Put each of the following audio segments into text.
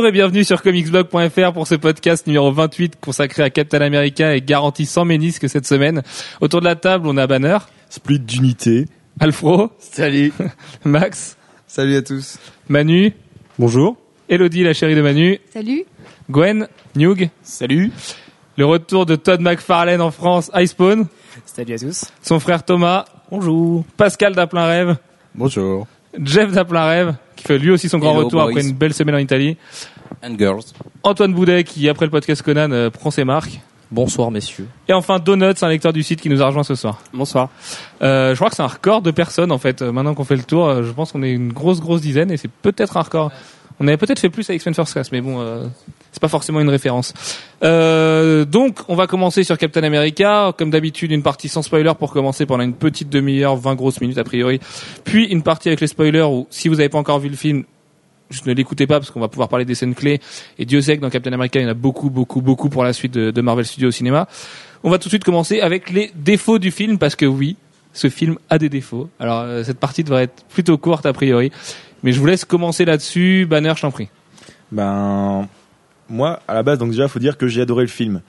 Bonjour et bienvenue sur comicsblog.fr pour ce podcast numéro 28 consacré à Captain America et garanti sans ménisque cette semaine. Autour de la table, on a Banner, Split d'unité. Alfro, Salut. Max, Salut à tous. Manu, Bonjour. Elodie, la chérie de Manu, Salut. Gwen, Newg, Salut. le retour de Todd McFarlane en France, Icepawn, Salut à tous. son frère Thomas, bonjour, Pascal d'Aplin Rêve, Bonjour. Jeff d'Aplin Rêve, qui fait lui aussi son grand Hello, retour boys. après une belle semaine en Italie, And girls. Antoine Boudet qui après le podcast Conan euh, prend ses marques, Bonsoir messieurs. et enfin Donuts, un lecteur du site qui nous a rejoint ce soir. Bonsoir. Euh, je crois que c'est un record de personnes en fait. Euh, Maintenant qu'on fait le tour, je pense qu'on est une grosse grosse dizaine et c'est peut-être un record. On avait peut-être fait plus avec X-Men First Class, mais bon, euh, c'est pas forcément une référence. Euh, donc, on va commencer sur Captain America, comme d'habitude, une partie sans spoiler pour commencer pendant une petite demi-heure, 20 grosses minutes a priori, puis une partie avec les spoilers où, si vous n'avez pas encore vu le film, je ne l'écoutez pas parce qu'on va pouvoir parler des scènes clés. Et Dieu sait que dans Captain America, il y en a beaucoup, beaucoup, beaucoup pour la suite de, de Marvel Studios au cinéma. On va tout de suite commencer avec les défauts du film parce que oui, ce film a des défauts. Alors euh, cette partie devrait être plutôt courte a priori, mais je vous laisse commencer là-dessus. Banner, je t'en prie. Ben, moi, à la base, donc déjà, faut dire que j'ai adoré le film.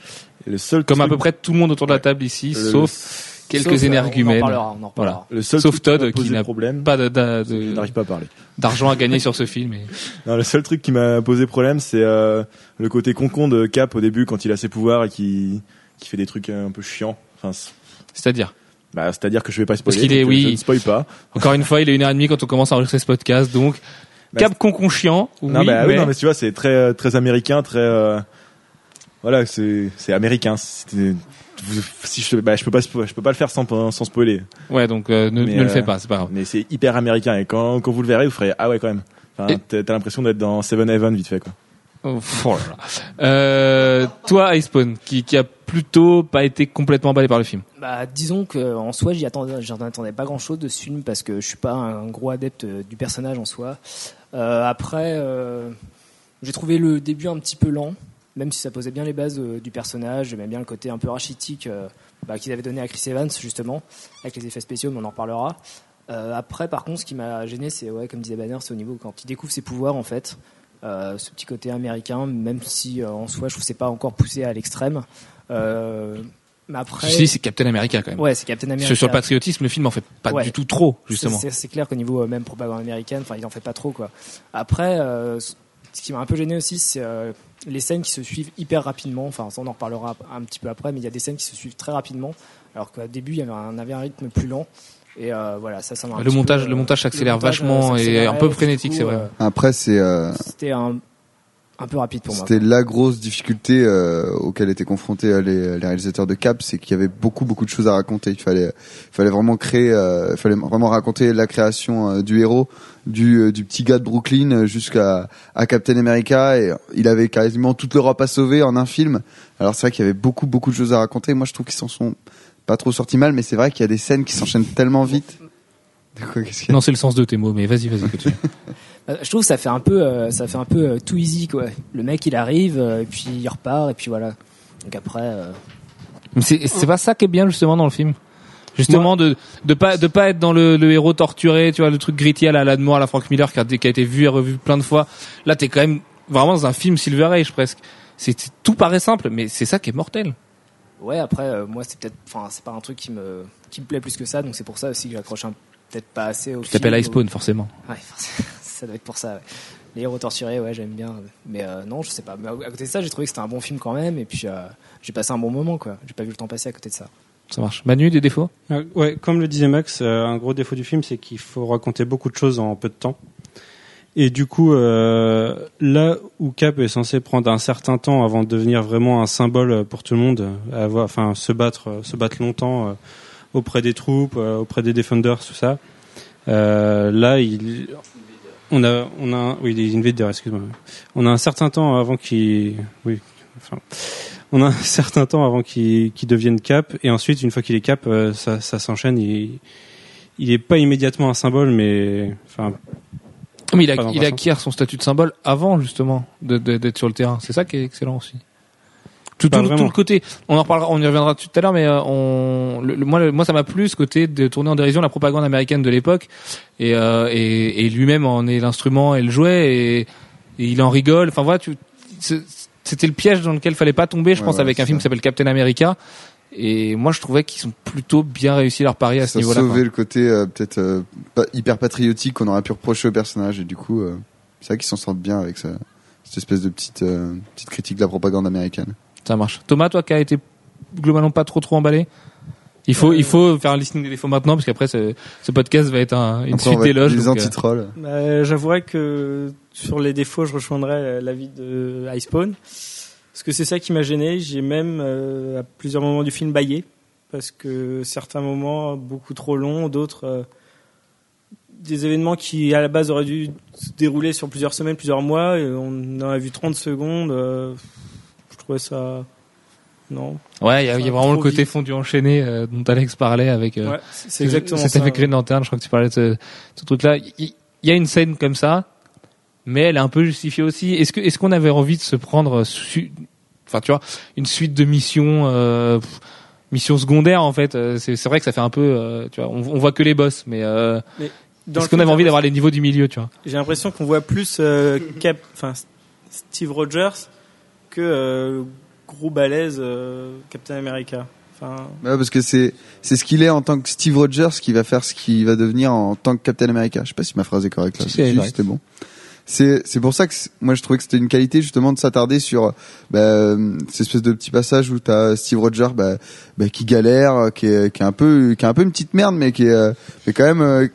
Le seul Comme à peu près tout le monde autour de la table ici, le- sauf quelques Sauf, énergumènes. On en parlera, on en reparlera. le seul sauf Todd, qui n'a problème. pas n'arrive pas à parler. d'argent à gagner sur ce film. et- Non, le seul truc qui m'a posé problème, c'est euh, le côté concon de Cap au début quand il a ses pouvoirs et qui qui fait des trucs un peu chiants. Enfin, c'est- C'est-à-dire, bah, c'est-à-dire que je vais pas spoiler. Parce qu'il est- euh, oui. Je ne spoil pas. encore une fois, il est une heure et demie quand on commence à enregistrer ce podcast, donc Cap concon chiant. non, oui, bah, oui, mais- non, mais tu vois, c'est très très américain, très euh, voilà, c'est c'est américain. Si je, bah, je peux pas je peux pas le faire sans sans spoiler. ouais, donc euh, ne, Mais, ne le euh, fais pas, c'est pas grave. mais c'est hyper américain et quand, quand vous le verrez vous ferez ah ouais quand même enfin, Et- t'as l'impression d'être dans Seven Heaven vite fait quoi Oh. Euh, toi, Icepawn, qui, qui a plutôt pas été complètement emballé par le film. Bah, disons que en soi, j'y attendais, j'en attendais pas grand-chose de ce film parce que je suis pas un gros adepte euh, du personnage en soi. Euh, après, euh, j'ai trouvé le début un petit peu lent, même si ça posait bien les bases euh, du personnage. J'aimais bien le côté un peu rachitique bah, qu'ils avaient donné à Chris Evans justement, avec les effets spéciaux, mais on en reparlera. Après, par contre, ce qui m'a gêné, c'est ouais, comme disait Banner, c'est au niveau quand il découvre ses pouvoirs en fait. Ce petit côté américain, même si en soi, je que c'est pas encore poussé à l'extrême. Mais après, Ceci, c'est Captain America quand même. Ouais, c'est Captain America. Sur, le patriotisme, le film en fait pas Ouais. du tout trop, justement. C'est- clair qu'au niveau euh, même propagande américaine, enfin, il en fait pas trop, quoi. Après, euh, ce qui m'a un peu gêné aussi, c'est euh, les scènes qui se suivent hyper rapidement. Enfin, ça, on en reparlera un petit peu après, mais il y a des scènes qui se suivent très rapidement, alors qu'au début, il y avait un, on avait un rythme plus lent. Et euh, voilà, ça, ça m'a un Le petit montage- peu, le montage s'accélère montage, vachement euh, et un peu frénétique, coup, c'est vrai. euh, Après, c'est euh, C'était un, un peu rapide pour moi. c'était la grosse difficulté euh, auquel étaient confrontés euh, les, les réalisateurs de Cap, c'est qu'il y avait beaucoup beaucoup de choses à raconter. Il fallait, vraiment créer, euh, il fallait vraiment raconter la création euh, du héros, du, euh, du petit gars de Brooklyn jusqu'à à Captain America. Et il avait quasiment toute l'Europe à sauver en un film. Alors c'est vrai qu'il y avait beaucoup beaucoup de choses à raconter. Moi, je trouve qu'ils s'en sont pas trop sortis mal, mais c'est vrai qu'il y a des scènes qui s'enchaînent tellement vite. De quoi, qu'est-ce qu'il y a Non, c'est le sens de tes mots, mais vas-y, vas-y, continue. Euh, Je trouve que ça fait un peu, euh, ça fait un peu euh, too easy, quoi. Le mec, il arrive, et puis il repart, et puis voilà. Donc après, Mais c'est c'est pas ça qui est bien justement dans le film? Justement de de pas de pas être dans le, le héros torturé, tu vois le truc gritty à la Alan Moore, à la Frank Miller qui a, qui a été vu et revu plein de fois. Là, t'es quand même vraiment dans un film Silver Age presque. C'est tout paraît simple, mais c'est ça qui est mortel. Ouais, après, euh, moi, c'est peut-être, enfin, c'est pas un truc qui me, qui me plaît plus que ça, donc c'est pour ça aussi que j'accroche peut-être pas assez au Tu t'appelles film, Icepawn forcément. Ouais, forcément, ça doit être pour ça. ouais. Les héros torturés, ouais, j'aime bien, mais euh, non, je sais pas. Mais à côté de ça, j'ai trouvé que c'était un bon film quand même, et puis euh, j'ai passé un bon moment, quoi. J'ai pas vu le temps passer à côté de ça. Ça marche. Manu, des défauts? Euh, ouais, comme le disait Max, euh, un gros défaut du film, c'est qu'il faut raconter beaucoup de choses en peu de temps. Et du coup, euh, là où Cap est censé prendre un certain temps avant de devenir vraiment un symbole pour tout le monde, avoir, enfin se battre, euh, se battre longtemps euh, auprès des troupes, euh, auprès des defenders, tout ça. Euh, là, il, on a, on a, oui, excuse-moi. On a un certain temps avant qu'il, oui, enfin, on a un certain temps avant qu'il qu'il devienne cap, et ensuite, une fois qu'il est cap, euh, ça, ça s'enchaîne. Il, il est pas immédiatement un symbole, mais enfin, Mais il, a, acquiert son statut de symbole avant justement d'être sur le terrain. C'est ça qui est excellent aussi. Tout, le côté, on en reparlera, on y reviendra tout à l'heure, mais euh, on, le- le- moi, le- moi, ça m'a plu ce côté de tourner en dérision la propagande américaine de l'époque, et, euh, et, et lui-même en est l'instrument et le jouet, et, et il en rigole. Enfin voilà, c'était le piège dans lequel fallait pas tomber, je Ouais, pense, ouais, avec un film qui s'appelle Captain America. Et moi, je trouvais qu'ils ont plutôt bien réussi leur pari à ce ça niveau-là. sauvait quoi. le côté euh, peut-être euh, pas hyper patriotique qu'on aurait pu reprocher au personnage et du coup euh, c'est vrai qu'ils s'en sortent bien avec ça, cette espèce de petite euh, petite critique de la propagande américaine. Ça marche. Thomas, toi qui as été globalement pas trop trop emballé il faut, il faut faire un listing des défauts maintenant parce qu'après ce, ce podcast va être un, une suite d'éloges. les euh, anti-trolls. Bah, J'avouerais que sur les défauts, je rejoindrais l'avis de Icepawn. Parce que c'est ça qui m'a gêné. J'ai même, euh, à plusieurs moments du film, baillé. Parce que certains moments, beaucoup trop longs, d'autres, euh, des événements qui, à la base, auraient dû se dérouler sur plusieurs semaines, plusieurs mois, et on en a vu 30 secondes. Trouvais ça. Non? Ouais, il y a, y vraiment le côté vite. fondu enchaîné euh, dont Alex parlait avec. euh, Ouais, c'est exactement C'était avec Green Lantern, je crois que tu parlais de ce, ce truc-là. Il y, a une scène comme ça, mais elle est un peu justifiée aussi. Est-ce que est-ce qu'on avait envie de se prendre, su- enfin tu vois, une suite de missions, euh, missions secondaires en fait? euh, C'est vrai que ça fait un peu, tu vois, on, on voit que les boss, mais Dans est-ce qu'on avait envie d'avoir les niveaux du milieu, tu vois? J'ai l'impression qu'on voit plus Cap, enfin Steve Rogers que euh, gros balèze euh, Captain America. Enfin, Ouais, parce que c'est c'est ce qu'il est en tant que Steve Rogers qui va faire ce qu'il va devenir en tant que Captain America. Je sais pas si ma phrase est correcte là. Si, c'était bon. C'est c'est pour ça que moi je trouvais que c'était une qualité justement de s'attarder sur bah, euh, cette espèce de petit passage où t'as Steve Rogers bah, bah, qui galère, qui est, qui est un peu qui est un peu une petite merde mais qui est euh, mais quand même euh,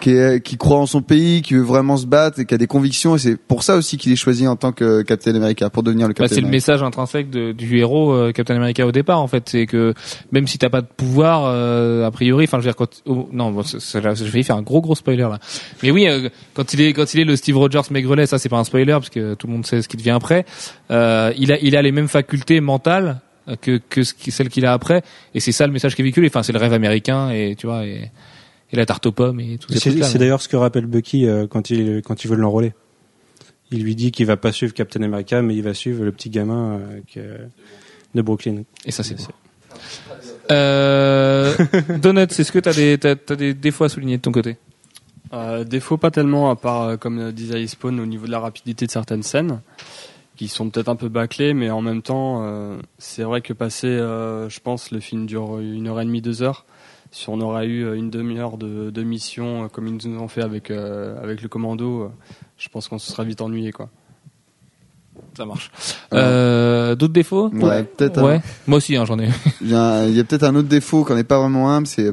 qui est, qui croit en son pays, qui veut vraiment se battre et qui a des convictions. Et c'est pour ça aussi qu'il est choisi en tant que Captain America pour devenir le Bah, Captain c'est le message intrinsèque de- du héros euh, Captain America au départ en fait. C'est que même si t'as pas de pouvoir euh, a priori enfin je veux dire quand oh, non bon, je vais faire un gros gros spoiler là. Mais oui euh, quand il est quand il est le Steve Rogers maigrelet ça c'est pas un spoiler parce que tout le monde sait ce qui devient après. Euh, il a il a les mêmes facultés mentales que que ce qui, qu'il a après. Et c'est ça le message qui est véhiculé. Enfin c'est le rêve américain et tu vois et, et la tarte aux pommes et tout ces C'est d'ailleurs ce que rappelle Bucky euh, quand il quand il veut l'enrôler. Il lui dit qu'il va pas suivre Captain America, mais il va suivre le petit gamin euh, que- de Brooklyn. et ça c'est beau euh, Donut est-ce que t'as des t'as, t'as des défauts à souligner de ton côté? Euh, défaut pas tellement, à part, euh, comme euh, disait Spawn, au niveau de la rapidité de certaines scènes, qui sont peut-être un peu bâclées, mais en même temps, euh, c'est vrai que passer, euh, je pense, le film dure une heure et demie, deux heures. Si on aurait eu euh, une demi-heure de, de mission, euh, comme ils nous ont fait avec, euh, avec le commando, je pense qu'on se serait vite ennuyé, quoi. Ça marche. Euh, D'autres défauts Ouais, peut-être. Ouais. Moi aussi, hein, j'en ai. Il y a, peut-être un autre défaut qu'on n'est pas vraiment un, c'est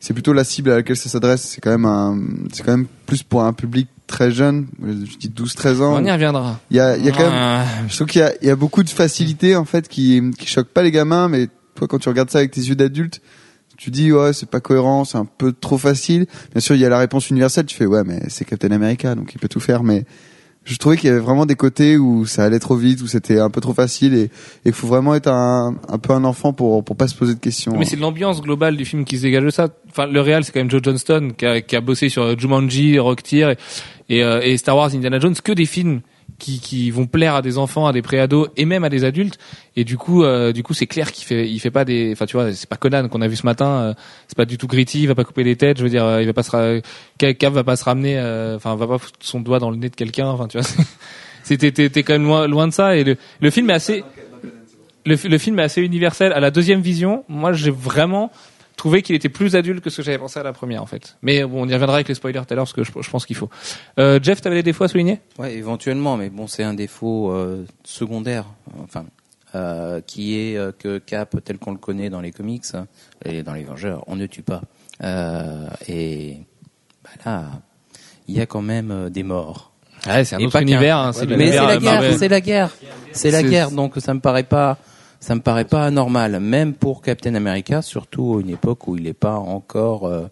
c'est plutôt la cible à laquelle ça s'adresse. C'est quand même un, c'est quand même plus pour un public très jeune. Je dis 12-13 ans. On y reviendra. Il y a, il y a quand même, Ah, je trouve qu'il y a, il y a beaucoup de facilité en fait qui qui choquent pas les gamins, mais toi quand tu regardes ça avec tes yeux d'adulte, tu dis ouais c'est pas cohérent, c'est un peu trop facile. Bien sûr il y a la réponse universelle, tu fais ouais mais c'est Captain America donc il peut tout faire, mais je trouvais qu'il y avait vraiment des côtés où ça allait trop vite, où c'était un peu trop facile et qu'il faut vraiment être un, un peu un enfant pour pour pas se poser de questions. Mais c'est l'ambiance globale du film qui se dégage de ça. Enfin, le réel, c'est quand même Joe Johnston qui a, qui a bossé sur Jumanji, Rocketeer et, et, euh, et Star Wars, Indiana Jones, que des films qui, qui vont plaire à des enfants, à des préados et même à des adultes. Et du coup, euh, du coup, c'est clair qu'il fait, il fait pas des, enfin, tu vois, c'est pas Conan qu'on a vu ce matin. euh, c'est pas du tout gritty. Il va pas couper des têtes. Je veux dire, euh, il va pas se, Cap va pas se ramener, euh, enfin, va pas foutre son doigt dans le nez de quelqu'un. Enfin, tu vois, c'était, t'es, quand même loin, loin de ça. Et le, le film est assez, le film est assez universel. À la deuxième vision, moi, j'ai vraiment trouvé qu'il était plus adulte que ce que j'avais pensé à la première, en fait. Mais bon, on y reviendra avec les spoilers tout à l'heure, parce que je, je pense qu'il faut. Euh, Jeff, t'avais des défauts à souligner? Ouais, éventuellement, mais bon, c'est un défaut euh, secondaire, enfin, euh, qui est euh, que Cap, tel qu'on le connaît dans les comics et dans les Vengeurs, on ne tue pas. Et bah là, il y a quand même des morts. Ouais, c'est un Et autre univers. hein, c'est mais c'est la guerre, c'est la guerre, c'est la guerre. Donc ça me paraît pas, ça me paraît pas anormal, même pour Captain America, surtout à une époque où il n'est pas encore euh,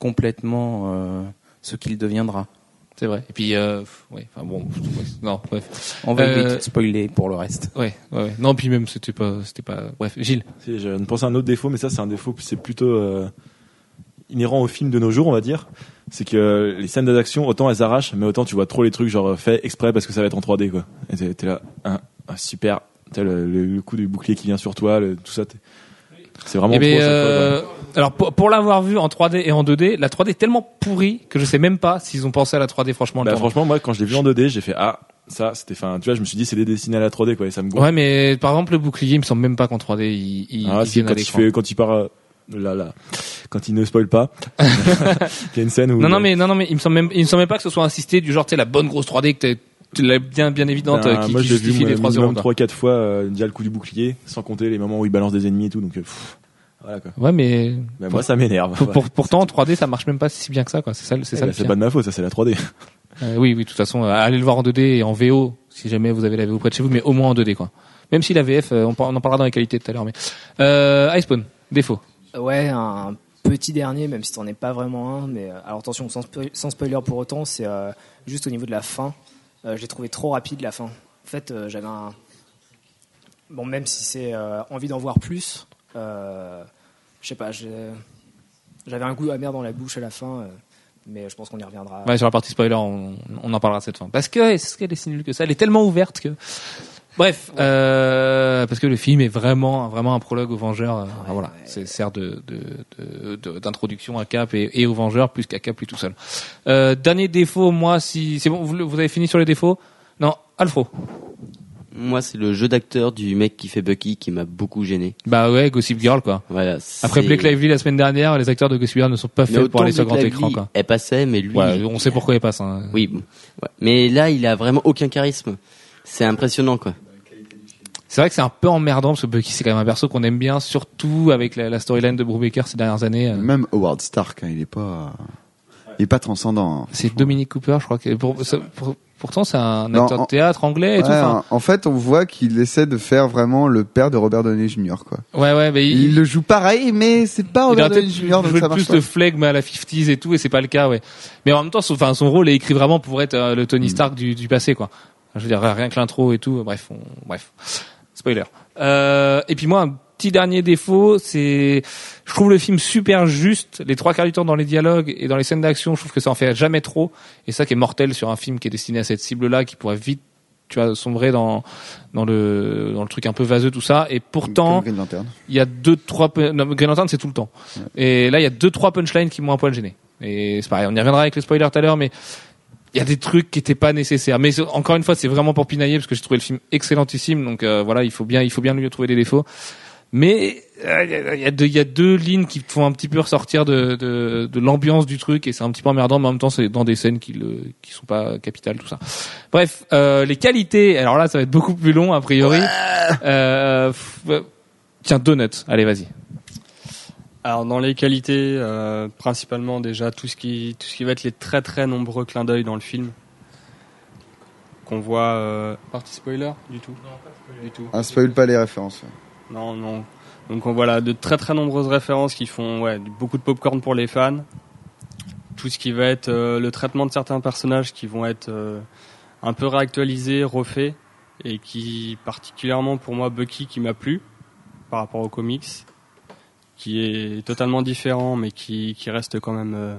complètement euh, ce qu'il deviendra. C'est vrai. Et puis, euh, ouais, enfin bon, ouais, non, bref. On va Euh, vite spoiler pour le reste. Ouais, ouais, ouais. Non, puis même, c'était pas, c'était pas. Bref, Gilles. Si, je viens de penser à un autre défaut, mais ça c'est un défaut, c'est plutôt euh, inhérent au film de nos jours, on va dire. C'est que les scènes d'action, autant elles arrachent, mais autant tu vois trop les trucs genre faits exprès parce que ça va être en 3D quoi. Et t'es là, hein, ah, super, le, coup du bouclier qui vient sur toi, le- tout ça. C'est vraiment Eh trop. ben, euh, alors pour, pour l'avoir vu en 3D et en 2D, la 3D est tellement pourrie que je sais même pas s'ils ont pensé à la 3D franchement. en Bah, franchement, moi, quand je l'ai vu en 2D, j'ai fait ah, ça, c'était, enfin, tu vois, je me suis dit, c'est des dessinés à la 3D, quoi, et ça me gonfle. Ouais, mais par exemple, le bouclier, il me semble même pas qu'en 3D, il, il, Ah, il si, quand il fait, quand il part, euh, là, là, quand il ne spoil pas, il y a une scène où. Non, non, mais, non, non, mais il me semble même, il me semble même pas que ce soit insisté du genre, tu sais, la bonne grosse 3D que bien, bien évidente, Ben, qui, moi, qui vu justifie les 3 euros. minimum quoi. 3 4 fois euh, déjà le coup du bouclier, sans compter les moments où il balance des ennemis et tout, donc euh, pff, voilà quoi. Ouais, mais, Ben, moi, ça m'énerve. pour, pour- pourtant, en 3D, ça marche même pas si bien que ça, quoi. C'est ça, c'est Eh ça ben, c'est pas de ma faute, ça c'est la 3D. Euh, oui, oui, de toute façon, euh, allez le voir en 2D et en VO, si jamais vous avez la VO près de chez vous, mais au moins en 2D, quoi. Même si la VF, euh, on, en parlera dans les qualités tout à l'heure, mais, euh, Icepawn, défaut. Ouais, un petit dernier, même si t'en es pas vraiment un. Mais euh, alors attention, sans, spo- sans spoiler pour autant, c'est euh, juste au niveau de la fin. Euh, J'ai trouvé trop rapide la fin. En fait, euh, j'avais un bon, même si c'est euh, envie d'en voir plus. je sais pas, j'avais un goût amer dans la bouche à la fin. mais je pense qu'on y reviendra. Ouais, sur la partie spoiler, on, en parlera cette fin. Parce que, est-ce qu'elle est si nulle que ça? Elle est tellement ouverte que, bref, euh, parce que le film est vraiment, vraiment un prologue aux Vengeurs. euh, voilà, ouais. c'est sert de, de, de- d'introduction à Cap et, et aux Vengeurs plus qu'à Cap lui tout seul. Euh, dernier défaut, moi, si c'est bon, vous, vous avez fini sur les défauts? Non, Alfro. Moi, c'est le jeu d'acteur du mec qui fait Bucky qui m'a beaucoup gêné. Bah ouais, Gossip Girl quoi. Voilà. Après Blake Lively la semaine dernière, les acteurs de Gossip Girl ne sont pas faits pour aller sur grand Lively, écran quoi. Elle passait, mais lui. Ouais, on sait pourquoi il passe. Hein. Oui, bon. Ouais. mais là, il a vraiment aucun charisme. C'est impressionnant, quoi. C'est vrai que c'est un peu emmerdant parce que Bucky c'est quand même un perso qu'on aime bien, surtout avec la, la storyline de Brubaker ces dernières années. euh. Même Howard Stark, hein, il est pas, il est pas transcendant. hein. C'est Dominic Cooper, je crois que pour, ça- pour- pourtant c'est un Non, acteur en- de théâtre anglais et tout. Enfin, en fait, on voit qu'il essaie de faire vraiment le père de Robert Downey Jr. Quoi. ouais, ouais, mais il, Il, le joue pareil, mais c'est pas il Robert Downey Jr. donc ça marche plus pas. de flegme à la 50s et tout, et c'est pas le cas, ouais. Mais en même temps, son, rôle est écrit vraiment pour être euh, le Mm. Tony Stark du, du passé, quoi. Je veux dire, rien que l'intro et tout, bref, on- bref. Spoiler. Euh, et puis moi, un petit dernier défaut, c'est, je trouve le film super juste, les trois quarts du temps dans les dialogues et dans les scènes d'action, je trouve que ça en fait jamais trop, et ça qui est mortel sur un film qui est destiné à cette cible-là, qui pourrait vite, tu vois, sombrer dans, dans le, dans le truc un peu vaseux, tout ça, et pourtant, Comme Green Lantern. il y a deux trois non, Green Lantern c'est tout le temps et là il y a deux trois punchlines qui m'ont un poil gêné et c'est pareil on y reviendra avec les spoilers tout à l'heure mais il y a des trucs qui étaient pas nécessaires. Mais encore une fois c'est vraiment pour pinailler parce que j'ai trouvé le film excellentissime donc euh, voilà il faut bien il faut bien lui trouver des défauts. Mais euh, il y a- il y, a deux- y a deux lignes qui font un petit peu ressortir de, de, de l'ambiance du truc et c'est un petit peu emmerdant mais en même temps c'est dans des scènes qui le qui sont pas capitales tout ça. Bref euh, les qualités alors là ça va être beaucoup plus long a priori. Euh, f- tiens Donut allez vas-y Alors dans les qualités, euh, principalement déjà tout ce qui tout ce qui va être les très très nombreux clins d'œil dans le film qu'on voit. Euh... Partie spoiler du tout? Du tout. Ah, spoil pas les références. ouais. Non non. Donc on voit là de très très nombreuses références qui font ouais beaucoup de popcorn pour les fans. Tout ce qui va être euh, le traitement de certains personnages qui vont être euh, un peu réactualisés, refaits et qui particulièrement pour moi Bucky qui m'a plu par rapport aux comics qui est totalement différent, mais qui, qui reste quand même, euh,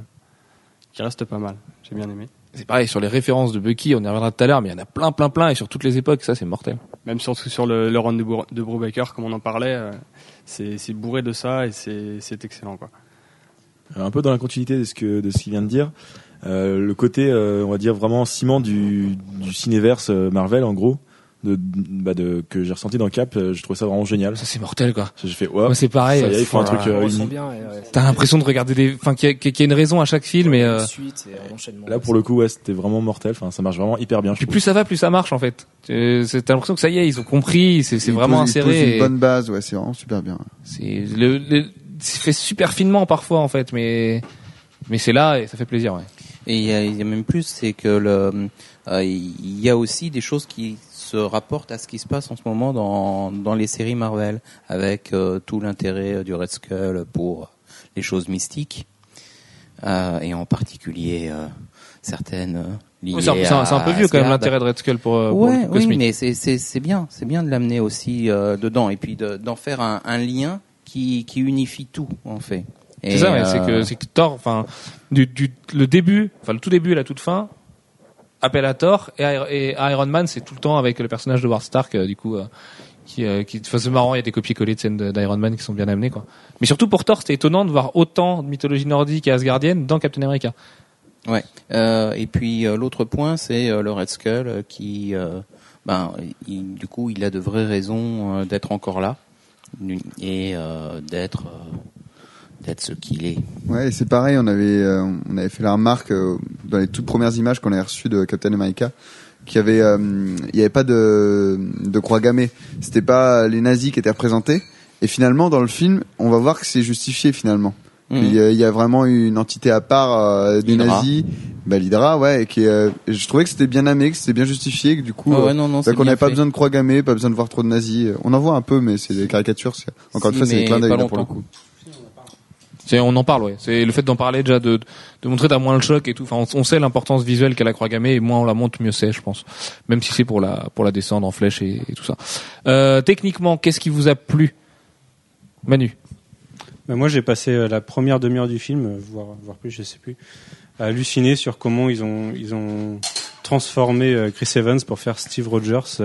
qui reste pas mal. J'ai bien aimé. c'est pareil sur les références de Bucky on y reviendra tout à l'heure mais il y en a plein plein plein et sur toutes les époques ça c'est mortel Même surtout sur le, le run de, Bour- de Brubaker, comme on en parlait, euh, c'est c'est bourré de ça et c'est c'est excellent quoi. un peu dans la continuité de ce que de ce qu'il vient de dire. Euh, le côté, euh, on va dire vraiment ciment du, du cinéverse Marvel en gros, de, bah de que j'ai ressenti dans Cap, euh, je trouve ça vraiment génial. ça c'est mortel quoi J'ai fait ouais, moi c'est pareil ça y est, ils font un truc on euh, bien. ouais, t'as l'impression de regarder des enfin qu'il y, a- qu'il y a une raison à chaque film et euh, une suite et un enchaînement. Là pour le coup, ouais, c'était vraiment mortel. Enfin, ça marche vraiment hyper bien. puis plus ça va plus ça marche en fait c'est- t'as l'impression que ça y est ils ont compris c'est c'est Il vraiment pose- il inséré une et bonne base, ouais, c'est vraiment super bien. c'est le, le c'est fait super finement parfois en fait mais mais c'est là et ça fait plaisir ouais Et il y, a, il y a même plus, c'est que le, euh, il y a aussi des choses qui se rapportent à ce qui se passe en ce moment dans, dans les séries Marvel, avec euh, tout l'intérêt du Red Skull pour les choses mystiques, euh, et en particulier euh, certaines euh, liées Ouais, c'est un, peu vieux quand même l'intérêt de Red Skull pour, euh, pour Ouais, le oui, mais c'est bien, c'est bien de l'amener aussi euh, dedans et puis de- d'en faire un, un lien qui qui unifie tout en fait. C'est ça, ouais, euh, c'est que, c'est que Thor, enfin, du, du, le début, enfin, le tout début et la toute fin, Thor, et, et Iron Man, c'est tout le temps avec le personnage de Ward Stark, euh, du coup, euh, qui, euh, qui, c'est marrant, il y a des copier-coller de scènes d'Iron Man qui sont bien amenées, quoi. Mais surtout pour Thor, c'était étonnant de voir autant de mythologie nordique et asgardienne dans Captain America. Ouais. Et puis l'autre point, c'est le Red Skull qui, ben, du coup, il a de vraies raisons d'être encore là et d'être d'être ce qu'il est. Ouais, c'est pareil, on avait, euh, on avait fait la remarque euh, dans les toutes premières images qu'on a reçues de Captain America, qu'il y avait, euh, il y avait pas de, de croix gammée. C'était pas les nazis qui étaient représentés. Et finalement, dans le film, on va voir que c'est justifié finalement. Mhm. Il, y a, il y a vraiment une entité à part des nazis, bah, l'Hydra, ouais, et qui, je trouvais que c'était bien amené, que c'était bien justifié, que du coup, Ah ouais, non, bah, qu'on n'avait pas besoin de croix gammée, pas besoin de voir trop de nazis. On en voit un peu, mais c'est des caricatures. Encore Si, une fois, c'est des clins d'œil pour le coup. On en parle, ouais. C'est le fait d'en parler déjà, de, de montrer t'as moins le choc et tout. Enfin, on, sait l'importance visuelle qu'a la croix gammée et moins on la montre, mieux c'est, je pense. Même si c'est pour la, pour la descendre en flèche et, tout ça. Euh, techniquement, qu'est-ce qui vous a plu, Manu Bah, moi, j'ai passé euh, la première demi-heure du film, euh, voire, voire plus, je sais plus, à halluciner sur comment ils ont, ils ont transformé euh, Chris Evans pour faire Steve Rogers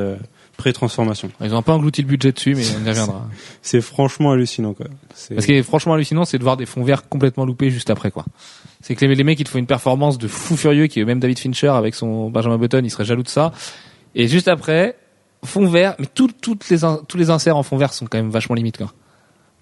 pré-transformation. Ils ont peu englouti le budget dessus, mais on y reviendra. C'est franchement hallucinant, quoi. C'est- Ce qui est franchement hallucinant, c'est de voir des fonds verts complètement loupés juste après, quoi. C'est que les, les mecs, ils te font une performance de fou furieux, qui est même David Fincher avec son Benjamin Button, il serait jaloux de ça. Et juste après, fond vert, mais tout- toutes les, tous les inserts en fond vert sont quand même vachement limites, quoi.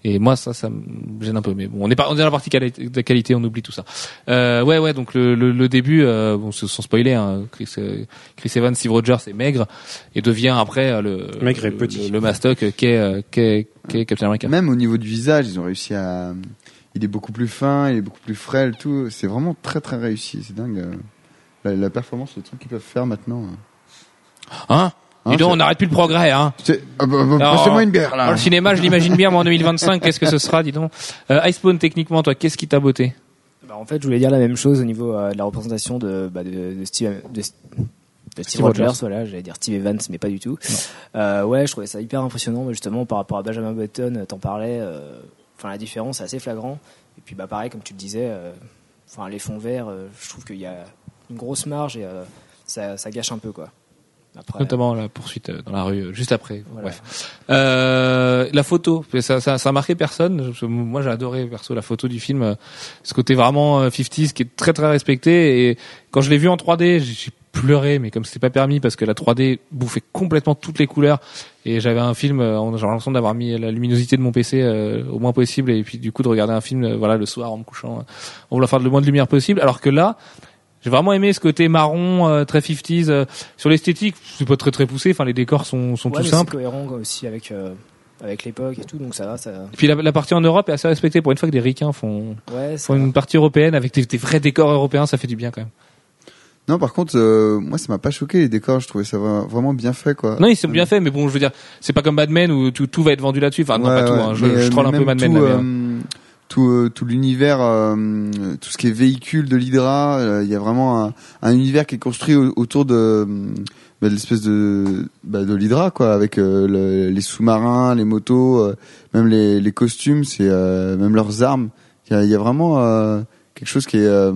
Et moi, ça, ça me gêne un peu. Mais bon, on est pas, on est dans la partie quali- de qualité, on oublie tout ça. Euh, ouais, ouais. Donc le, le, le début, euh, bon, sans spoiler, hein, Chris, euh, Chris Evans, Steve Rogers est maigre et devient après euh, le Maigre et le- petit. le, le mastoc qu'est euh, qu'est qu'est Captain America. Même au niveau du visage, ils ont réussi à. Il est beaucoup plus fin, il est beaucoup plus frêle, tout. C'est vraiment très très réussi. C'est dingue. euh, La, la performance, le truc qu'ils peuvent faire maintenant. euh. Hein Hein, Dis donc, c'est- on n'arrête plus le progrès, hein. C'est- ah bah, bah, Alors, Passez-moi une bière Dans là. le cinéma, je l'imagine bien, moi en 2025, qu'est-ce que ce sera, dis donc. Euh, Icepawn, techniquement, toi, qu'est-ce qui t'a botté Bah, en fait, je voulais dire la même chose au niveau euh, de la représentation de, bah, de, de Steve, de, de Steve, Steve Rogers, Rogers. voilà, j'allais dire Steve Evans, mais pas du tout. Euh, ouais, je trouvais ça hyper impressionnant, mais justement par rapport à Benjamin Button, euh, t'en parlais. euh, Enfin, la différence est assez flagrant. Et puis, bah, pareil, comme tu le disais, euh, enfin, les fonds verts, euh, je trouve qu'il y a une grosse marge et euh, ça, ça gâche un peu, quoi. Après, Notamment la poursuite euh, dans la rue, euh, juste après. Voilà. Bref. Euh, la photo, ça, ça, ça a marqué personne. Moi, j'ai adoré perso la photo du film, euh, ce côté vraiment euh, 50s qui est très très respecté. Et quand je l'ai vu en 3D, j'ai pleuré, mais comme c'était pas permis parce que la 3D bouffait complètement toutes les couleurs. Et j'avais un film, euh, j'avais l'impression d'avoir mis la luminosité de mon PC euh, au moins possible, et puis du coup de regarder un film, euh, voilà, le soir en me couchant, euh, en voulant faire le moins de lumière possible. Alors que là, j'ai vraiment aimé ce côté marron, euh, très 50s. euh, sur l'esthétique, c'est pas très très poussé. Enfin, les décors sont, sont ouais, tout mais simples. C'est cohérent aussi avec euh, avec l'époque et tout, donc ça va, ça. Et puis la, la partie en Europe est assez respectée. Pour une fois que des ricains font, Ouais, font une partie européenne avec des, des vrais décors européens, ça fait du bien quand même. Non, par contre, euh, moi, ça m'a pas choqué les décors. Je trouvais ça vra- vraiment bien fait, quoi. Non, ils sont bien faits, mais bon, je veux dire, c'est pas comme Mad Men où tout, tout va être vendu là-dessus. Enfin, non, Ouais, pas tout. Hein, je, je troll un peu Mad Men. Tout, euh, tout, l'univers, euh, tout ce qui est véhicule de l'Hydra, euh, il y a vraiment un, un univers qui est construit au- autour de, bah, de l'espèce de, bah, de l'Hydra, quoi, avec euh, le- les sous-marins, les motos, euh, même les, les costumes, c'est euh, même leurs armes. Il y a, il y a vraiment euh, quelque chose qui est, euh,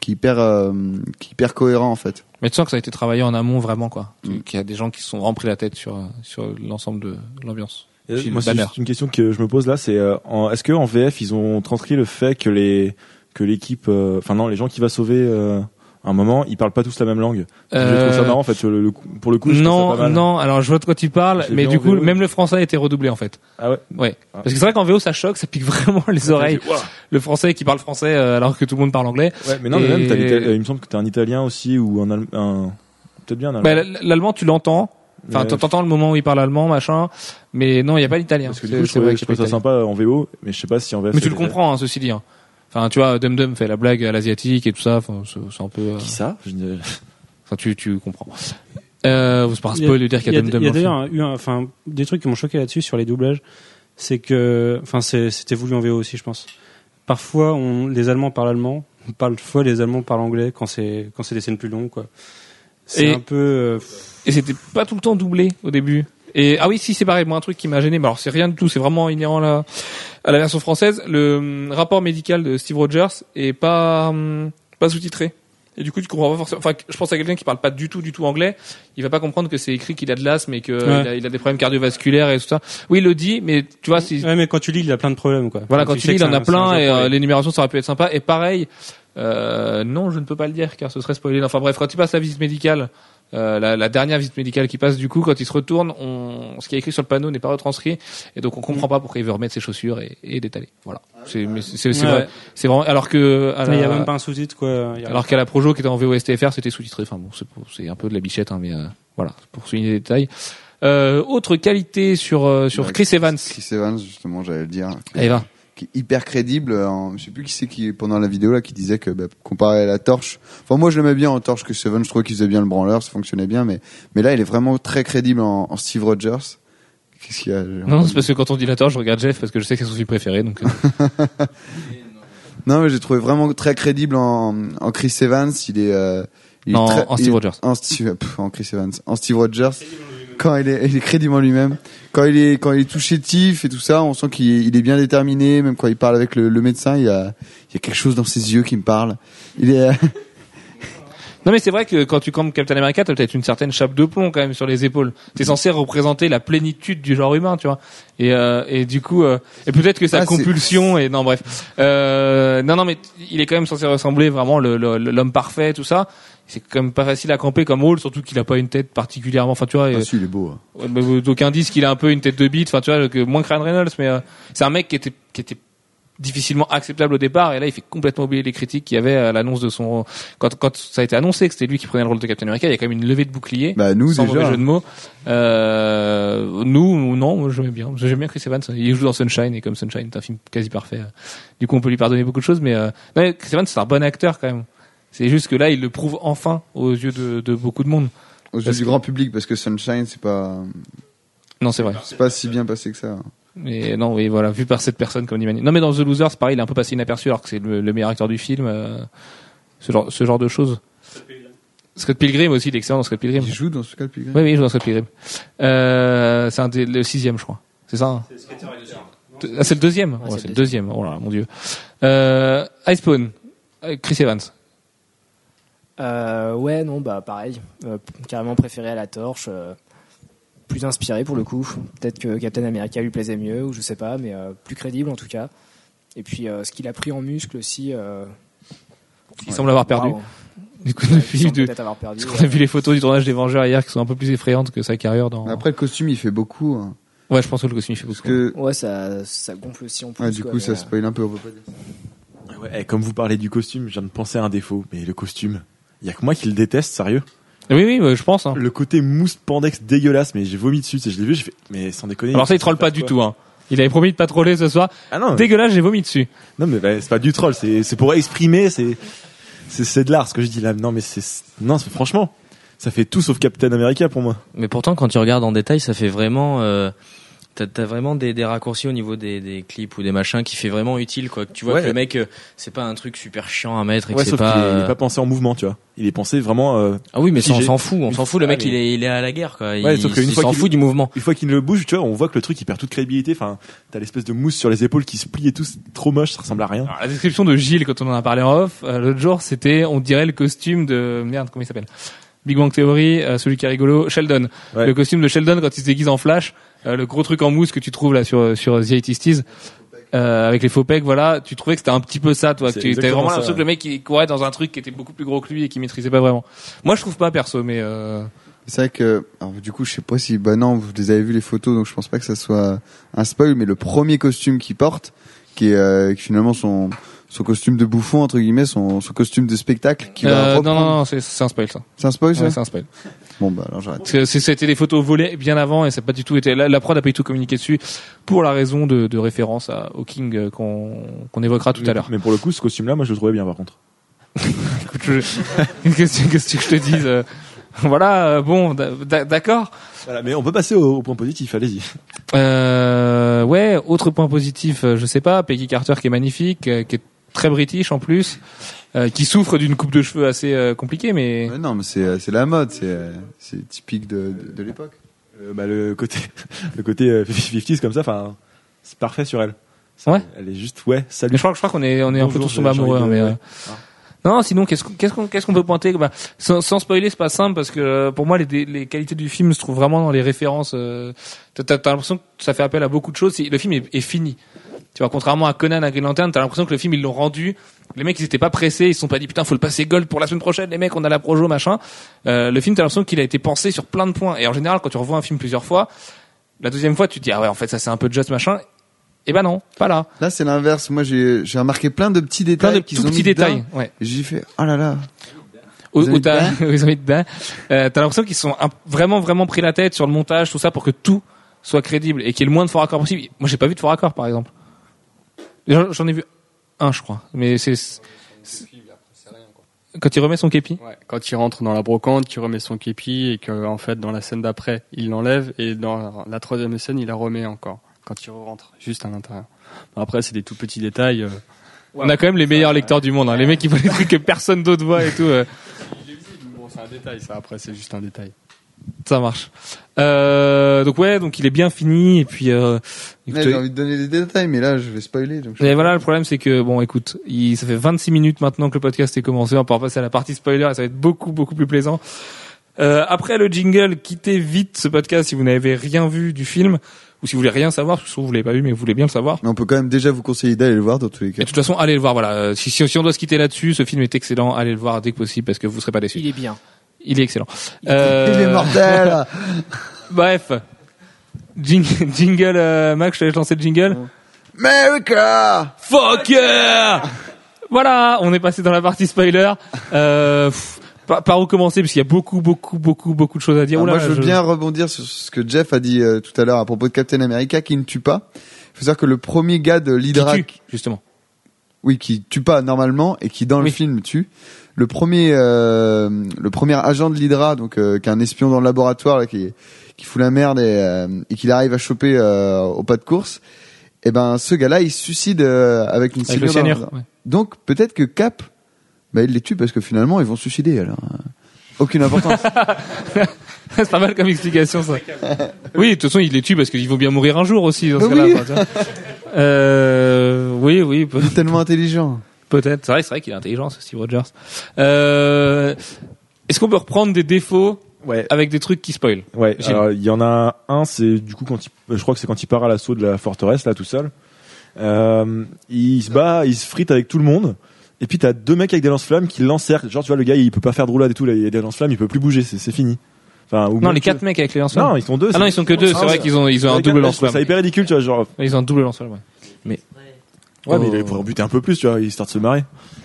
qui est hyper, euh, qui est hyper cohérent en fait. mais tu sens que ça a été travaillé en amont vraiment, quoi. Mm. Qu'il y a des gens qui se sont remplis la tête sur, sur l'ensemble de l'ambiance. Moi, c'est juste une question que je me pose là, c'est euh, est-ce que en VF ils ont transcrit le fait que les que l'équipe, euh, enfin non, les gens qui va sauver euh, à un moment, ils parlent pas tous la même langue? Je trouve ça Euh, marrant en fait. Le, le coup- pour le coup, je trouve ça non, pas mal. non. Alors, je vois de quoi tu parles, mais du coup, VO. même le français a été redoublé en fait. Ah ouais? Ouais. Ah. Parce que c'est vrai qu'en VO, ça choque, ça pique vraiment les oreilles. Le français qui parle français euh, alors que tout le monde parle anglais. Ouais, mais non, Et- mais même, euh, il me semble que t'as un italien aussi ou un, un peut-être bien un Bah, allemand. l'allemand, tu l'entends. Enfin, t'entends le moment où il parle allemand, machin. Mais non, il y a pas l'italien. Parce que du C'est- coup, je trouvais, pas ça sympa en VO, mais je sais pas si en VF. Mais tu le comprends, hein, ceci dit. hein. Enfin, tu vois, Dum Dum fait la blague à l'asiatique et tout ça. Enfin, c'est un peu. euh, Qui ça? Enfin, tu, tu comprends. Euh, c'est pas un Il y a- spoil de dire qu'il y a Dum Dum. Il y a d'ailleurs eu un- enfin des trucs qui m'ont choqué là-dessus sur les doublages, c'est que enfin c'était voulu en VO aussi je pense. Parfois on les Allemands parlent allemand, parfois les Allemands parlent anglais quand c'est quand c'est des scènes plus longues quoi. C'est un peu euh, Et c'était pas tout le temps doublé au début. Et ah oui, si c'est pareil, moi un truc qui m'a gêné, mais alors c'est rien du tout, c'est vraiment inhérent à la, à la version française. Le hum, rapport médical de Steve Rogers est pas hum, pas sous-titré. Et du coup, tu comprends pas forcément. Enfin, je pense à quelqu'un qui parle pas du tout, du tout anglais, il va pas comprendre que c'est écrit qu'il a de l'asthme et que Ouais. il, a, il a des problèmes cardiovasculaires et tout ça. Oui, il le dit, mais tu vois, si ouais mais quand tu lis il a plein de problèmes quoi. voilà, quand tu lis, il en a plein et euh, l'énumération ça aurait pu être sympa. Et pareil, Euh, non, je ne peux pas le dire car ce serait spoilé. Enfin bref, quand tu passes la visite médicale, euh, la, la dernière visite médicale qui passe du coup, quand il se retourne, on, ce qui est écrit sur le panneau n'est pas retranscrit et donc on comprend pas pourquoi il veut remettre ses chaussures et, et d'étaler. Voilà. C'est mais c'est c'est Ouais. vrai. C'est vraiment alors que Il y a même pas un sous-titre quoi. Il y a- alors qu'à la Projo qui était en VOSTFR, c'était sous-titré. Enfin bon, c'est pour- c'est un peu de la bichette, hein, mais euh, voilà, pour souligner les détails. Euh, autre qualité sur euh, sur Ouais, Chris Evans. Chris Evans, justement, j'allais le dire. Allez va. Qui est hyper crédible. En, je sais plus qui c'est qui pendant la vidéo là qui disait que bah, comparé à la torche. Enfin moi je l'aimais bien en torche que Seven, je trouvais qu'il faisait bien le branleur, ça fonctionnait bien, mais mais là il est vraiment très crédible en, en Steve Rogers. Qu'est-ce qu'il y a Non, c'est parce que quand on dit la torche, je regarde Jeff parce que je sais que c'est son film préféré. Donc euh, Non mais j'ai trouvé vraiment très crédible en, en Chris Evans. Il est, euh, il est En- très- en il Steve Rogers. En Steve, pff, en Chris Evans, en Steve Rogers. Quand il est, il est crédible en lui-même. Quand il est, quand il est tout chétif et tout ça, on sent qu'il est, il est bien déterminé. Même quand il parle avec le, le médecin, il y a, il y a quelque chose dans ses yeux qui me parle. Il est, non, mais c'est vrai que quand tu comptes Captain America, t'as peut-être une certaine chape de plomb quand même sur les épaules. T'es censé représenter la plénitude du genre humain, tu vois. Et euh, et du coup, euh, et peut-être que sa Ah, compulsion et non bref. Euh, non non, mais il est quand même censé ressembler vraiment le- le- l'homme parfait, tout ça. C'est quand même pas facile à camper comme rôle, surtout qu'il a pas une tête particulièrement. Enfin, tu vois. ah, euh, si, il est beau. hein. Ouais, euh, d'aucuns disent qu'il a un peu une tête de bite, enfin tu vois, que moins que Ryan Reynolds, mais euh, c'est un mec qui était qui était difficilement acceptable au départ et là il fait complètement oublier les critiques qu'il y avait à l'annonce de son quand quand ça a été annoncé que c'était lui qui prenait le rôle de Captain America, il y a quand même une levée de bouclier. Bah nous sans déjà. jeu de mots. Euh, nous non, moi j'aimais bien. J'aime bien Chris Evans. Il joue dans Sunshine et comme Sunshine est un film quasi parfait. euh, Du coup on peut lui pardonner beaucoup de choses, mais, euh, non, mais Chris Evans c'est un bon acteur quand même. C'est juste que là il le prouve enfin aux yeux de, de beaucoup de monde. Aux yeux Parce du que- grand public, parce que Sunshine, c'est pas, Non c'est vrai. c'est pas si bien passé que ça. Mais non, oui, voilà, vu par cette personne comme Nimani. Non, mais dans The Loser, c'est pareil, il est un peu passé inaperçu alors que c'est le, le meilleur acteur du film. euh, ce genre, ce genre de choses. Scott Pilgrim aussi, il est excellent dans Scott Pilgrim. Il joue dans cas Pilgrim. Oui, oui, il joue dans Scott Pilgrim. Euh, c'est un des, le sixième, je crois. C'est ça hein Deux- Ah, c'est le deuxième. Ouais, c'est le deuxième. Oh là là, mon dieu. Euh, Icepawn, euh, Chris Evans. Euh, ouais, non, bah pareil. Euh, carrément préféré à la torche. euh, plus inspiré pour le coup. Peut-être que Captain America lui plaisait mieux, ou je sais pas, mais euh, plus crédible en tout cas. Et puis euh, ce qu'il a pris en muscle aussi. Euh, Il semble avoir perdu. Du coup, Ouais, depuis, de, avoir perdu. parce qu'on a vu les photos du tournage des Vengeurs hier qui sont un peu plus effrayantes que sa carrière dans. Après, le costume, il fait beaucoup. hein. Ouais, je pense que le costume il fait beaucoup. que, Ouais, ça, ça gonfle aussi en plus. ouais, du quoi, coup, ça euh, spoil un peu, on peut pas dire. Ouais, comme vous parlez du costume, je viens de penser à un défaut. Mais le costume, il y a que moi qui le déteste, sérieux. Oui, oui, ouais, je pense. Hein. Le côté mousse pandex dégueulasse, mais j'ai vomi dessus. tu sais, Je l'ai vu, j'ai fait, mais sans déconner. Alors ça, il troll pas du tout. Hein. Il avait promis de pas troller ce soir. Ah non, Dégueulasse, j'ai vomi dessus. non mais bah, c'est pas du troll, c'est c'est pour exprimer, c'est c'est c'est de l'art ce que je dis là. Non mais c'est non, c'est- franchement, ça fait tout sauf Captain America pour moi. Mais pourtant, quand tu regardes en détail, ça fait vraiment. Euh, T'as t'as vraiment des, des raccourcis au niveau des, des clips ou des machins qui fait vraiment utile quoi. Que Tu vois Ouais. que le mec, euh, c'est pas un truc super chiant à mettre et Ouais, que c'est sauf pas. qu'il est, il est euh, pas pensé en mouvement, tu vois. Il est pensé vraiment. euh, Ah oui, mais ça, on s'en fout, on s'en fout. Le Ah, mec, mais- il est, il est à la guerre quoi. Ouais, il sauf qu'une il fois s'en qu'il- fout du mouvement. Une fois qu'il le bouge, tu vois, on voit que le truc il perd toute crédibilité. Enfin, t'as l'espèce de mousse sur les épaules qui se plie et tout, c'est trop moche, ça ressemble à rien. Alors, la description de Gilles, quand on en a parlé en off, euh, l'autre jour, c'était, on dirait le costume de merde, comment il s'appelle? Big Bang Theory, euh, celui qui est rigolo, Sheldon. Ouais. Le costume de Sheldon quand il se déguise en Flash, euh, le gros truc en mousse que tu trouves là sur sur The 80 euh, avec les faux pecs, voilà, tu trouvais que c'était un petit peu ça, toi. Que tu étais exactement vraiment ça, l'impression que le mec il courait dans un truc qui était beaucoup plus gros que lui et qui maîtrisait pas vraiment. Moi, je trouve pas perso, mais euh... C'est vrai que, alors, du coup, je sais pas si, bah non, vous les avez vu les photos, donc je pense pas que ça soit un spoil, mais le premier costume qu'il porte, qui est, euh, qui finalement son, son costume de bouffon, entre guillemets, son, son costume de spectacle, qui va euh, non, non, non, c'est c'est un spoil ça. C'est un spoil, ça? Ouais, c'est un spoil. Bon, bah, alors j'arrête. Parce que c'était des photos volées bien avant et ça n'a pas du tout été. La, la prod a pas du tout communiqué dessus pour la raison de, de référence à, au King euh, qu'on qu'on évoquera tout à l'heure. Mais pour le coup, ce costume-là, moi je le trouvais bien par contre. Écoute, je- Qu'est-ce que qu'est-ce que je te dise euh, Voilà, euh, bon, d'a- d'accord. Voilà, mais on peut passer au, au point positif, allez-y. Euh, ouais, autre point positif, je sais pas, Peggy Carter qui est magnifique, qui est très british en plus, euh, qui souffre d'une coupe de cheveux assez euh, compliquée, mais non, mais c'est, euh, c'est la mode, c'est, c'est typique de, de, de l'époque. Euh, bah, le côté, le côté euh, 50 comme ça, enfin, c'est parfait sur elle. Ça, Ouais. Elle est juste, ouais, Mais salut. je crois, je crois qu'on est, on est un peu tous tombés amoureux. de- hein, mais, euh. Non, sinon, qu'est-ce qu'on, qu'est-ce qu'on, qu'est-ce qu'on peut pointer? Bah, sans, sans spoiler, c'est pas simple parce que pour moi, les, les qualités du film se trouvent vraiment dans les références. Euh, t'as, l'impression que ça fait appel à beaucoup de choses. Le film est, est fini. Tu vois, contrairement à Conan, à Green Lantern, t'as l'impression que le film ils l'ont rendu Les mecs, ils étaient pas pressés, ils se sont pas dit putain, faut le passer gold pour la semaine prochaine. Les mecs, on a la projo machin. Euh, le film, t'as l'impression qu'il a été pensé sur plein de points. Et en général, quand tu revois un film plusieurs fois, la deuxième fois, tu te dis ah ouais, en fait, ça c'est un peu just machin. Et ben non, pas là. Là, c'est l'inverse. Moi, j'ai j'ai remarqué plein de petits Plein détails de qu'ils tout ont petits mis dedans. détails. Ouais. J'ai fait, oh là là. Où, où t'as, ils ont mis dedans. Euh, t'as l'impression qu'ils sont un- vraiment, vraiment pris la tête sur le montage, tout ça, pour que tout soit crédible et qu'il y ait le moins de faux raccords possible. Moi, j'ai pas vu de faux raccords, par exemple. J'en ai vu un, je crois. Mais c'est, quand il remet son képi. Ouais, quand il rentre dans la brocante, qu'il remet son képi et que en fait dans la scène d'après il l'enlève et dans la troisième scène il la remet encore quand il rentre juste à l'intérieur. Bon, après c'est des tout petits détails. euh. On a quand même les meilleurs lecteurs du monde, hein. Les mecs qui voient des trucs que personne d'autre voit et tout. euh, Bon c'est un détail ça après c'est juste un détail. ça marche. Euh, donc ouais, donc il est bien fini et puis. Euh, Mais écoute, J'ai envie de donner des détails, mais là, je vais spoiler. Donc je- Et voilà, le problème, c'est que, bon, écoute, il, ça fait 26 minutes maintenant que le podcast est commencé. On va pouvoir passer à la partie spoiler et ça va être beaucoup, beaucoup plus plaisant. Euh, après le jingle, quittez vite ce podcast si vous n'avez rien vu du film ou si vous voulez rien savoir, parce que vous l'avez pas vu, mais vous voulez bien le savoir. Mais on peut quand même déjà vous conseiller d'aller le voir dans tous les Et cas. de toute façon, allez le voir. Voilà, si, si, si on doit se quitter là-dessus, ce film est excellent. Allez le voir dès que possible parce que vous serez pas déçus. Il est bien. Il est excellent. Il est Euh, mortel bref, Jing- jingle, euh, Max, je te laisse lancer le jingle. America Fuck yeah Voilà, on est passé dans la partie spoiler. Euh, pff, par, par où commencer? Parce qu'il y a beaucoup, beaucoup, beaucoup, beaucoup de choses à dire. Alors Oula, moi, je veux bien rebondir sur ce que Jeff a dit tout à l'heure à propos de Captain America qui ne tue pas. Il faut savoir que le premier gars de Qui l'Hydra, tue, justement. oui, qui tue pas normalement et qui dans le film tue. Le premier, euh, le premier agent de l'Hydra, donc euh, qui est un espion dans le laboratoire là, qui qui fout la merde et, euh, et qu'il arrive à choper euh, au pas de course. Et ben, ce gars-là, il se suicide avec une Avec cyanure dans- cyanure. ouais. Donc peut-être que Cap, bah, il les tue parce que finalement ils vont se suicider. Alors, aucune importance. C'est pas mal comme explication, ça. oui, de toute façon, il les tue parce qu'ils vont bien mourir un jour aussi, dans ce Oui. cas-là. Euh, oui, oui, il est tellement intelligent. Peut-être. C'est vrai, c'est vrai qu'il est intelligent, ce Steve Rogers. Euh, est-ce qu'on peut reprendre des défauts Ouais. avec des trucs qui spoilent? Ouais, il y en a un, c'est du coup quand il, je crois que c'est quand il part à l'assaut de la forteresse là tout seul. Euh, il se bat, il se frite avec tout le monde. Et puis t'as deux mecs avec des lance-flammes qui l'encerclent. Genre tu vois le gars il peut pas faire de roulade et tout là, il y a des lance-flammes, il peut plus bouger, c'est c'est fini. Enfin, Non, les quatre mecs avec les lance Non, ils sont deux. Ah c'est- non, ils sont que deux. C'est vrai qu'ils ont, ils ont un double lance-flamme. Ça hyper ridicule, tu vois, genre. Ils ont un double lance-flamme. ouais. Ouais, mais il pourrait buter un peu plus, tu vois, histoire de se marrer.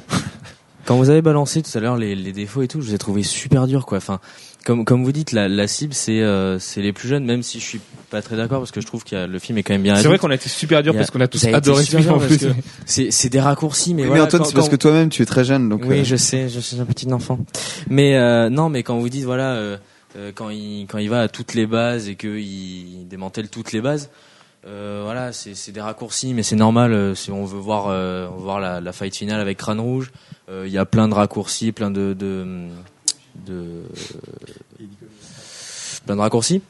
Quand vous avez balancé tout à l'heure les, les défauts et tout, je vous ai trouvé super dur quoi. Enfin, comme comme vous dites, la, la cible c'est euh, c'est les plus jeunes, même si je suis pas très d'accord parce que je trouve que le film est quand même bien. C'est vrai qu'on a été super dur Il a- parce qu'on a tous a adoré ce film en plus. C'est des raccourcis, mais Mais, voilà. Antoine, c'est parce que toi-même tu es très jeune, donc. Oui, euh, je sais, je suis un petit enfant. Mais euh, non, mais quand vous dites voilà, euh, euh, quand il quand il va à toutes les bases et qu'il démantèle toutes les bases, euh, voilà, c'est des raccourcis, mais c'est normal. euh, si on veut voir euh, on veut voir la, la fight finale avec Crâne Rouge, euh, il y a plein de raccourcis, plein de de, de plein de raccourcis.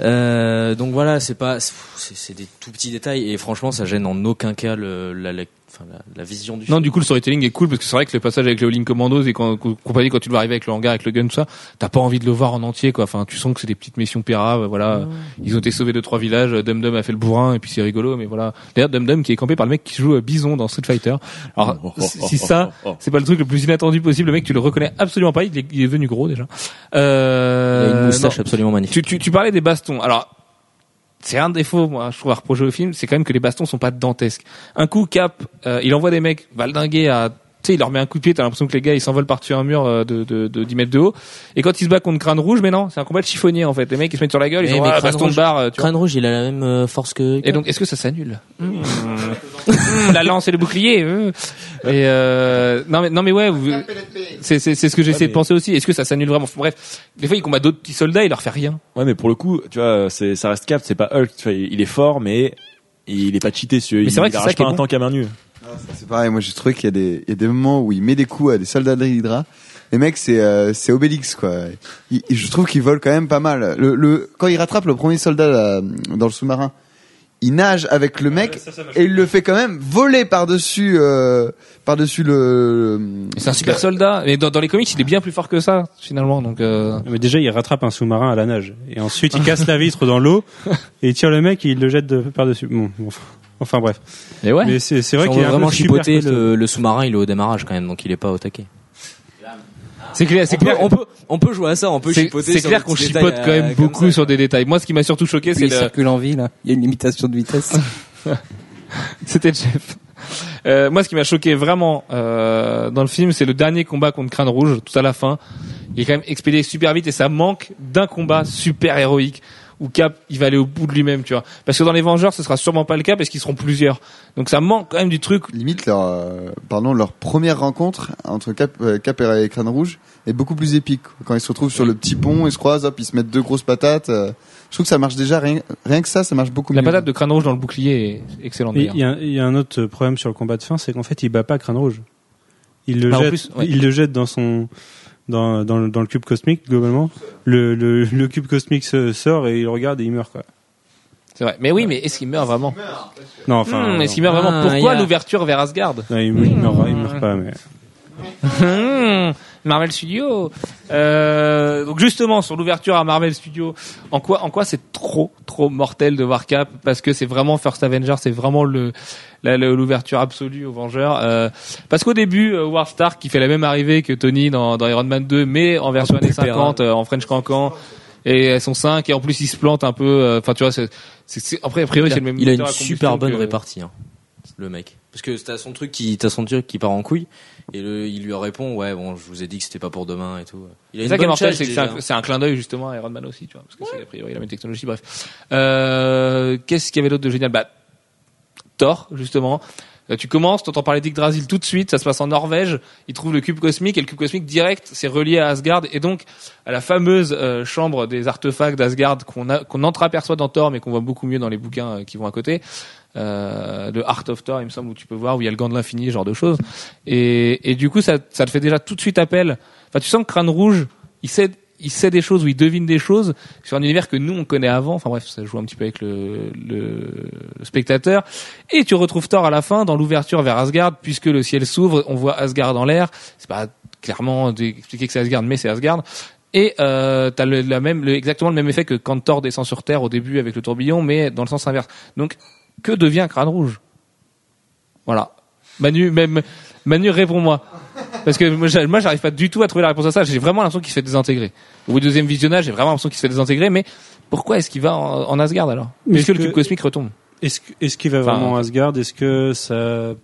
Euh, donc voilà, c'est pas, c'est des tout petits détails et franchement, ça gêne en aucun cas le, la, enfin, la, la vision du film. Non, du coup, le storytelling est cool parce que c'est vrai que le passage avec les All-in Commandos et quand, compagnie, quand tu dois arriver avec le hangar, avec le gun, tout ça, t'as pas envie de le voir en entier, quoi. Enfin, tu sens que c'est des petites missions péraves, voilà. Ils ont été sauvés de trois villages, Dum Dum a fait le bourrin et puis c'est rigolo, mais voilà. D'ailleurs, Dum Dum qui est campé par le mec qui joue euh, Bison dans Street Fighter. Alors, si ça, c'est pas le truc le plus inattendu possible, le mec, tu le reconnais absolument pas, il est, il est devenu gros déjà. Il Euh, a une moustache non. absolument magnifique. Tu, tu, tu parlais des bastons. Alors, c'est un défaut, moi, je trouve à reprocher au film, c'est quand même que les bastons sont pas dantesques. Un coup, Cap, euh, il envoie des mecs valdinguer à, tu sais, il leur met un coup de pied, t'as l'impression que les gars, ils s'envolent par-dessus un mur euh, de, de, de 10 mètres de haut. Et quand ils se battent contre Crâne Rouge, mais non, c'est un combat de chiffonnier, en fait. Les mecs, ils se mettent sur la gueule, ils Mais- ont mais ah, Crâne baston de Rouge- barre, euh, tu vois. Crâne Rouge, il a la même euh, force que. Et donc, est-ce que ça s'annule? Mmh. La lance et le bouclier. euh. Et euh, non mais non mais ouais, vous- c'est c'est c'est ce que j'essaie de penser aussi. Est-ce que ça s'annule vraiment? Bref, des fois il combat d'autres petits soldats, il leur fait rien. Ouais, mais pour le coup, tu vois, c'est, ça reste Cap, c'est pas Hulk. Tu vois, il est fort, mais il est pas cheaté. Il, c'est vrai que c'est ça qui est pas un bon. tank à main nue. C'est pareil, moi j'ai trouvé qu'il y a des, y a des moments où il met des coups à des soldats de l'Hydra. Les mecs, c'est, euh, Obélix, quoi. Je trouve qu'ils volent quand même pas mal. Le, le, quand il rattrape le premier soldat dans le sous-marin, il nage avec le mec et il le fait quand même voler par-dessus, euh, par-dessus le. C'est un super soldat. Mais dans, dans les comics, il est bien plus fort que ça finalement. Donc euh, Mais déjà, il rattrape un sous-marin à la nage. Et ensuite, il casse la vitre dans l'eau et il tire le mec et il le jette de, par-dessus. Bon, bon. Enfin bref. Mais ouais. Mais c'est c'est vrai qu'il a un vraiment costaud. le, le sous-marin, il est au démarrage quand même, donc il est pas au taquet. C'est clair, c'est On peut, clair. on peut, on peut jouer à ça, on peut chipoter. c'est clair qu'on chipote détails, quand même euh, comme beaucoup ça. sur des détails. Moi, ce qui m'a surtout choqué, c'est il le, circule en ville. Il y a une limitation de vitesse. C'était Jeff. Euh, moi, ce qui m'a choqué vraiment euh, dans le film, c'est le dernier combat contre Crâne Rouge, tout à la fin. Il est quand même expédié super vite et ça manque d'un combat super héroïque où Cap il va aller au bout de lui-même, tu vois. Parce que dans les Vengeurs, ce sera sûrement pas le cas parce qu'ils seront plusieurs. Donc ça manque quand même du truc. Limite leur, euh, pardon, leur première rencontre entre Cap, euh, Cap et Crâne Rouge est beaucoup plus épique. Quand ils se retrouvent sur le petit pont, ils se croisent, hop, ils se mettent deux grosses patates. euh, je trouve que ça marche déjà rien, rien que ça, ça marche beaucoup La mieux. patate de Crâne Rouge dans le bouclier est excellente. Il y, a- il y a un autre problème sur le combat de fin, c'est qu'en fait, il bat pas Crâne Rouge. Il le Ah, en jette, plus, ouais. il le jette dans son, dans, dans, le- dans le cube cosmique globalement. Le, le, le cube cosmique se sort et il regarde et il meurt quoi. C'est vrai. Mais oui, mais est-ce qu'il meurt vraiment? Non, enfin, Hmm, Est-ce qu'il meurt vraiment? Ah, Pourquoi a- l'ouverture vers Asgard? Non, il, meurt, il meurt- il meurt pas. Mais Hmm, Marvel Studios. Euh, donc justement sur l'ouverture à Marvel Studios, en quoi, en quoi c'est trop, trop mortel de voir Cap? Parce que c'est vraiment First Avenger, c'est vraiment le l'ouverture absolue aux Vengeurs. Euh, parce qu'au début, euh, Howard Stark qui fait la même arrivée que Tony dans, dans Iron Man 2, mais en version années 50, euh, en French Cancan. Et elles sont cinq et en plus il se plante un peu. euh, Enfin tu vois, c'est, après a priori Il c'est a, le même. il a une super bonne que- répartie, hein, le mec. Parce que t'as son truc qui, t'as son truc qui part en couille et le, il lui répond, ouais, bon, je vous ai dit que c'était pas pour demain et tout. Il a C'est une ça qui est mortel, c'est que c'est un, c'est un clin d'œil justement à Iron Man aussi, tu vois, parce que c'est a priori la même technologie. Bref, euh, qu'est-ce qu'il y avait d'autre de génial? Bah, Thor justement. Euh, Tu commences, t'entends parler d'Yggdrasil tout de suite, ça se passe en Norvège, il trouve le cube cosmique et le cube cosmique direct, c'est relié à Asgard et donc à la fameuse euh, chambre des artefacts d'Asgard qu'on qu'on entreaperçoit dans Thor mais qu'on voit beaucoup mieux dans les bouquins euh, qui vont à côté. Euh, de Art of Thor, il me semble, où tu peux voir où il y a le gant de l'infini, genre de choses. Et, et du coup, ça, ça te fait déjà tout de suite appel. Enfin, tu sens que Crâne Rouge, il sait, il sait des choses ou il devine des choses sur un univers que nous on connaît avant. Enfin bref, ça joue un petit peu avec le, le, le spectateur. Et tu retrouves Thor à la fin dans l'ouverture vers Asgard, puisque le ciel s'ouvre, on voit Asgard dans l'air. C'est pas clairement d'expliquer que c'est Asgard, mais c'est Asgard. Et euh, t'as le, même, le- exactement le même effet que quand Thor descend sur Terre au début avec le tourbillon, mais dans le sens inverse. Donc, que devient Crâne Rouge Voilà. Manu, même Manu, réponds-moi. Parce que moi, j'a- moi, j'arrive pas du tout à trouver la réponse à ça. J'ai vraiment l'impression qu'il se fait désintégrer. Au bout du deuxième visionnage, j'ai vraiment l'impression qu'il se fait désintégrer. Mais pourquoi est-ce qu'il va en, en Asgard alors? Est-ce le cube que- cosmique retombe. est-ce que- est-ce qu'il va Enfin, vraiment à Asgard? Est-ce que ça,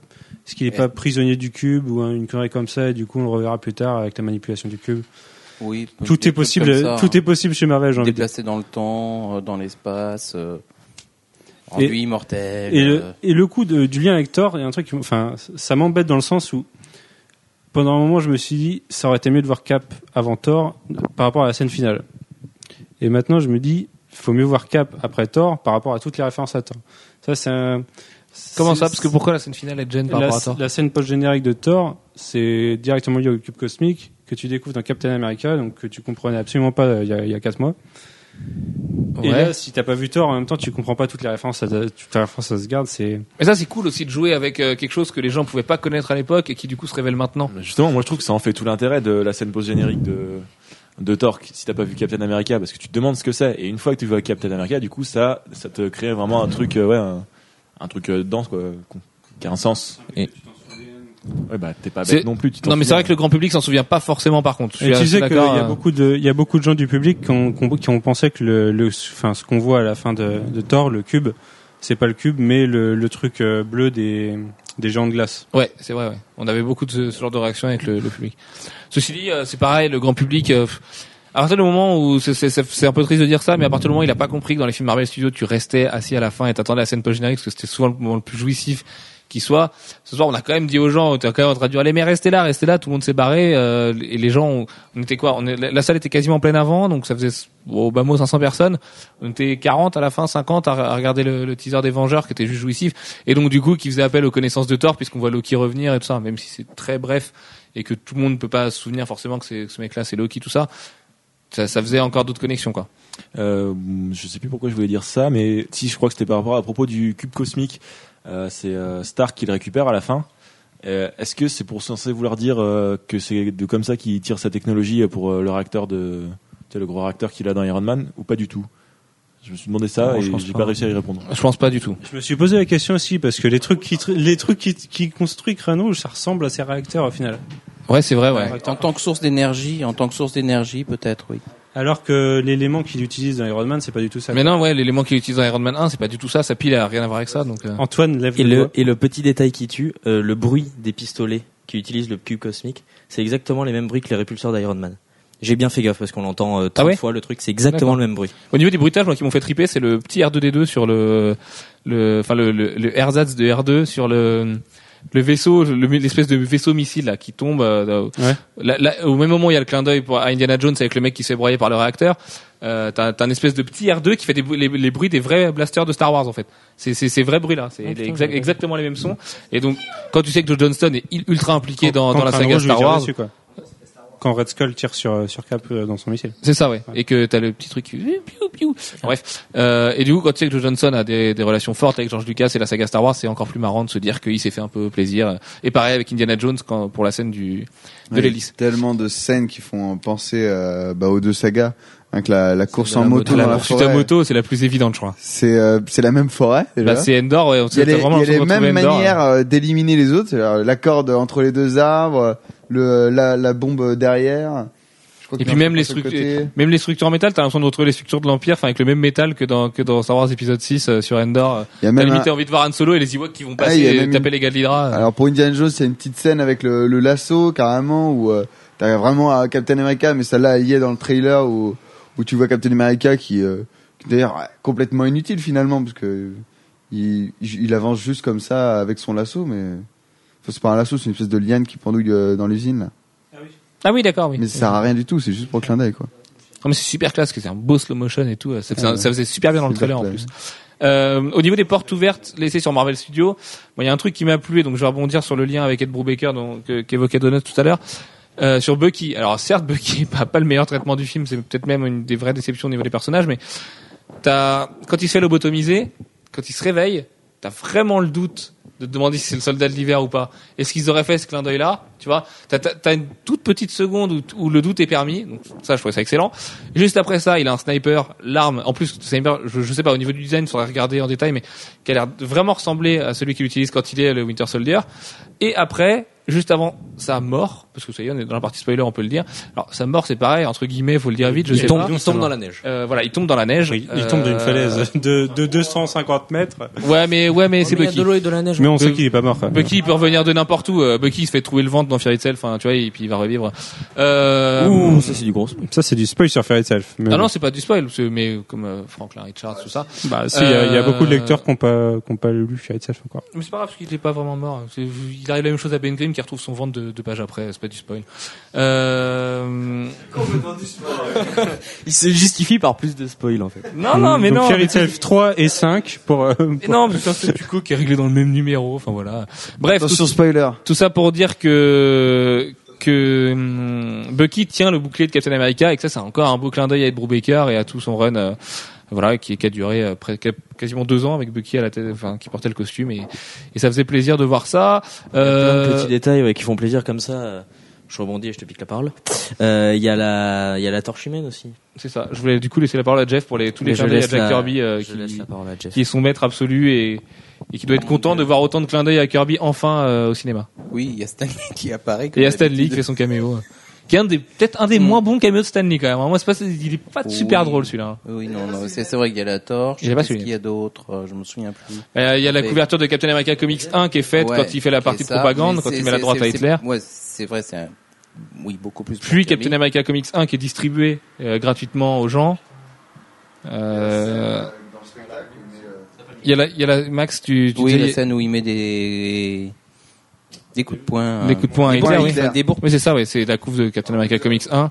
est-ce qu'il est pas prisonnier du cube ou un- une connerie comme ça et du coup on le reverra plus tard avec la manipulation du cube? Oui. Tout est possible, ça, tout hein. est possible chez Marvel, dire. Déplacé dans le temps, euh, dans l'espace, euh, rendu Et- immortel. Et le, euh, et le coup de, du lien avec Thor, il y a un truc, enfin, ça m'embête dans le sens où, pendant un moment, je me suis dit, ça aurait été mieux de voir Cap avant Thor par rapport à la scène finale. Et maintenant, je me dis, il faut mieux voir Cap après Thor par rapport à toutes les références à Thor. Ça, c'est un. Comment ça? Parce que pourquoi la scène finale est gêne par la, rapport à Thor? la scène post-générique de Thor, c'est directement lié au cube cosmique que tu découvres dans Captain America, donc que tu comprenais absolument pas euh, il y a, il y a quatre mois. Et là, si t'as pas vu Thor, en même temps, tu comprends pas toutes les références à, toutes les références à Asgard, c'est. Et ça, c'est cool aussi de jouer avec euh, quelque chose que les gens pouvaient pas connaître à l'époque et qui du coup se révèle maintenant. Mais Justement, moi je trouve que ça en fait tout l'intérêt de la scène post-générique de, de Thor, si t'as pas vu Captain America, parce que tu te demandes ce que c'est. Et une fois que tu vois Captain America, du coup, ça, ça te crée vraiment un truc, euh, ouais, un, un truc euh, dense, quoi, qui a un sens. Et- Ouais, bah, t'es pas bête non plus. tu Non, mais c'est vrai que le grand public s'en souvient pas forcément par contre. Je Et suis tu assez sais qu'il y a euh, beaucoup de, il y a beaucoup de gens du public qui ont, qui ont, qui ont pensé que le, le, enfin, ce qu'on voit à la fin de, de Thor, le cube, c'est pas le cube, mais le, le truc euh, bleu des, des géants de glace. Ouais, c'est vrai. Ouais. On avait beaucoup de ce, ce genre de réaction avec le, le public. Ceci dit, euh, c'est pareil, le grand public. euh, à partir du moment où c'est- un peu triste de dire ça, mais à partir du moment où il a pas compris que dans les films Marvel Studios, tu restais assis à la fin et t'attendais la scène post générique parce que c'était souvent le moment le plus jouissif qui soit. Ce soir, on a quand même dit aux gens, on était quand même en train de dire, allez, mais restez là, restez là. Tout le monde s'est barré euh, et les gens, on, était quoi On la salle était quasiment pleine avant, donc ça faisait au bas mot 500 personnes. On était 40 à la fin, 50 à, regarder le, teaser des Vengeurs qui était juste jouissif et donc du coup qui faisait appel aux connaissances de Thor puisqu'on voit Loki revenir et tout ça, même si c'est très bref et que tout le monde ne peut pas se souvenir forcément que, que ce mec-là c'est Loki, tout ça. Ça, ça faisait encore d'autres connexions quoi. Euh, je sais plus pourquoi je voulais dire ça, mais si je crois que c'était par rapport à propos du cube cosmique. Euh, c'est euh, Stark qui le récupère à la fin. Euh, Est-ce que c'est pour censé vouloir dire euh, que c'est de comme ça qu'il tire sa technologie pour euh, le réacteur de, tu sais, le gros réacteur qu'il a dans Iron Man ou pas du tout? Je me suis demandé ça Non, je et j'ai pas. pas réussi à y répondre. Je pense pas du tout. Je me suis posé la question aussi parce que les trucs qui les trucs qui, qui construit Crano, ça ressemble à ses réacteurs au final. Ouais, c'est vrai, ouais. En tant que source d'énergie, en tant que source d'énergie, peut-être, oui. Alors que l'élément qu'il utilise dans Iron Man, c'est pas du tout ça. Mais non, ouais, l'élément qu'il utilise dans Iron Man 1, c'est pas du tout ça. Sa pile a rien à voir avec ça, donc. euh. Antoine lève Et le, doigt. et le petit détail qui tue, euh, le bruit des pistolets qui utilisent le cube cosmique, c'est exactement les mêmes bruits que les répulseurs d'Iron Man. J'ai bien fait gaffe parce qu'on l'entend euh, 30 Ah ouais fois le truc, c'est exactement le même bruit. Au niveau des bruitages, moi, qui m'ont fait triper, c'est le petit R2D2 sur le, le, enfin le, le, le ersatz de R2 sur le, le vaisseau, le- l'espèce de vaisseau missile là qui tombe. euh, Ouais. là- là, au même moment, il y a le clin d'œil pour à Indiana Jones avec le mec qui se fait broyer par le réacteur. Euh, t'as, t'as un espèce de petit R2 qui fait des, les, les bruits des vrais blasters de Star Wars en fait. C'est, c'est ces vrais bruits là. C'est Ah, exactement les mêmes sons. Et donc, quand tu sais que Joe Johnston est ultra impliqué dans, Quand dans la saga Star Wars, dessus, quoi. Quand Red Skull tire sur sur Cap euh, dans son missile. C'est ça, ouais. Et que t'as le petit truc qui piou, piou. Bref. Euh, et du coup, quand tu sais que Joe Johnson a des, des relations fortes avec George Lucas et la saga Star Wars, c'est encore plus marrant de se dire qu'il s'est fait un peu plaisir. Et pareil avec Indiana Jones quand, pour la scène du, de Ouais, l'hélice. Tellement de scènes qui font penser euh, bah, aux deux sagas. Hein, que la, la course en la moto moto, dans La la poursuite forêt. à moto, c'est la plus évidente, je crois. C'est euh, c'est la même forêt. Déjà. Bah, c'est Endor, ouais. On il y a les, vraiment y a les mêmes Endor. manières euh, d'éliminer les autres. c'est-à-dire La corde entre les deux arbres, le la, la bombe derrière. Je crois Et puis même les structures, même les structures en métal, t'as l'impression de retrouver les structures de l'Empire, enfin avec le même métal que dans que dans Star Wars épisode 6 euh, sur Endor. T'as limite un- envie de voir Han Solo et les Ewoks qui vont Ah, passer il y a et même taper les gars de l'Hydra. Alors pour Indiana Jones, il y a une petite scène avec le, le lasso carrément où euh, t'as vraiment à Captain America, mais celle-là elle y est dans le trailer où où tu vois Captain America qui, euh, qui d'ailleurs complètement inutile finalement parce que il, il avance juste comme ça avec son lasso, mais c'est pas un lasso, c'est une espèce de liane qui pendouille euh, dans l'usine là. Ah oui, d'accord, oui. Mais ça sert à rien du tout, c'est juste pour le clin d'œil quoi. Non, mais c'est super classe, que c'est un beau slow motion et tout. Ça faisait, Ah ouais. ça faisait super bien dans le trailer en plus. Euh, au niveau des portes ouvertes laissées sur Marvel Studios, bon, il y a un truc qui m'a plu et donc je vais rebondir sur le lien avec Ed Brubaker qu'évoquait Donut tout à l'heure. Euh, sur Bucky. Alors certes, Bucky n'est pas, pas le meilleur traitement du film, c'est peut-être même une des vraies déceptions au niveau des personnages, mais t'as quand il se fait lobotomiser, quand il se réveille, t'as vraiment le doute de demander si c'est le soldat de l'hiver ou pas. Est-ce qu'ils auraient fait ce clin d'œil-là Tu vois, t'as, t'as, une toute petite seconde où, où le doute est permis. Donc ça, je trouvais ça excellent. Juste après ça, il a un sniper, l'arme. En plus, sniper, je, je sais pas au niveau du design, faudrait regarder en détail, mais qui a l'air vraiment ressembler à celui qu'il utilise quand il est le Winter Soldier. Et après, juste avant sa mort, parce que ça y est, on est dans la partie spoiler, on peut le dire. Alors sa mort, c'est pareil, entre guillemets, faut le dire vite. Je sais Il tombe, pas. il tombe dans la neige. Euh, voilà, il tombe dans la neige. Oui, il tombe d'une Euh, falaise de, de 250 mètres. Ouais, mais ouais, mais c'est il y a Bucky. de l'eau et de la neige. Mais on sait Euh, qu'il est pas mort. quoi. Bucky il peut revenir de n'importe où. Euh, Bucky il se fait trouver le ventre dans Fear Itself, enfin tu vois, et puis il va revivre. Euh, Ouh, ça c'est du gros. Ça c'est du spoil sur Fairy Self. Mais ah non, c'est pas du spoil, mais comme euh, Franklin Richards, tout ça. Bah si, il y, a- il y a beaucoup de lecteurs qui n'ont pas, qui ont pas lu Fairy Self encore. Mais c'est pas grave parce qu'il est pas vraiment mort. Il arrive la même chose à Ben Grimm qui retrouve son ventre de, pages après. C'est pas du spoil. Euh... Il se justifie par plus de spoil en fait. Non, non, mais Donc non. Fairy c'est- Self 3 et 5 pour... euh, mais non, mais c'est un statu quo qui est réglé dans le même numéro. Enfin voilà. Bref, tout, Attention spoiler. tout ça pour dire que que hum, Bucky tient le bouclier de Captain America et que ça c'est encore un beau clin d'œil à Ed Brubaker et à tout son run. euh, voilà, qui, qui a duré euh, près- quasiment deux ans avec Bucky à la tête, enfin qui portait le costume et, et ça faisait plaisir de voir ça. Plein de Euh, petits détails ouais, qui font plaisir comme ça. euh, Je rebondis et je te pique la parole. Euh, Il y a la, il y a la torche humaine aussi. C'est ça. Je voulais du coup laisser la parole à Jeff pour les tous les clins d'œil à Jack la- Kirby euh, qui, à qui est son maître absolu et, et qui doit être content de voir autant de clins d'œil à Kirby enfin euh, au cinéma. Oui, il y a Stanley qui apparaît. Et il y a Stan Lee qui fait son caméo. Qui est un des peut-être un des Mm. moins bons caméos de Stan Lee quand même. Moi c'est pas il est pas super Oui. drôle celui-là. Oui, non, non, c'est c'est vrai qu'il y a la torche. Il est pas Qu'est-ce celui-là. qu'il y a d'autre Euh, Je me souviens plus. Euh, Il y a la couverture de Captain America Comics 1 qui est faite Ouais, quand il fait la partie ça, propagande, quand il met la droite à Hitler. Ouais, c'est vrai, c'est un... oui beaucoup plus. Puis. Captain America Comics 1 qui est distribué euh, gratuitement aux gens. Euh, Il y a la, il y a la Max, tu, tu Oui, disais- la scène où il met des des coups de poing. Des coups de poing Des Hitler, bourres- oui. Hitler, Des. Oui, c'est ça, ouais, c'est la couve de Captain America Comics 1.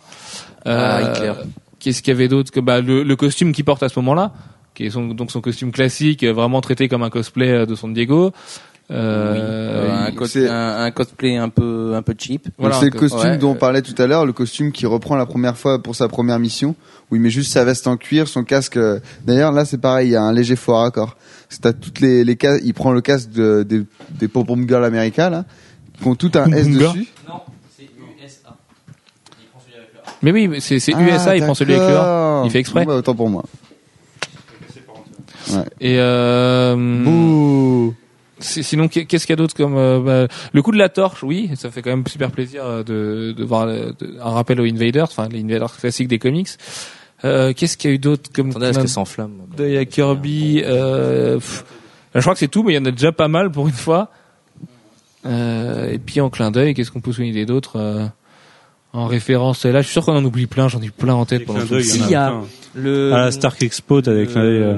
Ah, Hitler. Qu'est-ce qu'il y avait d'autre que bah, le, le costume qu'il porte à ce moment-là, qui est son, donc son costume classique, euh, vraiment traité comme un cosplay euh, de San Diego. Euh, Euh, un, cos- c'est- un, un cosplay un peu un peu cheap. Voilà, c'est le co- costume ouais. dont on parlait tout à l'heure, le costume qui reprend la première fois pour sa première mission, où il met juste sa veste en cuir, son casque. euh, D'ailleurs, là, c'est pareil, il y a un léger faux raccord. C'est à toutes les, les cas, il prend le casque de, des, des pom pom girls américains là, qui ont tout un S dessus. Non, c'est USA. Il prend celui avec le Mais oui, mais c'est c'est Ah, USA, il prend celui avec le A. d'accord. Il fait exprès. Bon, bah, autant pour moi. Ouais. Et euh, Bouh. si- sinon, qu'est- qu'est-ce qu'il y a d'autre comme euh, bah, le coup de la torche Oui, ça fait quand même super plaisir euh, de, de voir euh, de- un rappel aux Invaders, enfin les Invaders classiques des comics. Euh, qu'est-ce qu'il y a eu d'autre comme Attendez, est-ce que ça s'enflamme Il y a Kirby. Euh, pff, je crois que c'est tout, mais il y en a déjà pas mal pour une fois. Euh, et puis en clin d'œil, qu'est-ce qu'on peut souligner d'autres euh, en référence? Là, je suis sûr qu'on en oublie plein. J'en ai plein en tête. Pendant tout il Si, y a il y a- plein. Le, À la Stark Expo, avec le-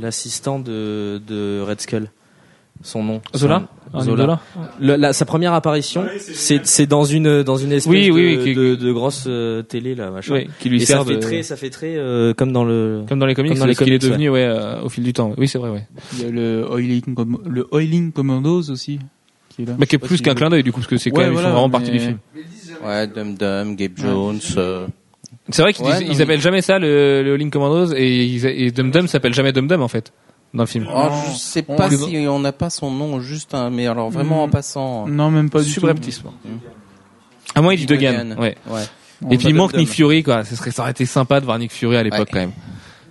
l'assistant de, de Red Skull. Son nom. Zola Son- Un Zola. Zola Le- la- sa première apparition, c'est c'est dans une dans une espèce Oui, de, oui, oui, qui- de, de grosse euh, télé là, machin. Oui, qui lui Et ça sert fait de- très ça fait très euh, comme dans le comme dans les comics, Comme dans les ce qu'il est devenu ouais. euh, au fil du temps. Oui, c'est vrai. Ouais. Il y a le Oiling, le Oiling Commandos aussi. Qui est là. Mais qui est plus si qu'un clin d'œil du coup, parce que c'est quand même, ils font vraiment mais- partie du film. Ouais, Dum Dum, Gabe Jones. euh, C'est vrai qu'ils ils appellent jamais ça le, le Link Commandos et, ils- et Dum Dum s'appelle jamais Dum Dum en fait dans le film. Oh, je sais On- pas on- si on n'a pas son nom juste, hein, mais alors vraiment en Mm. passant. Non, même pas du tout. Subrepticement. À moins il dit Degan. Ouais. Ouais. On Et puis il manque Nick. Fury quoi. Ce serait ça aurait été sympa de voir Nick Fury à l'époque Ouais. quand même.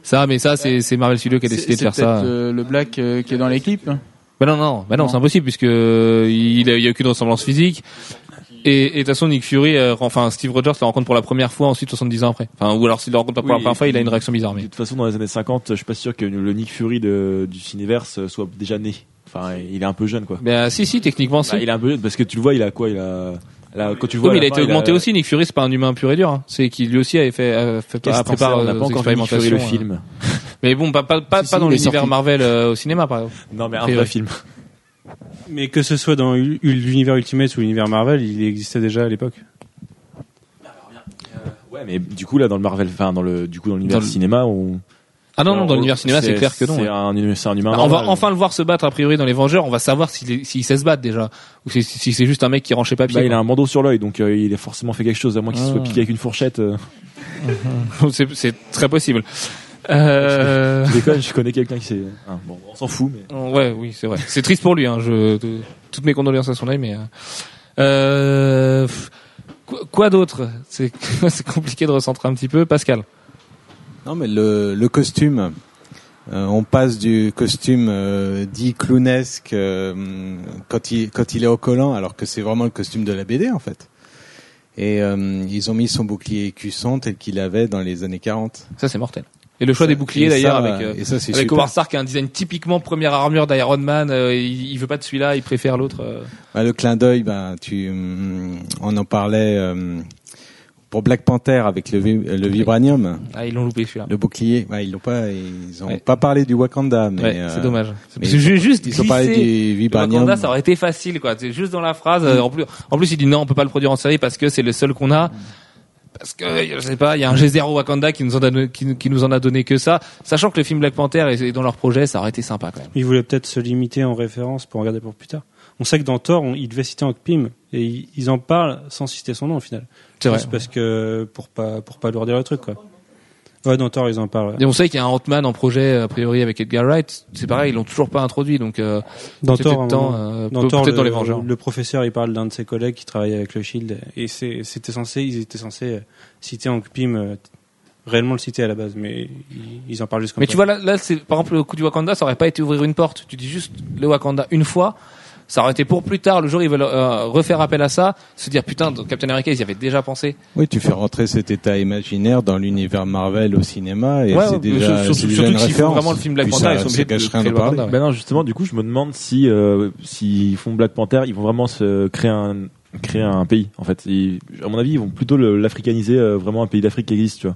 Ça, mais ça c'est c'est Marvel Studios qui a décidé de faire ça. euh, le Black euh, qui est dans les clips. Bah non non, bah non, Non. c'est impossible puisque euh, il, a- il y a aucune ressemblance physique. Et, de toute façon Nick Fury, euh, enfin Steve Rogers le rencontre pour la première fois ensuite 70 ans après. Enfin ou alors s'il le rencontre pour Oui, la première fois, il a une réaction bizarre. De Mais toute façon, dans les années 50, je suis pas sûr que le Nick Fury de, du cinéverse soit déjà né. Enfin, il est un peu jeune, quoi. bah si si techniquement si. Bah, il est un peu jeune parce que tu le vois, il a quoi? Il a, là, quand tu vois, Oui, mais il a été augmenté aussi. Nick Fury, c'est pas un humain pur et dur. hein. C'est qu'il lui aussi avait fait, euh, fait a sais préparé On n'a euh, pas encore Fury le expérimentations, film. euh. Mais bon, pas pas pas, pas dans l'univers. Marvel euh, au cinéma par exemple. Non, mais un A vrai film. Mais que ce soit dans l'univers Ultimate ou l'univers Marvel, il existait déjà à l'époque. Ouais, mais du coup là, dans le Marvel, enfin dans le, du coup dans l'univers cinéma, on. Ah non non, dans l'univers cinéma, c'est clair que non. C'est ouais. un, c'est un humain. Bah, on va enfin le voir se battre a priori dans les Vengeurs. On va savoir s'il sait se battre déjà ou si, si c'est juste un mec qui range ses papiers. Bah, il a un bandeau sur l'œil, donc euh, il a forcément fait quelque chose, à moins qu'il se soit Ah. piqué avec une fourchette. euh. c'est très possible. Euh... Je déconne, je connais quelqu'un qui s'est. Ah, bon, on s'en fout, mais. Ouais, oui, c'est vrai. C'est triste pour lui. Hein. Je, toutes mes condoléances à son œil, mais euh, euh, quoi, quoi d'autre? C'est c'est compliqué de recentrer un petit peu, Pascal. Non, mais le, le costume, euh, on passe du costume euh, dit clownesque euh, quand il quand il est au collant, alors que c'est vraiment le costume de la BD en fait. Et euh, ils ont mis son bouclier écusson tel qu'il avait dans les années 40. Ça, c'est mortel. Et le choix des boucliers d'ailleurs avec euh, et ça c'est avec super. Howard Stark qui a un design typiquement première armure d'Iron Man. euh, il, il veut pas de celui-là, il préfère l'autre. euh. Bah, le clin d'œil, ben tu, hum, on en parlait euh, pour Black Panther avec le, vi- le vibranium, Ah, ils l'ont loupé celui-là. le bouclier. Ouais, ils l'ont pas, ils ont Ouais. pas parlé du Wakanda, mais Ouais, euh, c'est dommage. mais que j'ai juste ils ont parlé du vibranium. Wakanda, ça aurait été facile, quoi. C'est juste dans la phrase. euh, En plus, en plus, il dit non, on peut pas le produire en série parce que c'est le seul qu'on a. Parce que je sais pas, il y a un G0 Wakanda qui nous en a donné, qui, qui nous en a donné que ça, sachant que le film Black Panther est est dans leur projet, ça aurait été sympa quand même. Ils voulaient peut-être se limiter en référence pour regarder pour plus tard. On sait que dans Thor, on, ils devaient citer Hank Pym et ils, ils en parlent sans citer son nom au final. C'est vrai. Juste parce que pour pas pour pas lourdir le truc quoi. Ouais, dans Thor ils en parlent. ouais. Et on sait qu'il y a un Ant-Man en projet a priori avec Edgar Wright. C'est pareil, ils l'ont toujours pas introduit, donc euh, Dans Thor, moment- euh, dans Thor, le, dans les Vengeurs. le professeur il parle d'un de ses collègues qui travaille avec le Shield et c'était censé ils étaient censés euh, citer Hank Pym euh, réellement le citer à la base mais ils, en parlent juste comme Mais tu vois là, là c'est par exemple le coup du Wakanda, ça aurait pas été ouvrir une porte. Tu dis juste le Wakanda une fois, ça aurait été pour plus tard. Le jour où ils veulent euh, refaire appel à ça, se dire putain, dans Captain America ils y avaient déjà pensé. Oui, tu fais rentrer cet état imaginaire dans l'univers Marvel au cinéma et Ouais, c'est déjà, surtout- c'est déjà surtout une s'ils font référence. vraiment le film Black Panther, ils sont obligés de le parler. Wakanda, Ben non, justement, du coup, je me demande si, euh, s'ils font Black Panther, ils vont vraiment se créer un, créer un pays. En fait, Ils- à mon avis, ils vont plutôt l'africaniser, euh, vraiment un pays d'Afrique qui existe, tu vois.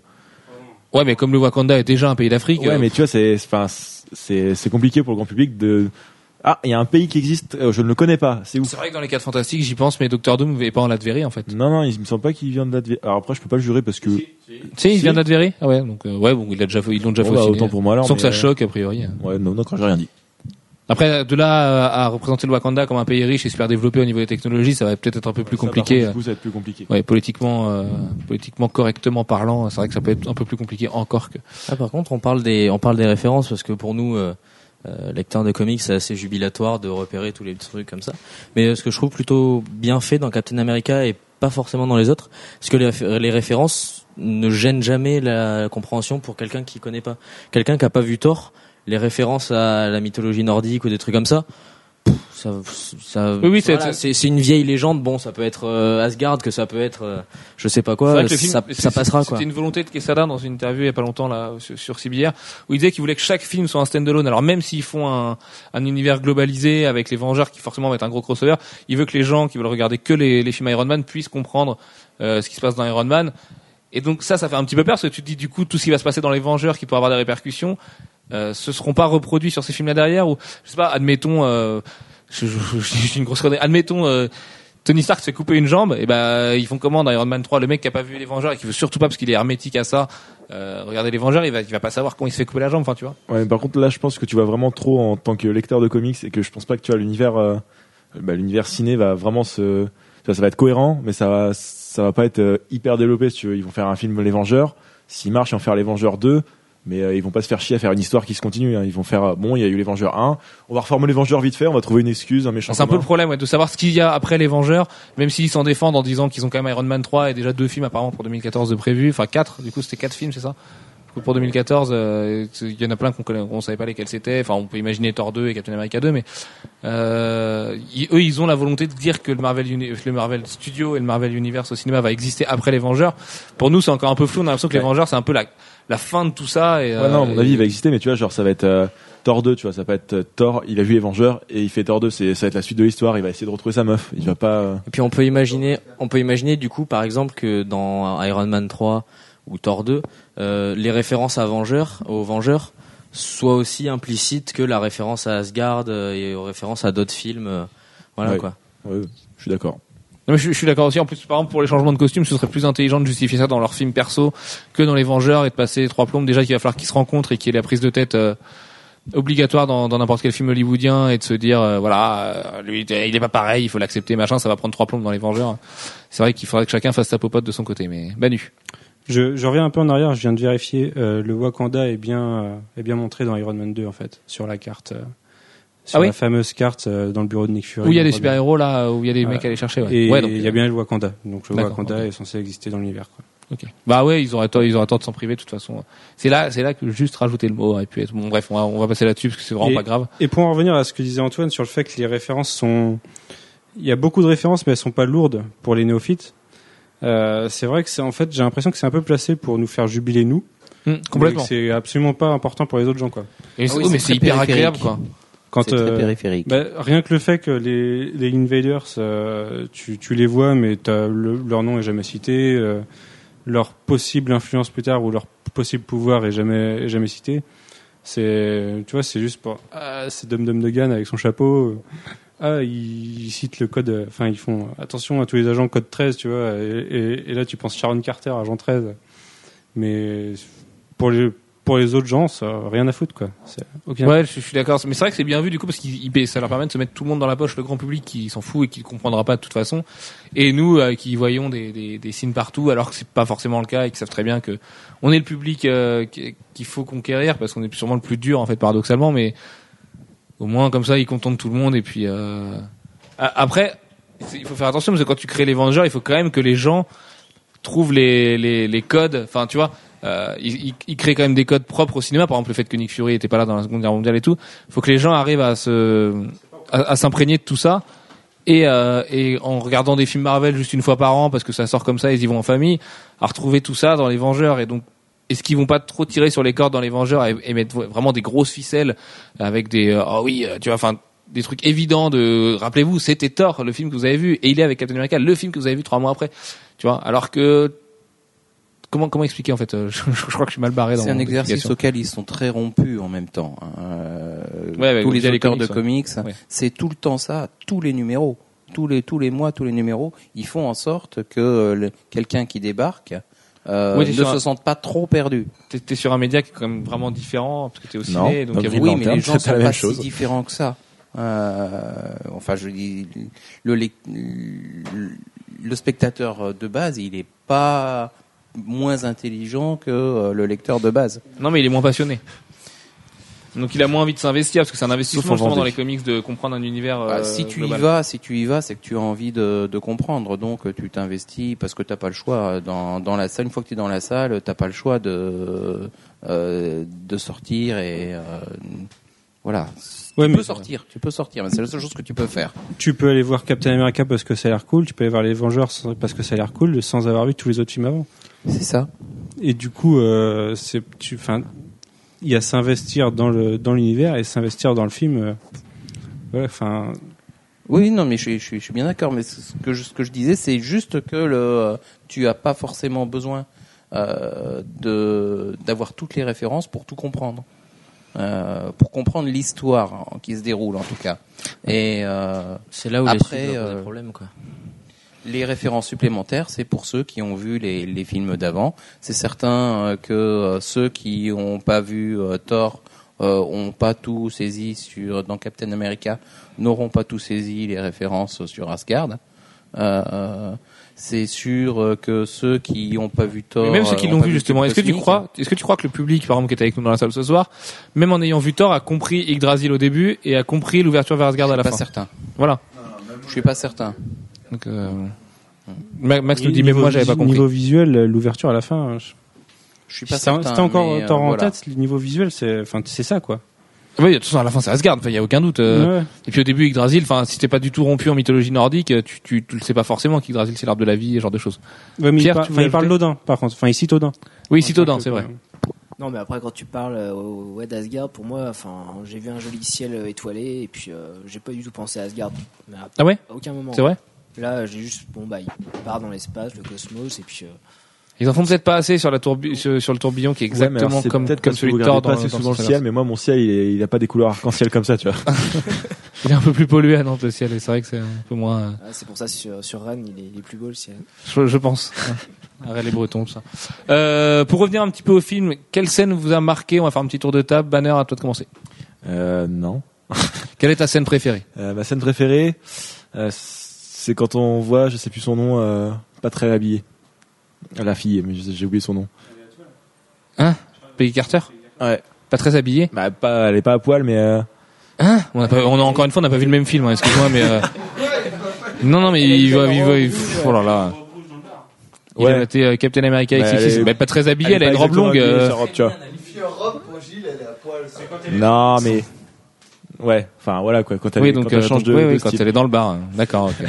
Ouais, mais comme le Wakanda est déjà un pays d'Afrique. Ouais, euh, mais tu vois, c'est, enfin, c'est, c'est compliqué pour le grand public de. Ah, il y a un pays qui existe, euh, je ne le connais pas. C'est où c'est vrai que dans les 4 fantastiques, j'y pense, mais Doctor Doom n'est pas en Latverie en fait. Non, non, il me semble pas qu'il vient de Latverie. Alors après, je peux pas le jurer parce que. Tu sais, il Si. vient de Latverie Ah ouais, donc euh, ouais, bon, il a déjà ils l'ont déjà Bon, fait bah, autant pour moi alors. Sans que ça euh, choque a priori. Ouais, non, non, quand j'ai rien dit. Après, de là à, représenter le Wakanda comme un pays riche et super développé au niveau des technologies, ça va peut-être être un peu plus Ça, par compliqué. contre, du coup, ça va être plus compliqué. Ouais, politiquement, euh, politiquement correctement parlant, c'est vrai que ça peut être un peu plus compliqué encore que. Ah, par contre, on parle des, on parle des références parce que pour nous, euh, euh, lecteurs de comics, c'est assez jubilatoire de repérer tous les trucs comme ça. Mais euh, ce que je trouve plutôt bien fait dans Captain America et pas forcément dans les autres, c'est que les références ne gênent jamais la compréhension pour quelqu'un qui connaît pas. Quelqu'un qui a pas vu Thor, les références à la mythologie nordique ou des trucs comme ça. Ça, ça, Oui, oui, c'est- voilà, c'est c'est une vieille légende. Bon, ça peut être euh, Asgard, que ça peut être, euh, je sais pas quoi. film, ça, passera quoi. C'était une volonté de Quesada dans une interview il y a pas longtemps là sur, sur CBR où il disait qu'il voulait que chaque film soit un stand-alone. Alors même s'ils font un, un univers globalisé avec les Vengeurs qui forcément va être un gros crossover, il veut que les gens qui veulent regarder que les, les films Iron Man puissent comprendre euh, ce qui se passe dans Iron Man. Et donc ça, ça fait un petit peu peur parce que tu te dis du coup tout ce qui va se passer dans les Vengeurs qui pourrait avoir des répercussions, euh, ce seront pas reproduits sur ces films-là derrière ou je sais pas, admettons, euh, je, je, je, je dis une grosse connerie, admettons. Euh, Tony Stark se fait couper une jambe, et ben ils font comment dans Iron Man 3 Le mec qui a pas vu les Vengeurs et qui veut surtout pas parce qu'il est hermétique à ça, euh, regarder les Vengeurs, il va, il va pas savoir comment il se fait couper la jambe, enfin tu vois. Ouais, mais par contre, là, je pense que tu vas vraiment trop en tant que lecteur de comics et que je pense pas que tu vois l'univers, euh, bah, l'univers ciné va vraiment se, ça, ça va être cohérent, mais ça va, ça va pas être euh, hyper développé. Si tu veux. ils vont faire un film Les Vengeurs, s'il marche, ils vont faire Les Vengeurs 2, mais euh, ils vont pas se faire chier à faire une histoire qui se continue. hein. Ils vont faire, euh, bon, il y a eu Les Vengeurs 1, on va reformer Les Vengeurs vite fait, on va trouver une excuse, un méchant. C'est un peu le problème ouais, de savoir ce qu'il y a après les Vengeurs, même s'ils s'en défendent en disant qu'ils ont quand même Iron Man 3 et déjà deux films apparemment pour 2014 de prévu, enfin quatre, du coup c'était quatre films, c'est ça? Pour 2014, euh, il y en a plein qu'on connaît, on savait pas lesquels c'était. Enfin, on peut imaginer Thor 2 et Captain America 2, mais euh, eux, ils ont la volonté de dire que le Marvel, Uni- le Marvel Studio et le Marvel Universe au cinéma va exister après les Vengeurs. Pour nous, c'est encore un peu flou. On a l'impression que les Vengeurs, c'est un peu la, la fin de tout ça. Et, Ouais, non, à mon euh, avis, il va exister, mais tu vois, genre, ça va être euh, Thor 2, tu vois, ça va être euh, Thor, il a vu les Vengeurs et il fait Thor 2, c'est, ça va être la suite de l'histoire, il va essayer de retrouver sa meuf, il va pas. euh, Et puis on peut imaginer, on peut imaginer du coup par exemple que dans Iron Man 3 ou Thor 2, euh, les références à Vengeurs, aux Vengeurs, soient aussi implicites que la référence à Asgard et aux références à d'autres films. euh, voilà Ouais. quoi. Ouais, je suis d'accord. Je, suis d'accord aussi. En plus, par exemple, pour les changements de costume, ce serait plus intelligent de justifier ça dans leur film perso que dans les Vengeurs et de passer trois plombes. Déjà qu'il va falloir qu'ils se rencontrent et qu'il y ait la prise de tête euh, obligatoire dans n'importe quel film hollywoodien et de se dire, euh, voilà, euh, lui, il est pas pareil, il faut l'accepter, machin. Ça va prendre trois plombes dans les Vengeurs. C'est vrai qu'il faudrait que chacun fasse sa popote de son côté, mais Banu. Je, je reviens un peu en arrière, je viens de vérifier, euh, le Wakanda est bien, est bien montré dans Iron Man 2 en fait, sur la carte. Sur Ah oui la fameuse carte euh, dans le bureau de Nick Fury. Où il y a des voit bien. super héros là, où il y a des mecs à aller chercher. Ouais. Et Ouais, il y a bien le Wakanda. Donc le Wakanda est censé exister dans l'univers. Bah ouais, ils auraient tort, ils auraient tort de s'en priver de toute façon. C'est là, c'est là que juste rajouter le mot aurait pu être. Bon, bref, on va, on va passer là-dessus parce que c'est vraiment Et- pas grave. Et pour en revenir à ce que disait Antoine sur le fait que les références sont, il y a beaucoup de références, mais elles sont pas lourdes pour les néophytes. Euh, c'est vrai que c'est en fait, j'ai l'impression que c'est un peu placé pour nous faire jubiler nous. Hum, complètement. C'est absolument pas important pour les autres gens quoi. Et Ah oui, oh, mais c'est hyper agréable quoi. Quand très euh, périphérique. bah, rien que le fait que les, les invaders, euh, tu, tu les vois, mais t'as le, leur nom est jamais cité, euh, leur possible influence plus tard ou leur possible pouvoir est jamais est jamais cité. C'est, tu vois, c'est juste pour ah, c'est Dum Dum Dugan avec son chapeau. Ah, ils, ils citent le code. Enfin, ils font attention à tous les agents code 13, tu vois. Et, et- et là, tu penses Sharon Carter, agent 13. Mais pour les pour les autres gens, ça rien à foutre, quoi. Ouais, je, suis d'accord. Mais c'est vrai que c'est bien vu du coup parce que ça leur permet de se mettre tout le monde dans la poche, le grand public qui s'en fout et qui ne comprendra pas de toute façon. Et nous euh, qui voyons des, des, signes partout alors que c'est pas forcément le cas et qui savent très bien que on est le public euh, qui- qu'il faut conquérir parce qu'on est sûrement le plus dur en fait paradoxalement, mais au moins comme ça ils contentent tout le monde et puis euh... après il faut faire attention parce que quand tu crées les Vengeurs, il faut quand même que les gens trouvent les, les, les codes. Enfin, tu vois, euh, ils créent quand même des codes propres au cinéma. Par exemple, le fait que Nick Fury était pas là dans la Seconde Guerre mondiale et tout. Il faut que les gens arrivent à se à, s'imprégner de tout ça. Et, euh, et en regardant des films Marvel juste une fois par an parce que ça sort comme ça, ils y vont en famille, à retrouver tout ça dans les Vengeurs. Et donc, est-ce qu'ils vont pas trop tirer sur les cordes dans les Vengeurs et, et mettre vraiment des grosses ficelles avec des euh, oh oui, tu vois, enfin des trucs évidents de rappelez-vous, c'était Thor, le film que vous avez vu, et il est avec Captain America, le film que vous avez vu trois mois après. Tu vois, alors que comment comment expliquer en fait euh, je, je crois que je suis mal barré dans C'est un exercice auquel ils sont très rompus en même temps. hein. Euh, Ouais, avec- tous les auteurs comics, de comics, Ouais. c'est tout le temps ça, tous les numéros, tous les tous les mois, tous les numéros, ils font en sorte que euh, le- quelqu'un qui débarque euh, Oui, ne se un- sente pas trop perdu. T'es, t'es sur un média qui est quand même vraiment différent parce que t'es au Non, ciné, donc non, il y a Green oui, mais les gens sont pas si différents que ça. Euh, enfin, je dis le lec- le spectateur de base, il est pas moins intelligent que euh, le lecteur de base. Non, mais il est moins passionné. Donc il a moins envie de s'investir parce que c'est un investissement en justement dans les comics de comprendre un univers. Bah, euh, si tu global. y vas, si tu y vas, c'est que tu as envie de, de comprendre. Donc tu t'investis parce que t'as pas le choix. Dans, dans la salle, une fois que tu es dans la salle, t'as pas le choix de euh, de sortir et euh, voilà. Ouais, tu mais- peux sortir, tu peux sortir, mais c'est la seule chose que tu peux faire. Tu peux aller voir Captain America parce que ça a l'air cool, tu peux aller voir les Vengeurs parce que ça a l'air cool, sans avoir vu tous les autres films avant. C'est ça. Et du coup, euh, c'est, tu, enfin, il y a s'investir dans le dans l'univers et s'investir dans le film. euh, enfin, Oui, non, mais je, suis- je, suis- je suis bien d'accord. Mais ce que je, ce que je disais, c'est juste que le, euh, tu as pas forcément besoin euh, de d'avoir toutes les références pour tout comprendre, Euh, pour comprendre l'histoire hein, qui se déroule en tout cas. Et euh, C'est là où après, les euh, des problèmes, quoi. Les références supplémentaires, c'est pour ceux qui ont vu les, les films d'avant. C'est certain euh, que euh, ceux qui ont pas vu euh, Thor euh, ont pas tout saisi sur dans Captain America, n'auront pas tout saisi les références sur Asgard. Euh, c'est sûr que ceux qui ont pas vu Thor, Mais même ceux qui ont l'ont pas vu justement, est-ce que tu crois, est-ce que tu crois que le public, par exemple, qui était avec nous dans la salle ce soir, même en ayant vu Thor, a compris Yggdrasil au début et a compris l'ouverture vers Asgard à la pas fin certain. Voilà. Je suis pas certain. Donc, euh, Ma- Max nous dit, mais moi, j'avais pas compris. Niveau visuel, l'ouverture à la fin. Je, Je suis pas si certain. si encore mais, euh, en voilà. tête, le niveau visuel, c'est, enfin, c'est ça, quoi. Oui, de toute façon, à la fin, c'est Asgard. Enfin, il y a aucun doute. euh, Ouais. Et puis au début, Yggdrasil, enfin, si t'es pas du tout rompu en mythologie nordique, tu, tu, tu le sais pas forcément qu'Yggdrasil c'est l'arbre de la vie et ce genre de choses. Ouais, mais Pierre, il, par- tu il parle d'Odin, par contre. Enfin, il cite Odin. Oui, c'est Odin, c'est vrai. Non, mais après, quand tu parles euh, au ouais, d'Asgard, pour moi, enfin, j'ai vu un joli ciel euh, étoilé et puis euh, j'ai pas du tout pensé à Asgard. Mais à, Ah ouais? à aucun moment. C'est vrai? Là, j'ai juste, bon, bah, il part dans l'espace, le cosmos, et puis. euh, Ils en font peut-être pas assez sur, la tourbi- sur, sur le tourbillon qui est Ouais, exactement comme, celui de Thor dans, pas assez dans souvent le ciel, mais moi mon ciel il, est- il a pas des couleurs arc-en-ciel comme ça, tu vois. Il est un peu plus pollué à Nantes le ciel et c'est vrai que c'est un peu moins. euh, ah, c'est pour ça, sur, sur Rennes, il est, il est plus beau le ciel. Je, je pense. Arrête les Bretons, tout ça. Euh, pour revenir un petit peu au film, quelle scène vous a marqué? On va faire un petit tour de table. Banner, à toi de commencer. Euh, non. Quelle est ta scène préférée? Euh, ma scène préférée, euh, c'est quand on voit, je sais plus son nom, euh, pas très habillée. La fille, mais j'ai oublié son nom. Hein? Peggy Carter? Ouais. Pas très habillée Bah, pas, elle est pas à poil, mais euh, Hein? On, a pas, on a encore une fois, on n'a pas vu le même film. hein, Excuse-moi, mais euh... non, non, mais il va, il va, il- pff, oh là là. Il Ouais. a été euh, Captain America Bah, elle est- Mais pas très habillée. Elle, a une robe longue. euh, robe, tu vois. robe pour Gilles, elle est à poil. Non, mais ouais. Enfin voilà quoi. Quand elle, Oui, donc, quand elle euh, change donc, de, oui, de oui, quand style. elle est dans le bar. hein. D'accord, ok.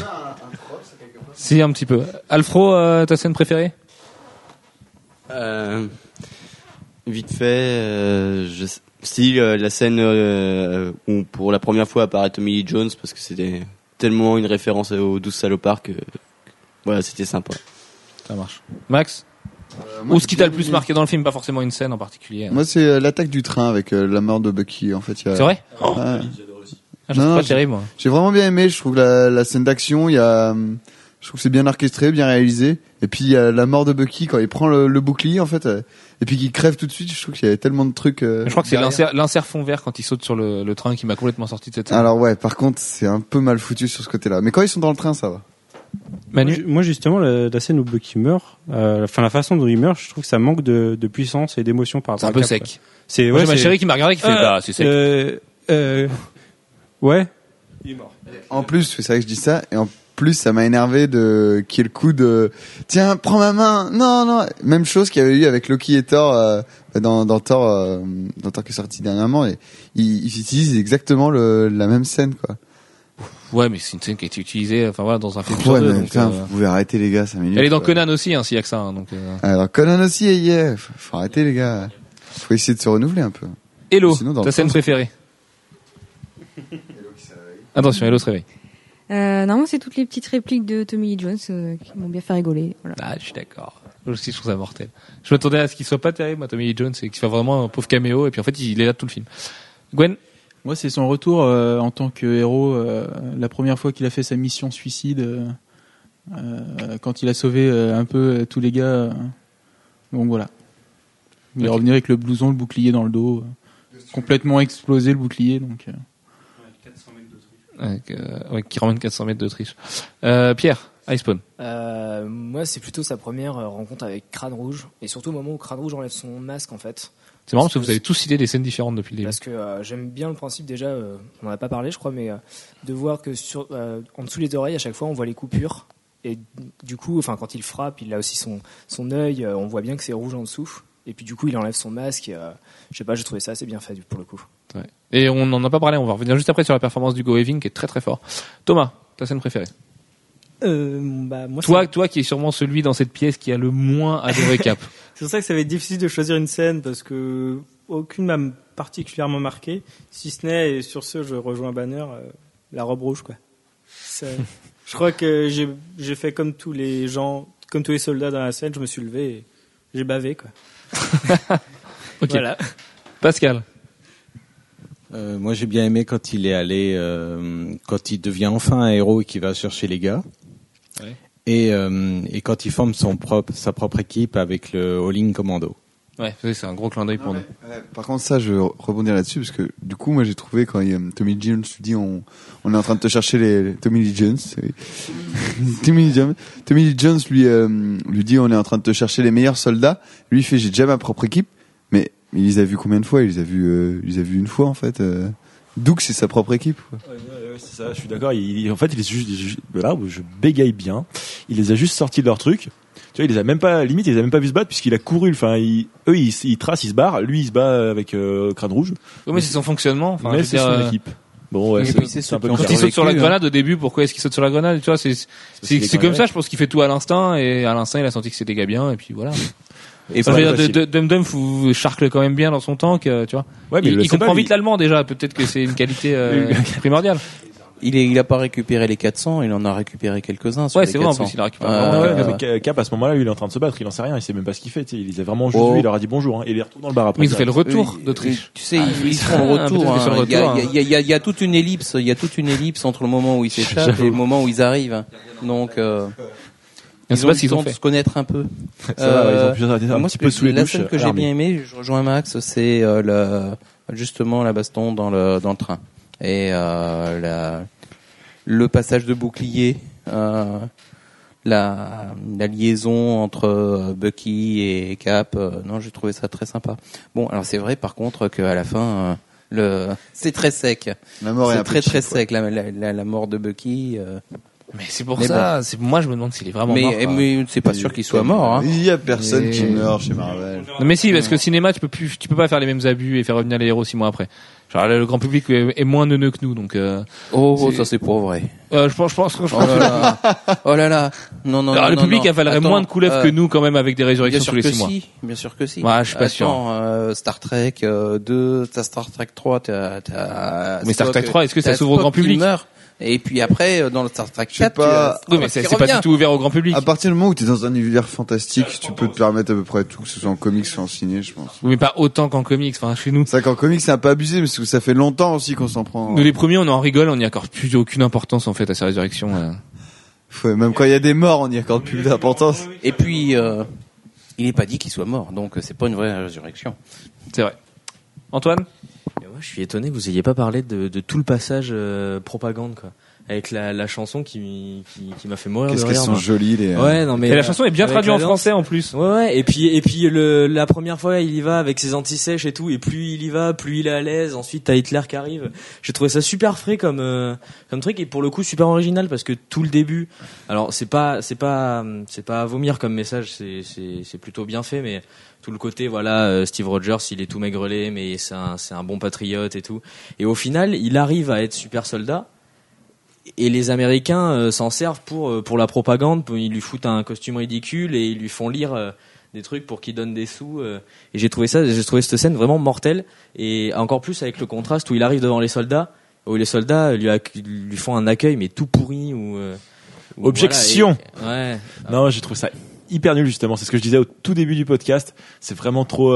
Si, un petit peu. Alfro, euh, ta scène préférée Euh, vite fait, euh, je, si euh, la scène euh, où pour la première fois apparaît Tommy Lee Jones parce que c'était tellement une référence aux 12 salopards que, que- voilà, c'était sympa. Ça marche. Max moi, Ou ce qui t'a le plus aimé. marqué dans le film, pas forcément une scène en particulier. Moi, c'est euh, l'attaque du train avec euh, la mort de Bucky. En fait, a- C'est vrai Ouais. Ah, je Non, pas terrible, moi. J'ai vraiment bien aimé. Je trouve la, la scène d'action, il y a, hum, je trouve que c'est bien orchestré, bien réalisé. Et puis il y a la mort de Bucky quand il prend le, le bouclier en fait, euh, et puis qu'il crève tout de suite. Je trouve qu'il y avait tellement de trucs. euh, Je crois que c'est l'insert, l'insert fond vert quand il saute sur le, le train qui m'a complètement sorti de cette scène. Alors ouais, par contre, c'est un peu mal foutu sur ce côté-là. Mais quand ils sont dans le train, ça va. Manu Moi, Moi, justement, la, la scène où Bucky meurt, euh, enfin, la façon dont il meurt, je trouve que ça manque de, de puissance et d'émotion par C'est rapport un peu à Cap, sec. C'est, Moi, ouais, j'ai ma c'est- chérie qui m'a regardé qui fait, Ah, bah, c'est sec. Euh, euh, ouais. En plus, c'est vrai que je dis ça, et en plus, ça m'a énervé de qu'il y ait le coup de tiens, prends ma main. Non, non. Même chose qu'il y avait eu avec Loki et Thor euh, dans, dans Thor, euh, dans Thor qui est sorti dernièrement. Et ils, ils utilisent exactement le, la même scène, quoi. Ouais, mais c'est une scène qui a été utilisée, enfin voilà, dans un film Ouais, mais donc, putain, euh, vous pouvez arrêter les gars, 5 minutes. Elle est dans. Conan aussi, hein, s'il y a que ça. hein, donc. Alors Conan aussi, yeah. Faut, faut arrêter les gars. Faut essayer de se renouveler un peu. Hello, Sinon, ta scène train, préférée Attention, Hello se réveille. Euh, non, moi, c'est toutes les petites répliques de Tommy Lee Jones euh, qui m'ont bien fait rigoler. Voilà. Ah, je suis d'accord. Moi aussi, je trouve ça mortel. Je m'attendais à ce qu'il soit pas terrible, moi, Tommy Lee Jones, et qu'il soit vraiment un pauvre caméo, et puis en fait, il est là tout le film. Gwen? Moi, c'est son retour euh, en tant que héros. euh, la première fois qu'il a fait sa mission suicide, euh, euh, quand il a sauvé euh, un peu euh, tous les gars. euh, donc voilà. Il est revenu avec le blouson, le bouclier dans le dos, euh, complètement explosé le bouclier. Donc avec, euh, qui ramène 400 mètres d'Autriche. Euh, Pierre, Icepawn. Euh, moi, c'est plutôt sa première rencontre avec Crâne Rouge, et surtout au moment où Crâne Rouge enlève son masque, en fait. C'est marrant parce que vous avez tous cité des scènes différentes depuis le début. Parce que euh, j'aime bien le principe déjà, euh, on n'en a pas parlé je crois, mais euh, de voir que sur, en dessous des oreilles à chaque fois on voit les coupures et du coup, enfin quand il frappe, il a aussi son son œil, on voit bien que c'est rouge en dessous. Et puis du coup il enlève son masque. Et, je sais pas, j'ai trouvé ça assez bien fait pour le coup. Ouais. Et on n'en a pas parlé, on va revenir juste après sur la performance du Go qui est très très fort. Thomas, ta scène préférée Euh, bah, moi, Toi, toi qui est sûrement celui dans cette pièce qui a le moins adoré Cap. C'est pour ça que ça va être difficile de choisir une scène parce que aucune m'a particulièrement marqué, si ce n'est, et sur ce, je rejoins Banner, euh, la robe rouge, quoi. Ça- je crois que j'ai j'ai fait comme tous les gens, comme tous les soldats dans la scène, je me suis levé et j'ai bavé, quoi. Ok. Voilà. Pascal. Euh, moi, j'ai bien aimé quand il est allé, euh, quand il devient enfin un héros et qu'il va chercher les gars. Ouais. Et, euh, et quand il forme son propre, sa propre équipe avec le All-in Commando. Ouais, c'est un gros clin d'œil pour nous. Ouais, Par contre, ça, je vais rebondir là-dessus parce que du coup, moi, j'ai trouvé quand il a Tommy Lee Jones lui dit on, on est en train de te chercher les, les- Tommy Lee Jones. Tommy Lee Jones, Tommy Lee Jones lui euh, lui dit on est en train de te chercher les meilleurs soldats. Lui il fait j'ai déjà ma propre équipe, il les a vus combien de fois? Il les a vus, euh, il les a vus une fois en fait. Euh. Doug c'est sa propre équipe. quoi. Ouais, ouais, ouais, c'est ça, je suis d'accord. Il, il- en fait, il est juste, là où je bégaye bien. Il les a juste sortis de leur truc. Tu vois, il les a même pas, limite, il les a même pas vu se battre puisqu'il a couru. Enfin, il- eux, ils, ils tracent, ils se barrent. Lui, il se bat avec euh, crâne rouge. Oui, mais c'est son fonctionnement. Enfin, mais c'est son euh, équipe. Bon, ouais, c'est un peu Quand bizarre. il saute sur la hein. grenade au début, pourquoi est-ce qu'il saute sur la grenade? Tu vois, c'est c'est comme ça. Je pense qu'il fait tout à l'instinct et à l'instinct, il a senti que c'était gars bien et puis voilà. Et dire, de- de- Dum Dum vous charcle quand même bien dans son tank, euh, tu vois. Ouais, mais il, pas, comprend vite l'allemand déjà. Peut-être que c'est une qualité euh, primordiale. Il est, il a pas récupéré les 400, il en a récupéré quelques-uns. Ouais, c'est vrai, en 400. plus, il a récupéré Euh, Ouais, Cap à ce moment-là, il est en train de se battre. Il en sait rien. Il sait même pas ce qu'il fait. tu sais. Il les a vraiment juste Oh. Il leur a dit bonjour. Hein, et il les retourne dans le bar après. Mais ils ont fait le retour d'Autriche. Tu sais, Ah, ils, ils font le retour. hein. Il y, a, retour, il y a- il y a- il y a toute une ellipse. Il y a toute une ellipse entre le moment où ils s'échappent et le moment où ils arrivent. Donc, euh, ils sais ont pas ce qu'ils ont fait. se connaître un peu. Ça va, ouais, ils ont Euh, un moi, petit peu sous les la douches. scène que j'ai bien aimé, je rejoins Max, c'est euh, le, justement la baston dans le dans le train et euh, la, le passage de bouclier, euh, la, la liaison entre euh, Bucky et Cap. euh, non, j'ai trouvé ça très sympa. Bon, alors c'est vrai par contre qu'à la fin. euh, le, c'est très sec. La mort est peu très très sec la, la, la, la mort de Bucky. Euh. Mais c'est pour Mais ça. C'est moi, je me demande s'il est vraiment mais mort. quoi. mais c'est pas sûr qu'il soit mort. Hein. Il y a personne Et- qui meurt chez Marvel. Non, mais si, parce que cinéma, tu peux plus, tu peux pas faire les mêmes abus et faire revenir les héros six mois après. Genre, le grand public est, moins neuneux que nous, donc. Euh, Oh, oh, ça c'est pas vrai. euh, je pense, je pense, je pense Oh là là. Oh là là. Non, non, Alors, non. le non, public non. avalerait Attends, moins de couleuvres euh, que nous, quand même, avec des résurrections sûr tous les six mois. si. Bien sûr que si. Ouais, je suis pas sûr. Attends, euh, Star Trek euh, 2, t'as Star Trek 3, t'as, t'as Mais Star Trek 3, est-ce que ça s'ouvre au grand public meurt. Et puis après, euh, dans le Star Trek Je sais 4, pas. tu as Oui, mais c'est pas du tout ouvert au grand public. À partir du moment où t'es dans un univers fantastique, tu peux te permettre à peu près tout, que ce soit en comics ou en ciné, je pense. Oui, mais pas autant qu'en comics, enfin, chez nous. C'est vrai qu'en comics c'est un peu abusé, parce que ça fait longtemps aussi qu'on s'en prend. Nous, les premiers, on en rigole, on n'y accorde plus aucune importance, en fait, à sa résurrection. euh. Ouais, même quand il y a des morts, on n'y accorde plus d'importance. Et puis, euh, il est pas dit qu'il soit mort, donc euh, c'est pas une vraie résurrection. C'est vrai. Antoine? Je suis étonné que vous ayez pas parlé de, de tout le passage euh, propagande, quoi. Avec la, la chanson qui, qui, qui m'a fait mourir Qu'est-ce de qu'elles sont jolies les. euh, Ouais, non mais Et la euh, chanson est bien traduite en français, en plus. Ouais, ouais. Et puis, et puis le, la première fois, il y va avec ses anti-sèches et tout, et plus il y va, plus il est à l'aise. Ensuite, t'as Hitler qui arrive. J'ai trouvé ça super frais comme euh, comme truc et pour le coup super original parce que tout le début. Alors c'est pas c'est pas c'est pas à vomir comme message, c'est c'est c'est plutôt bien fait, mais tout le côté voilà euh, Steve Rogers il est tout maigrelet mais c'est un c'est un bon patriote et tout. Et au final, il arrive à être super soldat et les Américains euh, s'en servent pour euh, pour la propagande. pour- Ils lui foutent un costume ridicule et ils lui font lire euh, des trucs pour qu'il donne des sous. et j'ai trouvé ça, j'ai trouvé cette scène vraiment mortelle. Et encore plus avec le contraste où il arrive devant les soldats, où les soldats lui, font un accueil mais tout pourri ou. ou Objection. voilà, et- ouais. Non, j'ai trouvé ça hyper nul justement. C'est ce que je disais au tout début du podcast. C'est vraiment trop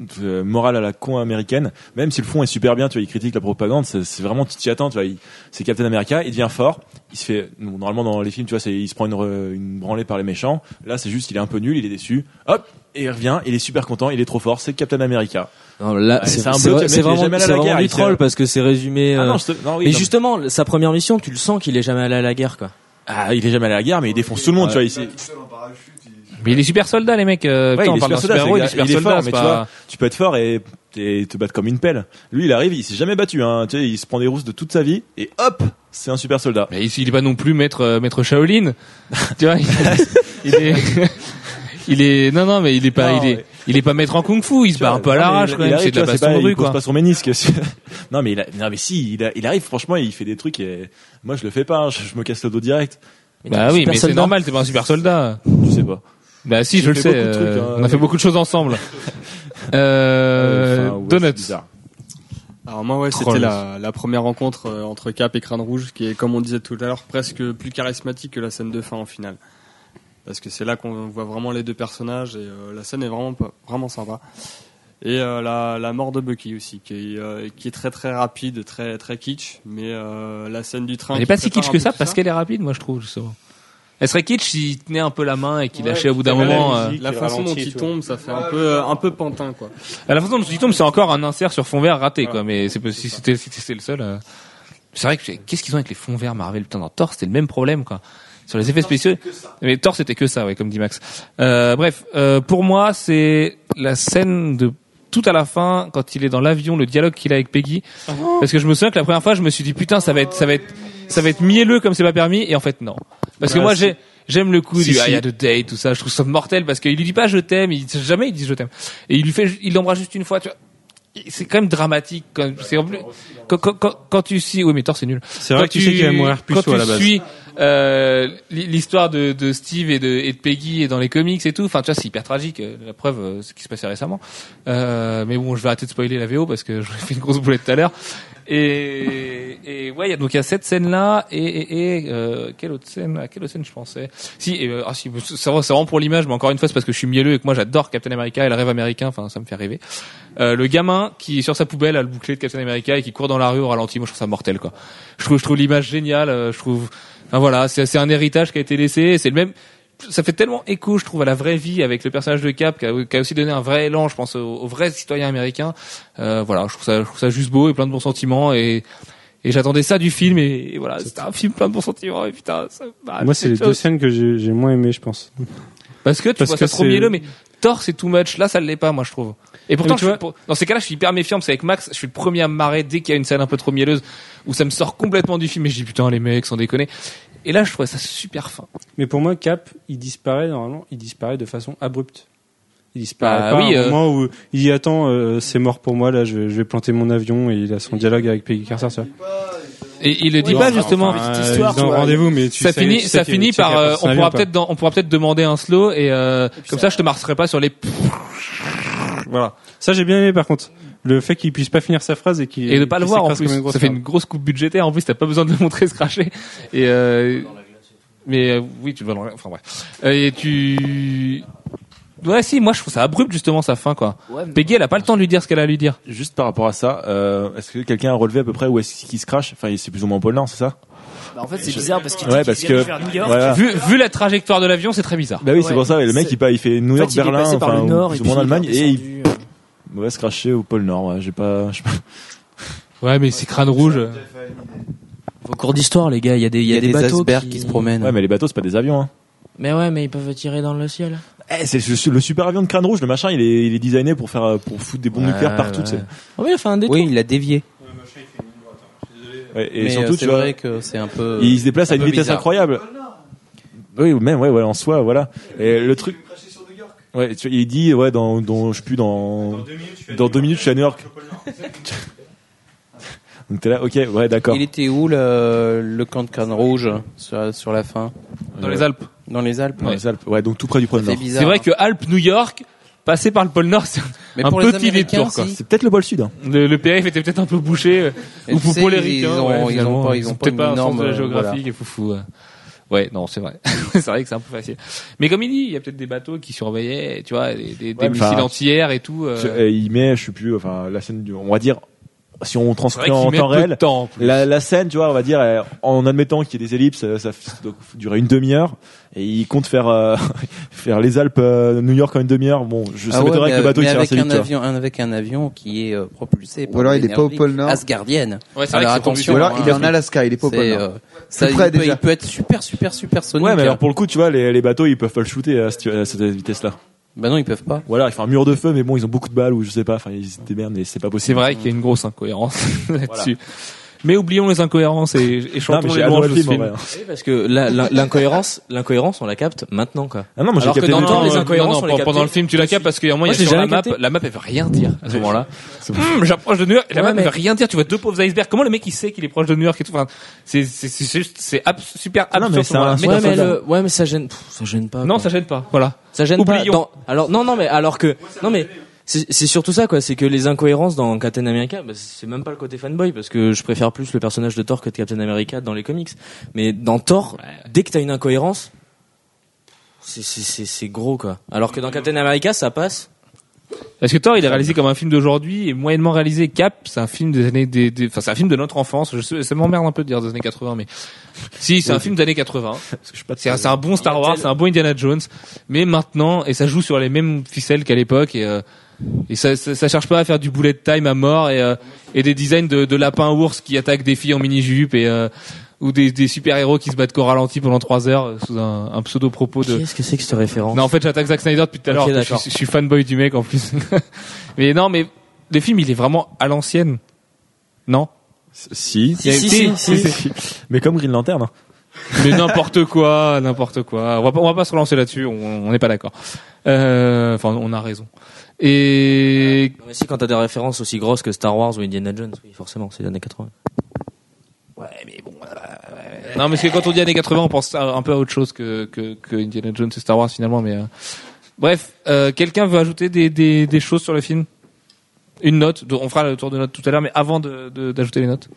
euh, euh, morale à la con américaine. Même si le fond est super bien, tu vois, il critique la propagande. C'est vraiment tu t'y attends. Tu vois, il- c'est Captain America. Il devient fort. Il se fait normalement dans les films, tu vois, c'est il se prend une, une branlée par les méchants. Là, c'est juste il est un peu nul, il est déçu. Hop. Et il revient, il est super content, il est trop fort, c'est Captain America. Non, là, Ouais, c'est vrai- vraiment, vraiment guerre, du il troll parce que c'est résumé. Ah euh, non, je te- non, oui, mais non. justement, sa première mission, tu le sens qu'il est jamais allé à la guerre, quoi. Ah, il est jamais allé à la guerre, mais il défonce tout le monde, tu vois. Il, s'est- Mais il est super soldat, les mecs. Euh, Ouais, putain, on est parle d'un super super-héros, il est super soldat. fort, mais pas- tu vois, tu peux être fort et, et te battre comme une pelle. Lui, il arrive, il s'est jamais battu, hein. Tu sais, il se prend des rousses de toute sa vie et hop, c'est un super soldat. Mais il, il est pas non plus maître euh, maître Shaolin. tu vois, il, il est il est non non mais il est pas Non, il est il est pas maître en kung-fu, il se bat un peu à mais l'arrache il- quand même, c'est de la baston pas- rue il quoi. pas son ménisque. non mais il a, non mais si, il, a- il arrive franchement, il fait des trucs et moi je le fais pas, hein, je, je me casse le dos direct. Bah oui, mais c'est normal, t'es pas un super soldat. Je sais pas. Bah si, je le sais. trucs, euh, hein. on a fait beaucoup de choses ensemble. euh, Enfin, ouais, Donuts. bizarre. Alors moi ouais, c'était la, la première rencontre euh, entre Cap et Crâne Rouge qui est comme on disait tout à l'heure presque plus charismatique que la scène de fin en finale. Parce que c'est là qu'on voit vraiment les deux personnages et euh, la scène est vraiment vraiment sympa. Et euh, la, la mort de Bucky aussi qui est, euh, qui est très très rapide, très très kitsch, mais euh, la scène du train Elle est pas si kitsch que ça parce qu'elle est rapide, moi je trouve justement. Elle serait kitsch s'il tenait un peu la main et qu'il lâchait au bout d'un moment. la euh, musique, la façon dont il tombe, ça fait un peu un peu pantin quoi. À la façon dont il tombe, c'est encore un insert sur fond vert raté, quoi. Mais c'est si c'était si c'était le seul. euh, C'est vrai que qu'est-ce qu'ils ont avec les fonds verts Marvel? Putain, dans Thor, c'était le même problème, quoi. Sur les effets spéciaux. Mais Thor, c'était que ça, ouais, comme dit Max. Euh, bref, euh, pour moi, c'est la scène de tout à la fin, quand il est dans l'avion, le dialogue qu'il a avec Peggy. Parce que je me souviens que la première fois, je me suis dit putain, ça va être, ça va être, ça va être mielleux comme c'est pas permis. Et en fait, non. Parce que moi, j'ai, j'aime le coup Si, du si. I had a date, tout ça. Je trouve ça mortel parce qu'il lui dit pas je t'aime. Il jamais il dit je t'aime. Et il lui fait, il l'embrasse juste une fois. Tu vois. C'est quand même dramatique. Quand, c'est en plus- quand, quand, quand, quand tu suis, oui, mais Thor c'est nul. C'est vrai que tu sais qu'il va mourir plus tôt à la base. suis euh, l'histoire de, de Steve et de, et de Peggy et dans les comics et tout. Enfin, tu vois, c'est hyper tragique. euh, La preuve, euh, ce qui se passait récemment. Euh, mais bon, je vais arrêter de spoiler la VO parce que je fait une grosse boulette tout à l'heure. Et, et ouais, y a- donc il y a cette scène là et, et, et euh, quelle autre scène À quelle autre scène je pensais? Si, euh, ah, si c'est vraiment pour l'image, mais encore une fois, c'est parce que je suis mielleux et que moi j'adore Captain America et le rêve américain. Enfin, ça me fait rêver. Euh, le gamin qui sur sa poubelle a le bouclier de Captain America et qui court dans la rue au ralenti, moi je trouve ça mortel quoi. Je trouve, je trouve l'image géniale. euh, Je trouve, enfin voilà, c'est un héritage qui a été laissé. C'est le même. Ça fait tellement écho, je trouve, à la vraie vie avec le personnage de Cap, qui a, qui a aussi donné un vrai élan, je pense, aux, aux vrais citoyens américains. Euh, voilà, je trouve ça, je trouve ça juste beau et plein de bons sentiments et et j'attendais ça du film et, et voilà, c'était un film plein de bons sentiments et putain, ça, bah, Moi, c'est les deux scènes que j'ai j'ai moins aimé, je pense. Parce que tu Parce vois que ça trop mielleux, mais Thor c'est too much. Là, ça l'est pas, moi je trouve. Et pourtant, je suis- vois- pour- dans ces cas-là, je suis hyper méfiant parce qu'avec Max, je suis le premier à me marrer dès qu'il y a une scène un peu trop mielleuse où ça me sort complètement du film et je dis putain les mecs sans déconner. Et là, je trouvais ça super fin. Mais pour moi, Cap, il disparaît normalement, il disparaît de façon abrupte. Il disparaît Bah pas oui, à un euh, moment où il dit attends, euh, c'est mort pour moi là, je vais, je vais planter mon avion et il a son dialogue avec Peggy Carter. Ça. Et il le dit Oui, pas justement. enfin, Petite histoire, ils ont tu vois. rendez-vous, mais tu ça sais- finit, tu sais ça finit par. euh, on pourra peut-être, dans- on pourra peut-être demander un slow et euh, comme ça, je te marcherai pas sur les. Voilà. Ça j'ai bien aimé par contre. Le fait qu'il puisse pas finir sa phrase et qu'il Et de pas le voir en plus. Ça fait une grosse coupe budgétaire. En plus, t'as pas besoin de le montrer se cracher. Et euh, mais euh, oui, tu le vois dans la- Enfin bref. Euh, Et tu. Ouais, si. Moi, je trouve ça abrupt justement sa fin quoi. Ouais, mais- Peggy, elle a pas le temps de lui dire ce qu'elle a à lui dire. Juste par rapport à ça, euh, est-ce que quelqu'un a relevé à peu près où est-ce qu'il se crache? Enfin, c'est plus ou moins Paul Nord, c'est ça? Bah, en fait, c'est bizarre parce qu'il Ouais, parce vient que- de faire New York. voilà. Vu, vu la trajectoire de l'avion, c'est très bizarre. Bah oui, c'est Ouais. pour ça. et Le mec, il, il fait New En York, fait, il est Berlin, enfin, le Nord et en puis est Allemagne, et il va se cracher au pôle Nord. Ouais, j'ai pas. Ouais, mais c'est crâne rouge. Vos cours d'histoire, les gars, il y a des, il y a des, bateaux icebergs qui... se promènent. Ouais, mais les bateaux, c'est pas des avions. Hein. Mais ouais, mais ils peuvent tirer dans le ciel. Eh, c'est le, le super avion de crâne rouge. Le machin, il est, il est designé pour faire, euh, pour foutre des bombes Ouais, nucléaires partout. ouais. tu sais. Oh oui, il a fait un détour. Oui, il a dévié. Ouais, et mais surtout, euh, tu vois, vrai que c'est un peu. il se déplace un à une vitesse bizarre. incroyable. Oui, même, ouais, ouais, en soi, voilà. Et le truc. Ouais, tu vois, il dit, ouais, dans, dans, je sais plus, dans, dans deux minutes, je suis à New York. Donc t'es là, ok, ouais, d'accord. Il était où le, le camp de crâne rouge sur, sur la fin Dans les Alpes. Dans les Alpes. Dans les Alpes. Ouais, donc tout près du pôle C'est Nord. bizarre. C'est vrai hein. que Alpes, New York, passer par le pôle Nord, c'est Mais un pour les petit Américains, détour, quoi. si. C'est peut-être le pôle Sud. Hein. Le, le périph était peut-être un peu bouché, euh, Et ou tu pour, sais, les ils- ricains, ont- ils ont pas- ils ont pas peut-être une pas un sens énorme, de la euh, géographie et foufou. euh. Ouais, non, c'est vrai. c'est vrai que c'est un peu facile. Mais comme il dit, il y a peut-être des bateaux qui surveillaient, tu vois, des, des, des Ouais, missiles enfin, anti-air et tout. euh. Je- euh, il met, je sais plus, enfin, la scène du, on va dire, si on transcrit vrai en temps réel, temps, en la, la scène, tu vois, on va dire, euh, en admettant qu'il y ait des ellipses, euh, ça doit durer une demi-heure, et il compte faire euh, faire les Alpes, euh, New York en une demi-heure. Bon, je Ah ça ouais, que le bateau il mais tire avec assez vite. un vois. avion, un- avec un avion qui est euh, propulsé par Ou alors il est pas au pôle Nord. asgardienne. Ouais, vrai alors que c'est attention, Ou alors hein, il est en Alaska, il est pas au pôle Nord. euh, ça, il, près, peut, déjà. il peut être super super super sonique. Ouais, mais alors pour le coup, tu vois, les, les bateaux, ils peuvent pas le shooter à, cette- à cette vitesse-là. Bah non, ils peuvent pas. Ou alors, il fait un mur de feu, mais bon, ils ont beaucoup de balles ou je sais pas. Enfin, ils se démerdent, mais c'est pas C'est possible. vrai qu'il y a une grosse incohérence là-dessus. Mais oublions les incohérences et, et Non, chantons mais les j'ai louanges film, film. Oui, parce que l'incohérence, l'incohérence, on la capte maintenant, quoi. Ah non, moi j'ai Alors que capté dans le temps, les euh, incohérences, non, on non, les pendant- le film, tu la captes parce qu'il y a un moment, il y a sur la map, capté. la map elle veut rien dire à ce moment-là. Hum, J'approche de New York, et la Ouais, map mais- elle veut rien dire. Tu vois deux pauvres icebergs. Comment le mec il sait qu'il est proche de New York et tout. Enfin, c'est c'est c'est juste- c'est abs- super Ah non, absurde. mais c'est un- voilà. c'est Ouais, mais ça. le, ouais, mais ça gêne, pff, ça gêne pas. Non, ça gêne pas. Voilà. Ça gêne pas. Alors non, non, mais alors que non, mais c'est c'est surtout ça quoi. C'est que les incohérences dans Captain America, bah, c'est même pas le côté fanboy parce que je préfère plus le personnage de Thor que de Captain America dans les comics. Mais dans Thor, dès que t'as une incohérence, c'est c'est c'est c'est gros quoi. Alors que dans Captain America, ça passe. Parce que Thor, il est réalisé comme un film d'aujourd'hui et moyennement réalisé. Cap, c'est un film des années, des, des- enfin, c'est un film de notre enfance. Je sais, ça m'emmerde un peu de dire des années 80, mais si, c'est un film 80. Pas C'est un, c'est un bon Star Wars, c'est un bon Indiana Jones, mais maintenant, et ça joue sur les mêmes ficelles qu'à l'époque, et, euh, et ça, ça, ça cherche pas à faire du bullet time à mort et, euh, et des designs de, de lapins ours qui attaquent des filles en mini jupe et euh, ou des, des super héros qui se battent qu'au ralenti pendant trois heures euh, sous un, un pseudo propos de. Qu'est-ce que c'est que cette référence Non, en fait, j'attaque Zack Snyder depuis tout à l'heure. Je, suis- je suis fanboy du mec en plus. mais non, mais le film, il est vraiment à l'ancienne. Non? Si. Si, si, si, si. Mais comme Green Lantern. hein. Mais n'importe quoi, n'importe quoi. On va pas, on va pas se relancer là-dessus. On n'est pas d'accord. Euh, Enfin, on a raison. Et Non, mais si quand t'as des références aussi grosses que Star Wars ou Indiana Jones, oui, forcément, c'est les années 80. ouais, mais bon. euh, Non, mais parce que quand on dit années 80, on pense un peu à autre chose que que, que Indiana Jones et Star Wars finalement. Mais euh, bref, euh, quelqu'un veut ajouter des, des des choses sur le film? Une note. de- On fera le tour de notes tout à l'heure, mais avant de de- d'ajouter les notes.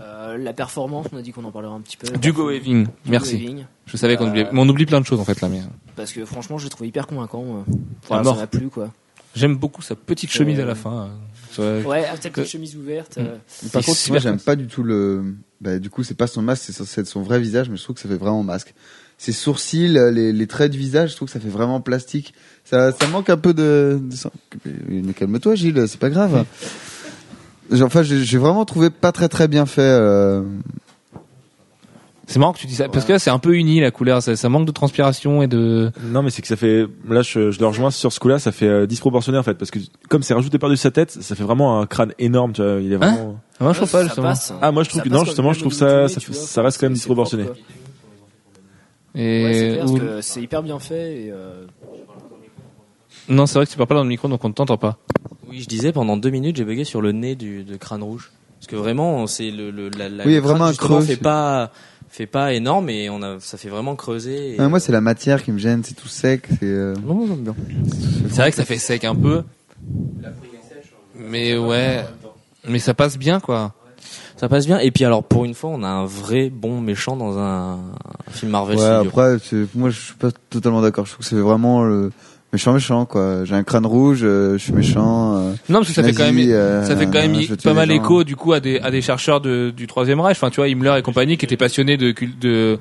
Euh, la performance, on a dit qu'on en parlerait un petit peu. Dugo Eving, Hugo merci. Weaving. Je savais qu'on Euh, oubliait, mais on oublie plein de choses en fait là. Mais euh, Parce que franchement, je l'ai trouvé hyper convaincant. mort. ça m'a plu, quoi. j'aime beaucoup sa petite chemise Euh, à la fin. euh, la- Ouais, avec la chemise ouverte. euh, Par contre, moi, j'aime pas du tout le. Bah, du coup, c'est pas son masque, c'est son vrai visage, mais je trouve que ça fait vraiment masque. Ses sourcils, les, les traits de visage, je trouve que ça fait vraiment plastique. Ça, ça manque un peu de. de... Mais calme-toi, Gilles, c'est pas grave. J'ai- Enfin, j'ai vraiment trouvé pas très très bien fait. euh, C'est marrant que tu dis ça parce que là c'est un peu uni la couleur, ça, ça manque de transpiration et de. Non, mais c'est que ça fait. Là, je, je le rejoins sur ce coup-là, ça fait euh, disproportionné en fait, parce que comme c'est rajouté par-dessus sa tête, ça fait vraiment un crâne énorme. Tu vois, il est vraiment. Moi je trouve pas ça justement. passe. Ah, moi je trouve que non, justement, je trouve ça, ça, vois. reste quand même propre, disproportionné. Et Ouais, c'est clair, ou- parce que c'est hyper bien fait. Et, euh, non, c'est vrai que tu parles pas dans le micro donc on ne t'entend pas. Oui, je disais pendant deux minutes, j'ai bugué sur le nez du de crâne rouge. Parce que vraiment, c'est le, le la, la- Oui, le crâne, vraiment un creux, fait c'est- pas fait pas énorme et on a ça fait vraiment creuser. et- Ah, moi, c'est la matière qui me gêne, c'est tout sec. C'est. euh, Non, bien. C'est vrai que ça fait sec un peu. Mais ouais, mais ça passe bien quoi. Ça passe bien. Et puis alors, pour une fois, on a un vrai bon méchant dans un, un film Marvel Ouais, après, c'est- moi, je suis pas totalement d'accord. Je trouve que c'est vraiment le méchant méchant, quoi. J'ai un crâne rouge, euh, je suis méchant. euh, Non, parce que ça fait quand même, euh, ça fait quand même tue pas mal écho du coup à des à des chercheurs de, du troisième Reich. Enfin, tu vois, Himmler et compagnie qui étaient passionnés de de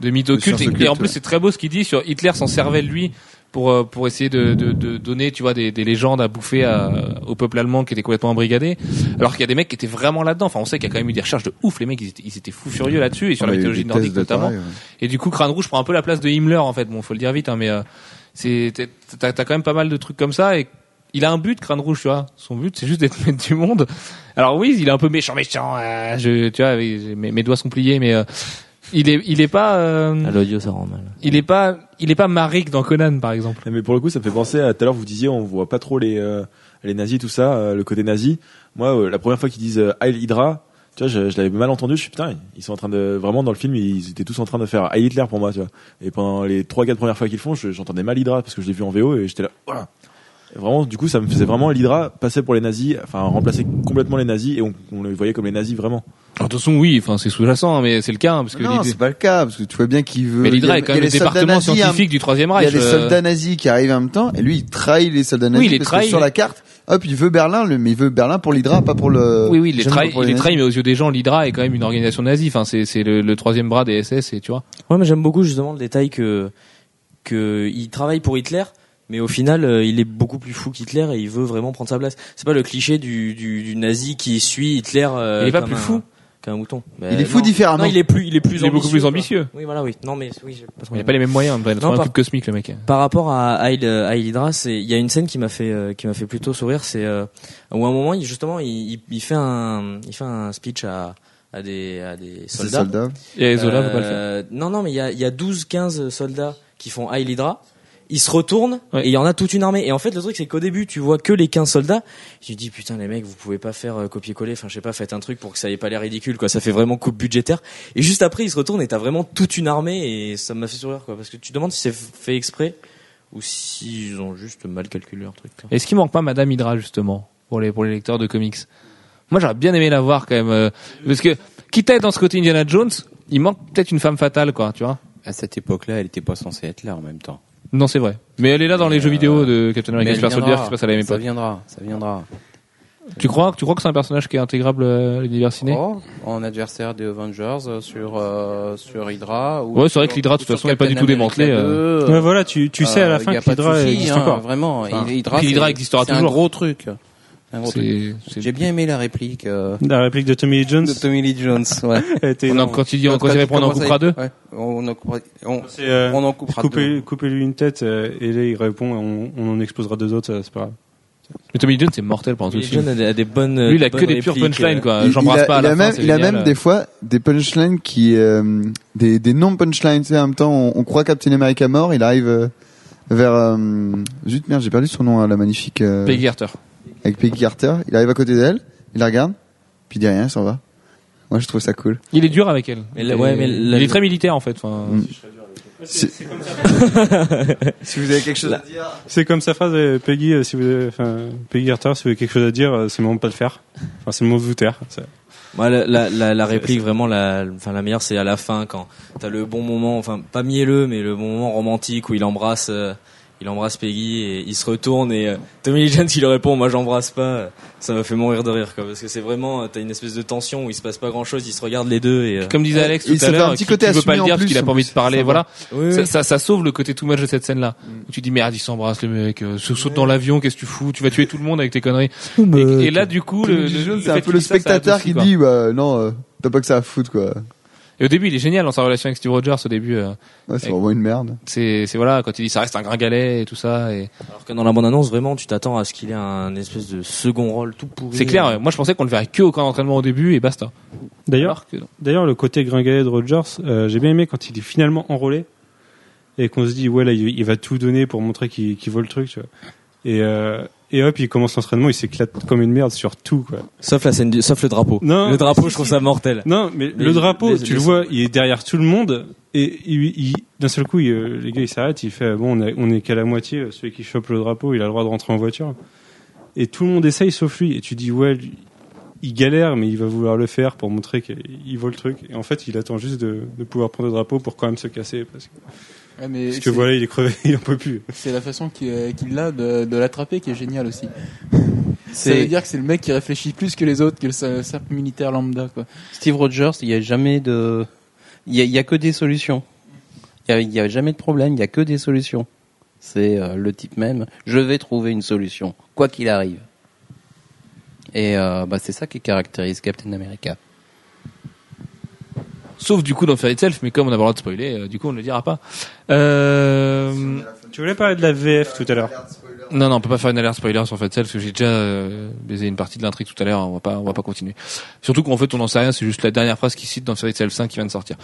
de mythes occultes. Et, en plus, ouais. c'est très beau ce qu'il dit sur Hitler s'en servait lui pour euh, pour essayer de, de, de donner, tu vois, des, des légendes à bouffer à, au peuple allemand qui était complètement embrigadé. Alors qu'il y a des mecs qui étaient vraiment là-dedans. Enfin, on sait qu'il y a quand même eu des recherches de ouf. Les mecs, ils étaient, ils étaient fous furieux là-dessus et sur Ouais, la mythologie nordique notamment. ouais. Et du coup, Crâne Rouge prend un peu la place de Himmler en fait. Bon, faut le dire vite, hein, mais euh, c'est t'as t'as quand même pas mal de trucs comme ça et il a un but, Crâne Rouge, tu vois. Son but, c'est juste d'être maître du monde. Alors oui, il est un peu méchant, méchant. euh, je, tu vois, mes, mes doigts sont pliés, mais euh, il est, il est pas, euh, À l'audio, ça rend mal. il est pas, il est pas Marik dans Conan, par exemple. Mais pour le coup, ça me fait penser à tout à l'heure, vous disiez, on voit pas trop les, euh, les nazis, tout ça, euh, le côté nazi. Moi, euh, la première fois qu'ils disent euh, Heil Hydra, tu vois, je, je l'avais mal entendu, je suis putain, ils sont en train de, vraiment dans le film, ils étaient tous en train de faire Heil Hitler pour moi, tu vois. Et pendant les trois, quatre premières fois qu'ils le font, je- j'entendais mal Hydra parce que je l'ai vu en VO et j'étais là, voilà. Et Vraiment, du coup, ça me faisait vraiment l'Hydra passer pour les nazis, enfin remplacer complètement les nazis et on, on les voyait comme les nazis vraiment. Alors, de toute façon, oui, enfin, c'est sous-jacent, hein, mais c'est le cas, hein, parce que Non, c'est pas le cas, parce que tu vois bien qu'il veut. mais l'Hydra est quand il y a même le les soldats département nazis, hein. scientifique du troisième Il y Reich. a les euh, soldats nazis qui arrivent en même temps, et lui, il trahit les soldats nazis Oui, il les parce trahit, que sur la carte, hop, il veut Berlin, le- mais il veut Berlin pour l'Hydra, pas pour le. Oui, oui, il les trahit, les mais aux yeux des gens, l'Hydra est quand même une organisation nazie. Enfin, c'est, c'est le, le troisième bras des SS, et tu vois. Ouais, mais j'aime beaucoup justement le détail que que il travaille pour Hitler, mais au final, euh, il est beaucoup plus fou qu'Hitler et il veut vraiment prendre sa place. C'est pas le cliché du, du, du nazi qui suit Hitler. euh, Il est pas plus un- fou qu'un mouton. Mais Il est fou non. différemment. Non, il est plus, il est plus Il est beaucoup ambitieux, plus quoi. ambitieux. Oui, voilà, oui. Non, mais oui, j'ai pas trop Il a pas les mêmes moyens, il a un par- truc cosmique, le mec. Par rapport à euh, Heil Hydra, c'est il y a une scène qui m'a fait euh, qui m'a fait plutôt sourire, c'est euh, où à un moment il, justement il, il, il fait un il fait un speech à à des à des soldats. soldats. Et Zola veut pas le faire. Euh, Non non, mais il y a il y a 12 15 soldats qui font Hydra. Ils se retournent Ouais. et il y en a toute une armée. Et en fait, le truc, c'est qu'au début, tu vois que les 15 soldats. Je dis, putain, les mecs, vous pouvez pas faire euh, copier-coller. Enfin, je sais pas, faites un truc pour que ça ait pas l'air ridicule, quoi. Ça fait vraiment coupe budgétaire. Et juste après, ils se retournent et t'as vraiment toute une armée et ça m'a fait sourire, quoi. Parce que tu te demandes si c'est fait exprès ou s'ils ont juste mal calculé leur truc. quoi. Est-ce qu'il manque pas Madame Hydra, justement, pour les, pour les lecteurs de comics? Moi, j'aurais bien aimé la voir, quand même, euh, parce que, quitte à être dans ce côté Indiana Jones, il manque peut-être une femme fatale, quoi, tu vois. À cette époque-là, elle était pas censée être là en même temps. Non, c'est vrai. Mais elle est là dans les jeux vidéo de Captain America Super Soldier qui se passe à la même Ça époque. viendra, ça viendra. Tu crois, tu crois que c'est un personnage qui est intégrable à l'univers ciné? Oh, en adversaire des Avengers euh, sur euh, sur Hydra. Ou Ouais, c'est vrai que l'Hydra, de toute façon, est pas du tout démantelé, euh. 2, Ouais, voilà, tu, tu sais à la euh, fin y a que pas de l'Hydra existe hein, encore. Vraiment, Enfin, Hydra, c'est- existera c'est toujours. truc. Un gros truc. J'ai bien aimé la réplique euh, La réplique de Tommy Lee Jones. de Tommy Lee Jones. Ouais. on quand il dit, quand il répond, on en coupera deux. ouais, on en coupera, on, C'est, euh, on en coupera Coupez, deux. coupez-lui une tête euh, et là il répond on, on en explosera deux autres, ça, c'est pas grave. Mais Tommy Lee Jones, c'est mortel pendant tout le film. a des, a des bonnes. Lui, il a que des pures punchlines, euh, quoi. Il- J'embrasse pas à il la a fin, même, il a même des fois des punchlines qui, euh, des, des non punchlines. Tu sais, en même temps, on, on croit Captain America mort, il arrive euh, vers, euh, zut merde, j'ai perdu son nom, hein, la magnifique, euh, Peggy Carter. Avec Peggy Carter. Il arrive à côté d'elle, il la regarde, puis il dit rien, il s'en va. Moi, je trouve ça cool. Il est dur avec elle. Mais la- ouais, mais il la- est très militaire, en fait. Enfin, Mm. Si- si vous avez quelque chose à dire. C'est comme sa phrase, euh, Peggy, euh, si vous avez, enfin, Peggy Carter, si vous avez quelque chose à dire, euh, c'est le moment de pas le faire. Enfin, c'est le moment de vous taire. La, la, la, la réplique vraiment la, enfin la meilleure, c'est à la fin quand t'as le bon moment, enfin pas mielleux, mais le bon moment romantique où il embrasse, euh, il embrasse Peggy et il se retourne et euh, Tommy Lee Jones il lui répond, moi j'embrasse pas. Ça m'a fait mourir de rire quoi, parce que c'est vraiment, euh, t'as une espèce de tension où il se passe pas grand chose, ils se regardent les deux et. euh, Comme disait Alex Il tout se à fait l'heure, un petit qui, côté qui veut pas le dire parce qu'il a pas envie de parler, Ça voilà. Oui, Ça, oui. ça, ça sauve le côté too much de cette scène-là. Où tu dis merde, il s'embrasse le mec, euh, se saute dans l'avion, qu'est-ce que tu fous? Tu vas tuer tout le monde avec tes conneries. Et, et là, du coup, le, Tommy le- c'est un peu le dise ça, ça spectateur qui dit, bah, non, euh, t'as pas que ça à foutre, quoi. Et au début, il est génial dans sa relation avec Steve Rogers. Au début, euh, Ouais, c'est vraiment une merde. c'est, c'est voilà, quand il dit ça reste un gringalet et tout ça. Et Alors que dans la bande annonce, vraiment, tu t'attends à ce qu'il ait un espèce de second rôle tout pourri. c'est clair. ouais. Moi, je pensais qu'on le verrait que au camp d'entraînement au début et basta. D'ailleurs, que d'ailleurs, le côté gringalet de Rogers, euh, j'ai bien aimé quand il est finalement enrôlé et qu'on se dit, ouais, là, il, il va tout donner pour montrer qu'il qu'il vaut le truc, tu vois. Et, euh, et hop, il commence l'entraînement, il s'éclate comme une merde sur tout, quoi. Sauf la scène, du, sauf le drapeau. Non. le drapeau, je trouve ça mortel. Non, mais, Mais le drapeau, tu le vois, il est derrière tout le monde et il, il- d'un seul coup, il, euh, les gars, ils s'arrêtent, il fait, bon, on, a- on est qu'à la moitié, euh, celui qui chope le drapeau, il a le droit de rentrer en voiture. Et tout le monde essaye sauf lui. Et tu dis, ouais, lui, il galère, mais il va vouloir le faire pour montrer qu'il vaut le truc. Et en fait, il attend juste de, de pouvoir prendre le drapeau pour quand même se casser parce que, Ouais, mais parce que c'est- voilà, il est crevé, il en peut plus. C'est la façon qu'il euh, qu'il a de, de l'attraper qui est géniale aussi. Ça veut dire que c'est le mec qui réfléchit plus que les autres, que le simple militaire lambda, quoi. Steve Rogers, il y a jamais de, il y a, il y a que des solutions. Il y a, jamais de problème, il y a que des solutions. C'est euh, le type même. Je vais trouver une solution, quoi qu'il arrive. Et euh, bah, c'est ça qui caractérise Captain America. Sauf du coup dans Fairy Self, mais comme on a pas le droit de spoiler, euh, du coup on ne le dira pas. Euh... Tu voulais parler de la VF tout à l'heure. Non, non, on peut pas faire une alerte spoiler sur Fairy Self parce que j'ai déjà euh, baisé une partie de l'intrigue tout à l'heure. On va pas, on va pas continuer. Surtout qu'en fait on n'en sait rien. C'est juste la dernière phrase qu'il cite dans Fairy Self 5 qui vient de sortir.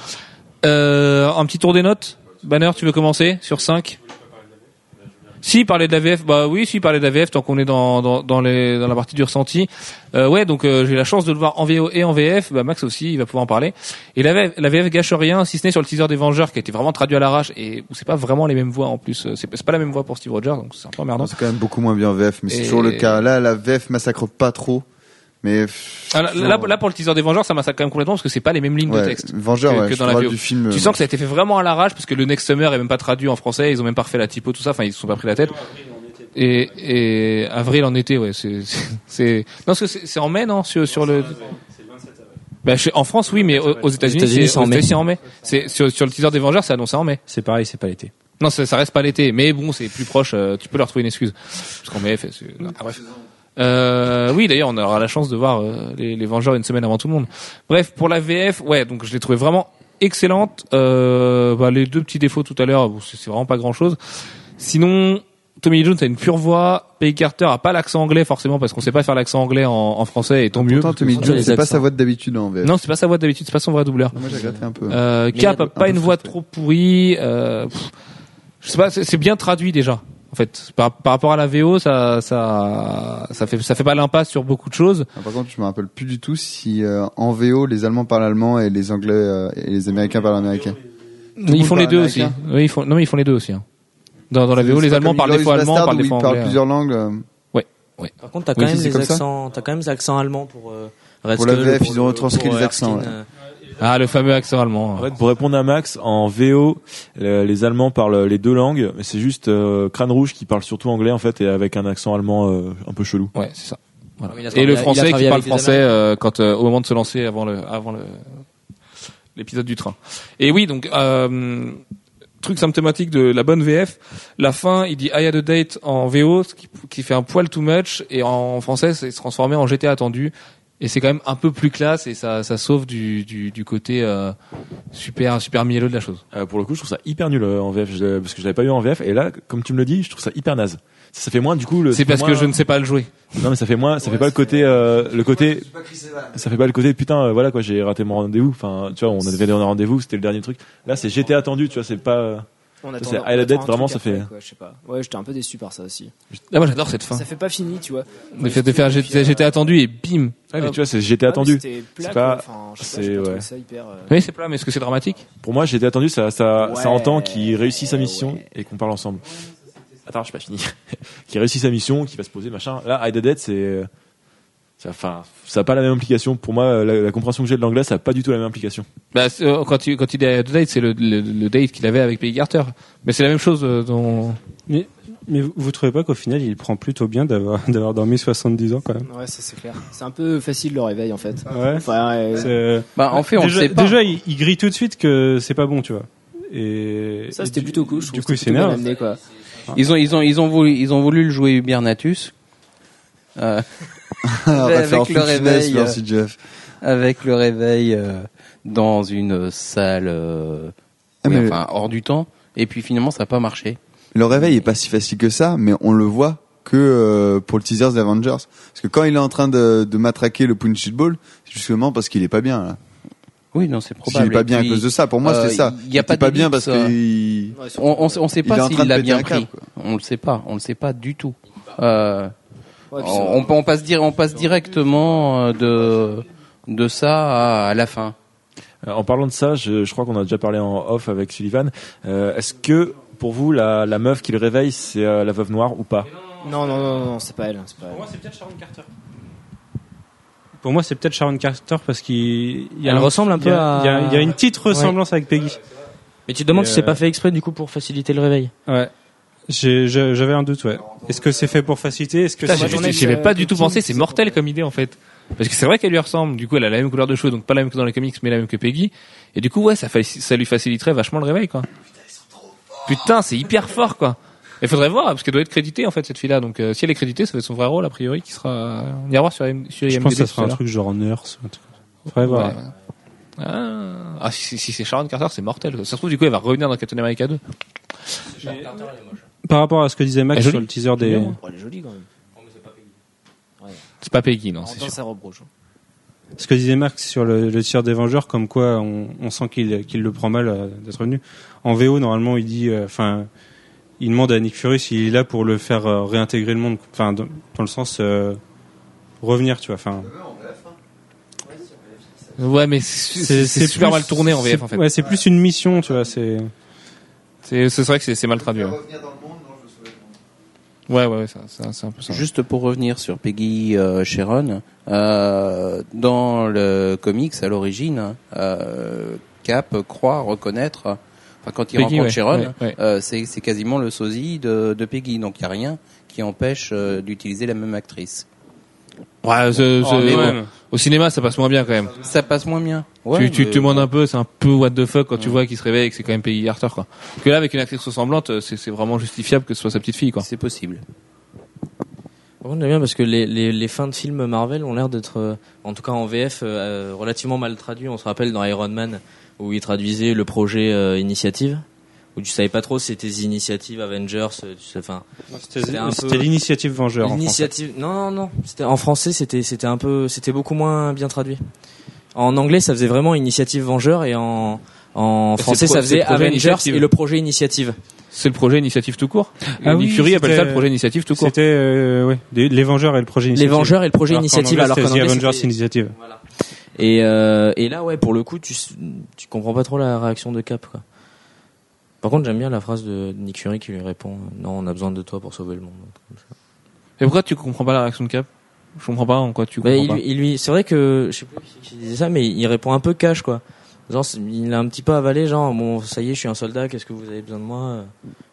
Euh, un petit tour des notes? Banner, tu veux commencer? Sur 5 Si, parler de la VF, bah oui, si, parler de la VF tant qu'on est dans, dans, dans, les, dans la partie du ressenti. Euh, ouais, donc euh, j'ai la chance de le voir en VO et en VF. Bah, Max aussi, il va pouvoir en parler. Et la VF, la VF gâche rien, si ce n'est sur le teaser des Vengeurs qui a été vraiment traduit à l'arrache et où c'est pas vraiment les mêmes voix en plus. Euh, C'est pas la même voix pour Steve Rogers, donc c'est un peu emmerdant. C'est quand même beaucoup moins bien en VF, mais c'est toujours le cas. Là, la VF massacre pas trop, mais Ah, là, là, là, pour le teaser des Vengeurs, ça massacre quand même complètement parce que c'est pas les mêmes lignes de texte. Vengeur, que- ouais, que dans la VO. du film. Tu euh, sens que ça a été fait vraiment à l'arrache parce que le Next Summer est même pas traduit en français, ils ont même pas refait la typo, tout ça, enfin ils se sont pas pris la tête. Et, et avril en été, ouais, c'est, c'est, c'est- non, parce que c'est, c'est en mai, non, sur, sur le. Bah, en France, oui, mais aux, aux États-Unis, c'est en en mai. C'est sur, sur le teaser des Vengeurs, c'est annoncé en mai. C'est pareil, c'est pas l'été. Non, ça, ça reste pas l'été, mais bon, c'est plus proche. euh, tu peux leur trouver une excuse. Parce qu'en mai, ah, bref. Euh, oui, d'ailleurs, on aura la chance de voir euh, les, les Vengeurs une semaine avant tout le monde. Bref, pour la VF, ouais, donc je l'ai trouvé vraiment excellente. Euh, bah, les deux petits défauts tout à l'heure, bon, c'est vraiment pas grand-chose. Sinon, Tommy Lee Jones a une pure voix. Peggy Carter a pas l'accent anglais forcément parce qu'on sait pas faire l'accent anglais en, en français et tant mieux. Pourtant, Tommy Jones, c'est pas sa voix d'habitude en VF. Non, c'est pas sa voix d'habitude, c'est pas son vrai doubleur. Moi, j'ai gratté un peu. Euh, Cap a pas un une voix trop pourrie. Euh, pff, je sais pas, c'est bien traduit déjà. En fait, par, par rapport à la VO, ça, ça, ça fait, ça fait pas l'impasse sur beaucoup de choses. Ah, Par contre, je me rappelle plus du tout si euh, en VO les Allemands parlent allemand et les Anglais euh, et les Américains parlent américain. Tout Ils font les deux aussi. Oui, ils font, non, mais ils font les deux aussi. hein. Dans, dans la VO, les Allemands parlent des fois allemand, parlent des ils fois parlent anglais. plusieurs langues. euh, Ouais, ouais. Par contre, t'as Oui, quand si, même les accents, t'as quand même des accents allemands pour euh, Pour la VF, ils ont le- retranscrit les accents, euh, Ah, le fameux accent allemand. En fait, pour répondre à Max, en VO, le- les Allemands parlent les deux langues, mais c'est juste euh, Crâne Rouge qui parle surtout anglais en fait et avec un accent allemand euh, un peu chelou. Ouais, c'est ça. Voilà. Et le français qui parle français euh, quand euh, au moment de se lancer avant le avant le l'épisode du train. Et oui, donc euh, truc symptomatique de la bonne VF, la fin, il dit I had a date en VO, ce qui, qui fait un poil too much, et en français, c'est se transformé en j'étais attendu. Et c'est quand même un peu plus classe et ça, ça sauve du, du, du côté euh, super super mielleux de la chose. Euh, pour le coup, je trouve ça hyper nul euh, en VF je parce que je l'avais pas eu en VF et là, comme tu me le dis, je trouve ça hyper naze. Ça, ça fait moins du coup le. C'est parce moins- que je ne sais pas le jouer. Non mais ça fait moins, ça fait pas le côté, euh, le côté. Ça fait pas le côté putain, euh, voilà quoi, j'ai raté mon rendez-vous. Enfin, tu vois, on avait donné un rendez-vous, c'était le dernier truc. Là, c'est j'étais attendu, tu vois, c'est pas. On Ça, attend- c'est on attend un vraiment, truc ça fait. quoi, je sais pas. Ouais, j'étais un peu déçu par ça aussi. Ah, moi j'adore cette fin. Ça fait pas fini, tu vois. Le fait de faire j'étais j'étais attendu et bim. Ouais, mais tu vois, c'est j'étais Ouais, attendu. mais c'était plat, C'est pas. quoi. Enfin, je sais pas, c'est ouais. ça hyper, euh, Oui, c'est plat, mais est-ce que c'est dramatique? Pour moi, j'étais attendu, ça, ça, ça entend qu'il réussit sa mission et qu'on parle ensemble. Attends, je suis pas fini. qu'il réussit sa mission, qu'il va se poser, machin. Là, I Dead, c'est, ça, enfin, ça a pas la même implication. Pour moi, la, la compréhension que j'ai de l'anglais, ça a pas du tout la même implication. Bah, c'est, euh, quand il quand il est à date, c'est le, le, le date qu'il avait avec Peggy Carter. Mais c'est la même chose euh, dans. Mais, mais vous, vous trouvez pas qu'au final, il prend plutôt bien d'avoir d'avoir dormi 70 ans quand même? Ouais, ça c'est clair. C'est un peu facile le réveil en fait. Ouais. Enfin, ouais. C'est- Bah, en fait, on déjà, sait pas. Déjà, il, il grille tout de suite que c'est pas bon, tu vois. Et Ça et c'était du- plutôt cool. Je Du coup, bien s'énerve. amené, quoi. Ils ont, ils ont, ils ont voulu, ils ont voulu le jouer Ubernatus. Euh, avec le réveil, merci euh, Jeff. avec le réveil euh, dans une salle, euh, Ah, oui, mais- enfin hors du temps. Et puis finalement, ça n'a pas marché. Le réveil est pas si facile que ça, mais on le voit que euh, pour le teaser des Avengers. Parce que quand il est en train de, de matraquer le punch ball, c'est justement parce qu'il est pas bien là. Oui, non, c'est probable. est pas bien puis, à cause de ça. Pour moi, euh, c'était ça. Il y a pas, pas bien parce euh, qu'il On, on, sait- on sait il pas s'il l'a bien un câble, pris. On le sait pas. On le sait pas du tout. Euh, Ouais, on, on passe dire, on passe directement euh, de de ça à, à la fin. Euh, En parlant de ça, je, je crois qu'on a déjà parlé en off avec Sullivan. Euh, est-ce que, pour vous, la, la meuf qui le réveille, c'est euh, la veuve noire ou pas? Non, non, non, non, c'est pas elle. Pas elle. c'est peut-être Sharon Carter. Pour moi, c'est peut-être Sharon Carter parce qu'il il y a Elle un- ressemble un peu il y a- à- Il y, a, il y a une petite ressemblance avec Peggy. Mais tu te demandes Et, si c'est pas fait exprès du coup pour faciliter le réveil. Ouais. J'ai- j'ai- J'avais un doute, ouais. Est-ce que c'est fait pour faciliter? Est-ce que j'y- avais pas euh, du tout pensé. C'est mortel comme idée en fait. Parce que c'est vrai qu'elle lui ressemble. Du coup, elle a la même couleur de cheveux, donc pas la même que dans les comics, mais la même que Peggy. Et du coup, ouais, ça, fa- ça lui faciliterait vachement le réveil, quoi. Putain, c'est hyper fort, quoi. Il faudrait voir, parce qu'elle doit être créditée en fait cette fille-là. Donc, euh, si elle est créditée, ça va être son vrai rôle a priori, qui sera. On ira voir sur, M- sur Je IMDb. pense que ça sera un truc genre nurse. ou un truc. Faudrait voir. Ouais, ouais. Ah, Ah, si, si- si c'est Sharon Carter, c'est mortel. Ça se trouve, du coup, elle va revenir dans Captain America 2. Par rapport à ce que disait Max sur le teaser des, elle est jolie quand même. C'est pas Peggy, non, c'est sûr. sa robe rouge. ce que disait Max sur le, le tir des Vengeurs, comme quoi on, on sent qu'il le prend mal euh, d'être venu. En VO, normalement, il dit, euh, enfin, il demande à Nick Fury s'il est là pour le faire euh, réintégrer le monde, enfin, dans, dans le sens euh, revenir, tu vois. Enfin, Ouais, mais c'est super plus- mal tourné en VF en fait. Ouais, c'est plus une mission, tu vois. C'est C'est vrai que c'est c'est mal traduit. Ouais, ouais, ouais, c'est un peu ça. Juste pour revenir sur Peggy euh, Sharon, euh, dans le comics à l'origine, euh, Cap croit reconnaître, enfin quand il Peggy, rencontre ouais, Sharon, ouais, euh, c'est c'est quasiment le sosie de, de Peggy, donc il y a rien qui empêche d'utiliser la même actrice. Ouais, Oh, c'est- mais ouais. bon. au cinéma, ça passe moins bien quand même. Ça passe moins bien. tu tu te demandes bon. un peu, c'est un peu what the fuck quand tu vois qu'il se réveille et que c'est quand même Peggy Carter quoi. Que là, avec une actrice ressemblante, euh, c'est c'est vraiment justifiable que ce soit sa petite fille quoi. C'est possible. Contre, j'aime bien parce que les, les, les fins de films Marvel ont l'air d'être, euh, en tout cas en VF, euh, relativement mal traduits. On se rappelle dans Iron Man où ils traduisaient le projet euh, Initiative, où tu savais pas trop si c'était Avengers, euh, tu sais, enfin. C'était l'initiative Vengeur. en L'initiative. Non, non, non. C'était en français, c'était c'était un peu, c'était beaucoup moins bien traduit. En anglais, ça faisait vraiment Initiative Vengeur et en en français, ça faisait Avengers Initiative. et le projet Initiative. C'est le projet Initiative tout court. Ah Nick oui, Fury appelle ça le projet Initiative tout court. C'était euh, ouais, les Vengeurs et le projet Les Initiative. Vengeurs et le projet Alors qu'en Initiative, anglais, alors qu'en The anglais, Avengers Initiative. Et euh, et là, ouais, pour le coup, tu tu comprends pas trop la réaction de Cap, quoi. Par contre, j'aime bien la phrase de Nick Fury qui lui répond "Non, on a besoin de toi pour sauver le monde." Et pourquoi tu comprends pas la réaction de Cap? Je comprends pas en quoi tu Bah, comprends il, pas. lui- il lui, c'est vrai que je sais plus qui disait ça, mais il répond un peu cash, quoi. Genre, c'est- il a un petit peu avalé, genre bon, ça y est, je suis un soldat, qu'est-ce que vous avez besoin de moi?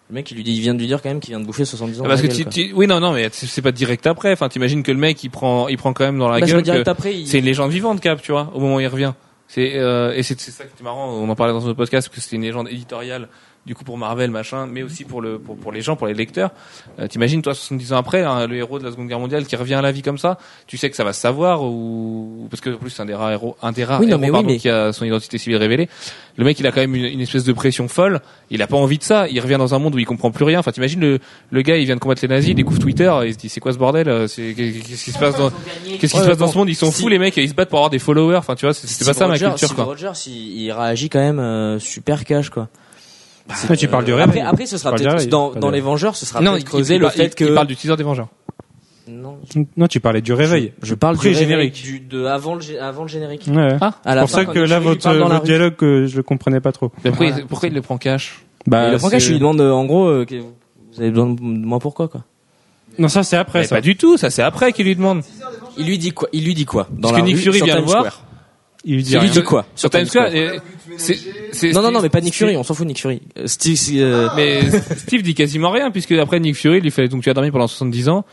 Le mec, il lui dit, il vient de lui dire quand même qu'il vient de bouffer 70 ans. Ah, parce dans que la tu, gueule, tu- oui non non mais c'est c'est pas direct après. Enfin t'imagines que le mec il prend il prend quand même dans la Bah, c'est gueule. après, il- C'est une légende vivante Cap tu vois au moment où il revient. C'est euh, et c'est c'est ça qui est marrant. On en parlait dans un autre podcast parce que c'était une légende éditoriale du coup pour Marvel machin, mais aussi pour le pour, pour les gens pour les lecteurs. Euh, T'imagines toi 70 ans après hein, le héros de la Seconde Guerre mondiale qui revient à la vie comme ça. Tu sais que ça va se savoir ou parce que en plus c'est un des rares héros un des rares Oui, non, héros, mais oui, pardon, mais- qui a son identité civile révélée. Le mec il a quand même une, une espèce de pression folle. Il a pas envie de ça. Il revient dans un monde où il comprend plus rien. Enfin t'imagines le le gars il vient de combattre les nazis, il découvre Twitter, il se dit c'est quoi ce bordel euh, qu'est-ce qui se passe dans qu'est-ce qui se passe dans ce monde? Ils sont fous les mecs, ils se battent pour avoir des followers. Enfin tu vois c'est pas ça ma culture quoi. Rogers, il, il réagit quand même euh, super cash, quoi. Tu parles du après, réveil. après, ce sera Tu parles peut-être dans, les Vengeurs, ce sera Non, peut-être il- creusé il le fait il- que il parle du teaser des Vengeurs. non, Non, tu parlais du réveil. je parle du réveil, pré-générique. du de avant le avant le générique. Ouais. Ah, À la C'est pour fin, ça que là, votre, votre dialogue, euh, je le comprenais pas trop. Mais pourquoi, Voilà. il, pourquoi il le prend cash? Bah, Et le prend cash, il lui demande euh, en gros, euh, vous avez besoin de moi pourquoi quoi Non, ça c'est après Mais ça. Pas du tout, ça c'est après qu'il lui demande. Il lui dit quoi Il lui dit quoi dans Parce la que Nick Fury vient le voir. Square Il lui dit rien. dit quoi Sur Times Square, et- c'est- c'est Non non non, Steve- mais pas Nick Fury, on s'en fout Nick Fury. Euh, Steve, euh, Mais Steve dit quasiment rien puisque après Nick Fury il lui fait donc tu as dormi pendant 70 ans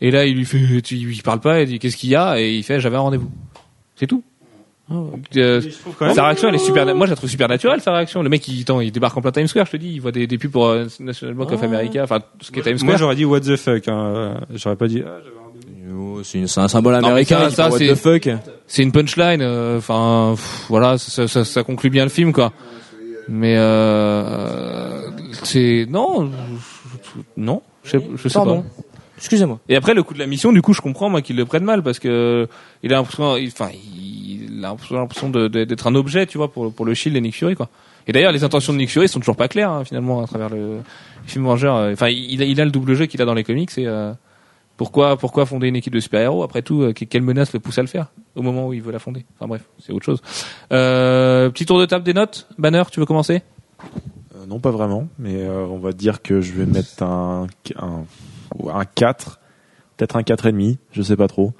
et là il lui fait tu il parle pas il dit qu'est-ce qu'il y a et il fait j'avais un rendez-vous. C'est tout. Euh, quand même- sa réaction elle est super moi je la trouve super naturelle sa réaction le mec il, attends, il débarque en plein Times Square je te dis il voit des, des pubs pour euh, National Bank of Ah. America enfin tout ce qui est Times Moi Square j'aurais dit what the fuck. Hein. J'aurais pas dit. ah, j'avais un oh, c'est une- c'est un symbole Non, mais américain. ça- c'est- the fuck. c'est une punchline euh, enfin pff, voilà ça, ça, ça conclut bien le film quoi mais euh, c'est non je- non je sais, je sais Pardon. pas Excusez-moi. Et après le coup de la mission, du coup, je comprends moi qu'il le prenne mal parce que il a l'impression, il- enfin, il a l'impression de- de- d'être un objet, tu vois, pour pour le Shield et Nick Fury, quoi. Et d'ailleurs, les intentions de Nick Fury sont toujours pas claires hein, finalement à travers le film Vengeur. Euh, Enfin, il, a- il a le double jeu qu'il a dans les comics. Et euh, pourquoi pourquoi fonder une équipe de super-héros Après tout, euh, que- quelle menace le pousse à le faire au moment où il veut la fonder Enfin bref, c'est autre chose. Euh, petit tour de table des notes. Banner, tu veux commencer? Euh, non, pas vraiment, mais euh, on va dire que je vais mettre un, un, un 4, peut-être un 4,5, je sais pas trop.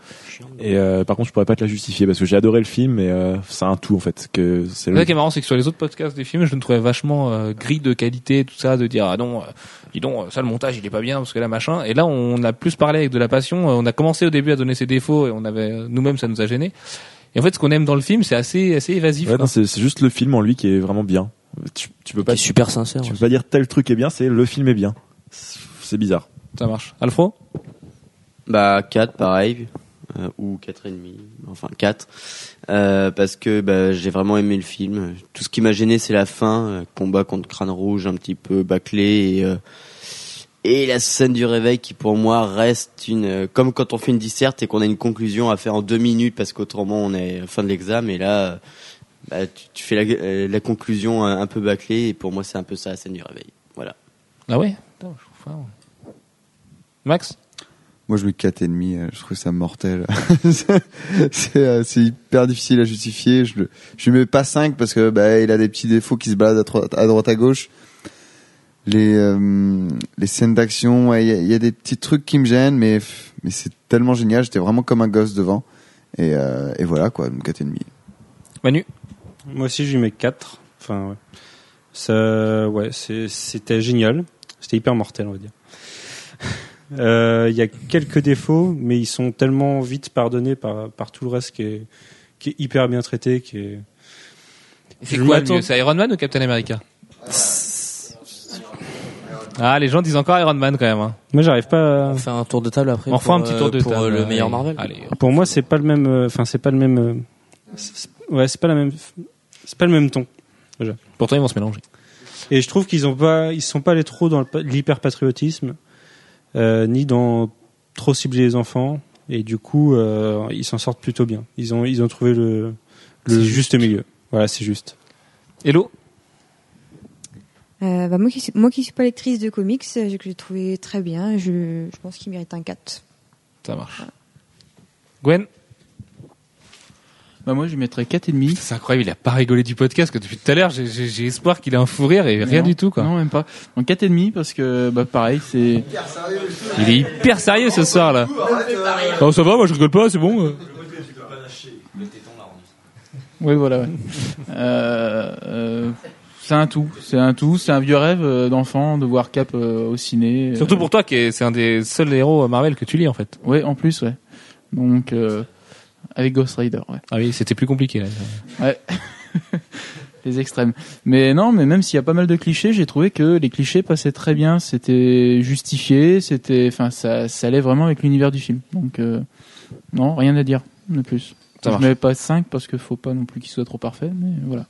Et euh, par contre, je pourrais pas te la justifier parce que j'ai adoré le film, mais euh, c'est un tout en fait. Que c'est C'est le... ça qui est marrant, c'est que sur les autres podcasts des films, je le trouvais vachement euh, gris de qualité, tout ça, de dire ah non, euh, dis donc, ça le montage il est pas bien parce que là machin. Et là, on a plus parlé avec de la passion. Euh, On a commencé au début à donner ses défauts et on avait euh, nous-mêmes ça nous a gêné. Et en fait, ce qu'on aime dans le film, c'est assez assez évasif. Ouais, c'est juste le film en lui qui est vraiment bien. Tu, tu peux pas, Qui est super sincère. tu peux pas dire tel truc est bien, c'est le film est bien. C'est bizarre. Ça marche. Alfro? Bah 4 pareil euh, ou quatre et demi, enfin 4 euh, parce que bah, j'ai vraiment aimé le film. Tout ce qui m'a gêné c'est la fin, euh, combat contre Crâne Rouge un petit peu bâclé et euh, et la scène du réveil qui pour moi reste une euh, comme quand on fait une disserte et qu'on a une conclusion à faire en deux minutes parce qu'autrement on est fin de l'examen et là bah, tu, fais la, la conclusion un, un peu bâclée et pour moi c'est un peu ça la scène du réveil. Voilà. Ah ouais. Max? Moi, je lui 4,5. euh, Je trouve ça mortel. c'est euh, c'est hyper difficile à justifier. Je, lui mets pas 5 parce que bah, il a des petits défauts qui se baladent à droite à, droite, à gauche. Les, euh, les scènes d'action, ouais, il y, a- il y a des petits trucs qui me gênent, mais, mais c'est tellement génial. J'étais vraiment comme un gosse devant. Et, euh, et voilà, quoi, donc 4,5. Manu? Moi aussi, je lui mets 4. Enfin, ouais. Ça, ouais, c'est- c'était génial. C'était hyper mortel, on va dire. Euh, Il y a quelques défauts, mais ils sont tellement vite pardonnés par, par tout le reste qui est, qui est hyper bien traité, qui est. C'est quoi mieux C'est Iron Man ou Captain America Ah, les gens disent encore Iron Man quand même. Hein. Moi, j'arrive pas. À... On fait un tour de table après. On refait un pour, petit tour euh, de pour table. euh, le meilleur. Marvel. Allez. Pour moi, c'est pas le même. euh, Enfin, c'est pas le même. euh, Ouais, c'est pas la même. C'est pas le même ton. Déjà. Pourtant, ils vont se mélanger. Et je trouve qu'ils ont pas, ils sont pas allés trop dans l'hyper patriotisme, euh, ni dans trop cibler les enfants. Et du coup, euh, ils s'en sortent plutôt bien. Ils ont, ils ont trouvé le, juste milieu. Voilà, c'est juste. Hello Euh, bah, moi, qui suis, moi qui suis pas lectrice de comics, euh, j'ai que j'ai trouvé très bien. Je, je pense qu'il mérite un 4. Ça marche. Gwen Bah moi, je lui mettrais 4,5. C'est incroyable, il a pas rigolé du podcast que depuis tout à l'heure. J'ai- J'ai j'ai espoir qu'il ait un fou rire et rien Non, du tout quoi. Non, même pas. Donc 4,5 parce que, bah pareil, c'est... Il est hyper sérieux ce soir là. Oh, ça va, moi je rigole pas, c'est bon. euh. Oui, voilà. ouais. euh, euh, c'est un tout. C'est un tout. C'est un vieux rêve euh, d'enfant de voir Cap euh, au ciné. euh. Surtout pour toi qui est, c'est un des seuls héros Marvel que tu lis en fait. Ouais, en plus, ouais. Donc, euh, avec Ghost Rider, ouais. Ah oui, c'était plus compliqué là. Ouais. les extrêmes. Mais non, mais même s'il y a pas mal de clichés, j'ai trouvé que les clichés passaient très bien. C'était justifié. C'était, enfin, ça, ça allait vraiment avec l'univers du film. Donc, euh, non, rien à dire de plus. Ça je mets pas 5 parce qu'il faut pas non plus qu'il soit trop parfait, mais voilà.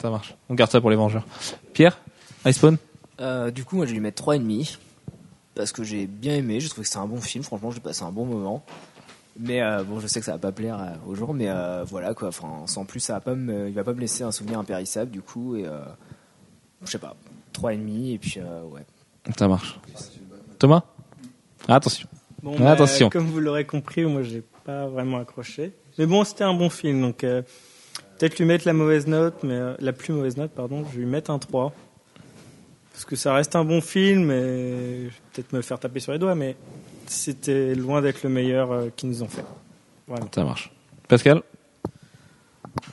Ça marche. On garde ça pour les Vengeurs. Pierre Icepawn Euh, du coup, moi, je vais lui mettre 3,5 parce que j'ai bien aimé. Je trouve que c'est un bon film. Franchement, j'ai passé un bon moment. Mais euh, bon, je sais que ça va pas plaire euh, aux gens, mais euh, voilà quoi. Enfin, sans plus, ça va pas me, il va pas me laisser un souvenir impérissable du coup. Et euh, je sais pas, 3,5 et puis euh, ouais. Ça marche. Thomas? Attention. Bon, bah, Attention. comme vous l'aurez compris, moi j'ai pas vraiment accroché. Mais bon, c'était un bon film, donc euh, peut-être lui mettre la mauvaise note, mais euh, la plus mauvaise note, pardon, je vais lui mettre un 3. Parce que ça reste un bon film, et je vais peut-être me faire taper sur les doigts, mais c'était loin d'être le meilleur euh, qu'ils nous ont fait. Voilà. Ça marche. Pascal?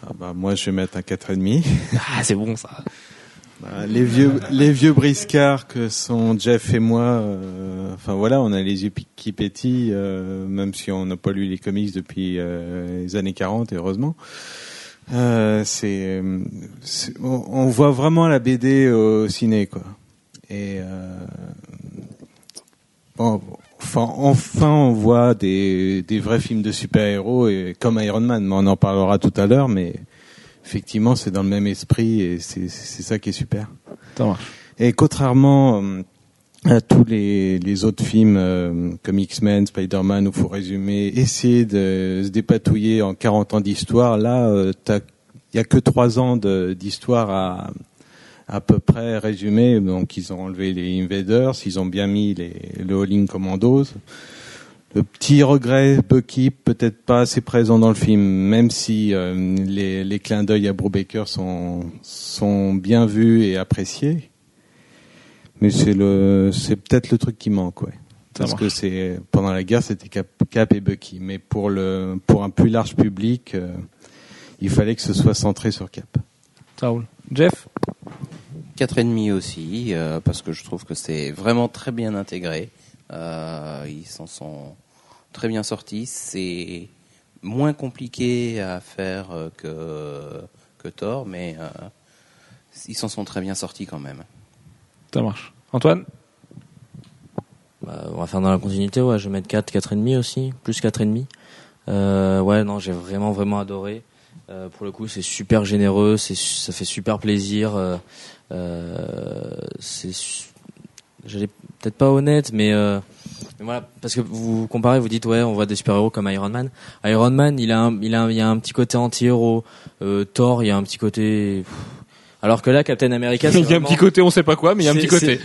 Ah bah, moi, je vais mettre un 4,5. Ah, c'est bon ça. Bah, les vieux, les vieux briscards que sont Jeff et moi, euh, enfin voilà, on a les yeux qui pétillent, euh, même si on n'a pas lu les comics depuis euh, les années 40, et heureusement. Euh, c'est, c'est- on, on voit vraiment la BD au ciné, quoi. Et euh, bon, enfin, enfin, on voit des, des vrais films de super-héros, et comme Iron Man, mais on en parlera tout à l'heure, mais effectivement, c'est dans le même esprit et c'est ça qui est super. Et contrairement euh, à tous les, les autres films euh, comme X-Men, Spider-Man, où faut résumer, essayer de se dépatouiller en 40 ans d'histoire, là, euh, il y a que 3 ans d'histoire à à peu près résumé. Donc, ils ont enlevé les Invaders, ils ont bien mis les, le All-in Commandos. Le petit regret, Bucky, peut-être pas assez présent dans le film, même si euh, les, les clins d'œil à Brubaker sont, sont bien vus et appréciés. Mais c'est le, c'est peut-être le truc qui manque, ouais. Parce que c'est pendant la guerre, c'était Cap, Cap et Bucky. Mais pour le, pour un plus large public, euh, il fallait que ce soit centré sur Cap. Ça roule. Jeff? Quatre et demi aussi, euh, parce que je trouve que c'est vraiment très bien intégré. Euh, ils s'en sont très bien sortis. C'est moins compliqué à faire euh, que que Thor, mais euh, ils s'en sont très bien sortis quand même. Ça marche. Antoine? Bah, on va faire dans la continuité, ouais, je vais mettre 4, 4,5 aussi, plus 4,5. Euh, ouais, non, j'ai vraiment, vraiment adoré. Euh, pour le coup, c'est super généreux, c'est, ça fait super plaisir. Euh, c'est, su- j'allais peut-être pas honnête, mais, euh, mais voilà, parce que vous comparez, vous dites ouais, on voit des super-héros comme Iron Man. Iron Man, il a, un, il a, un- il a un petit côté anti-héros. Euh, Thor, il y a un petit côté. pff. Alors que là, Captain America, c'est Il y a un petit côté, on sait pas quoi, mais il y a un c'est- petit côté.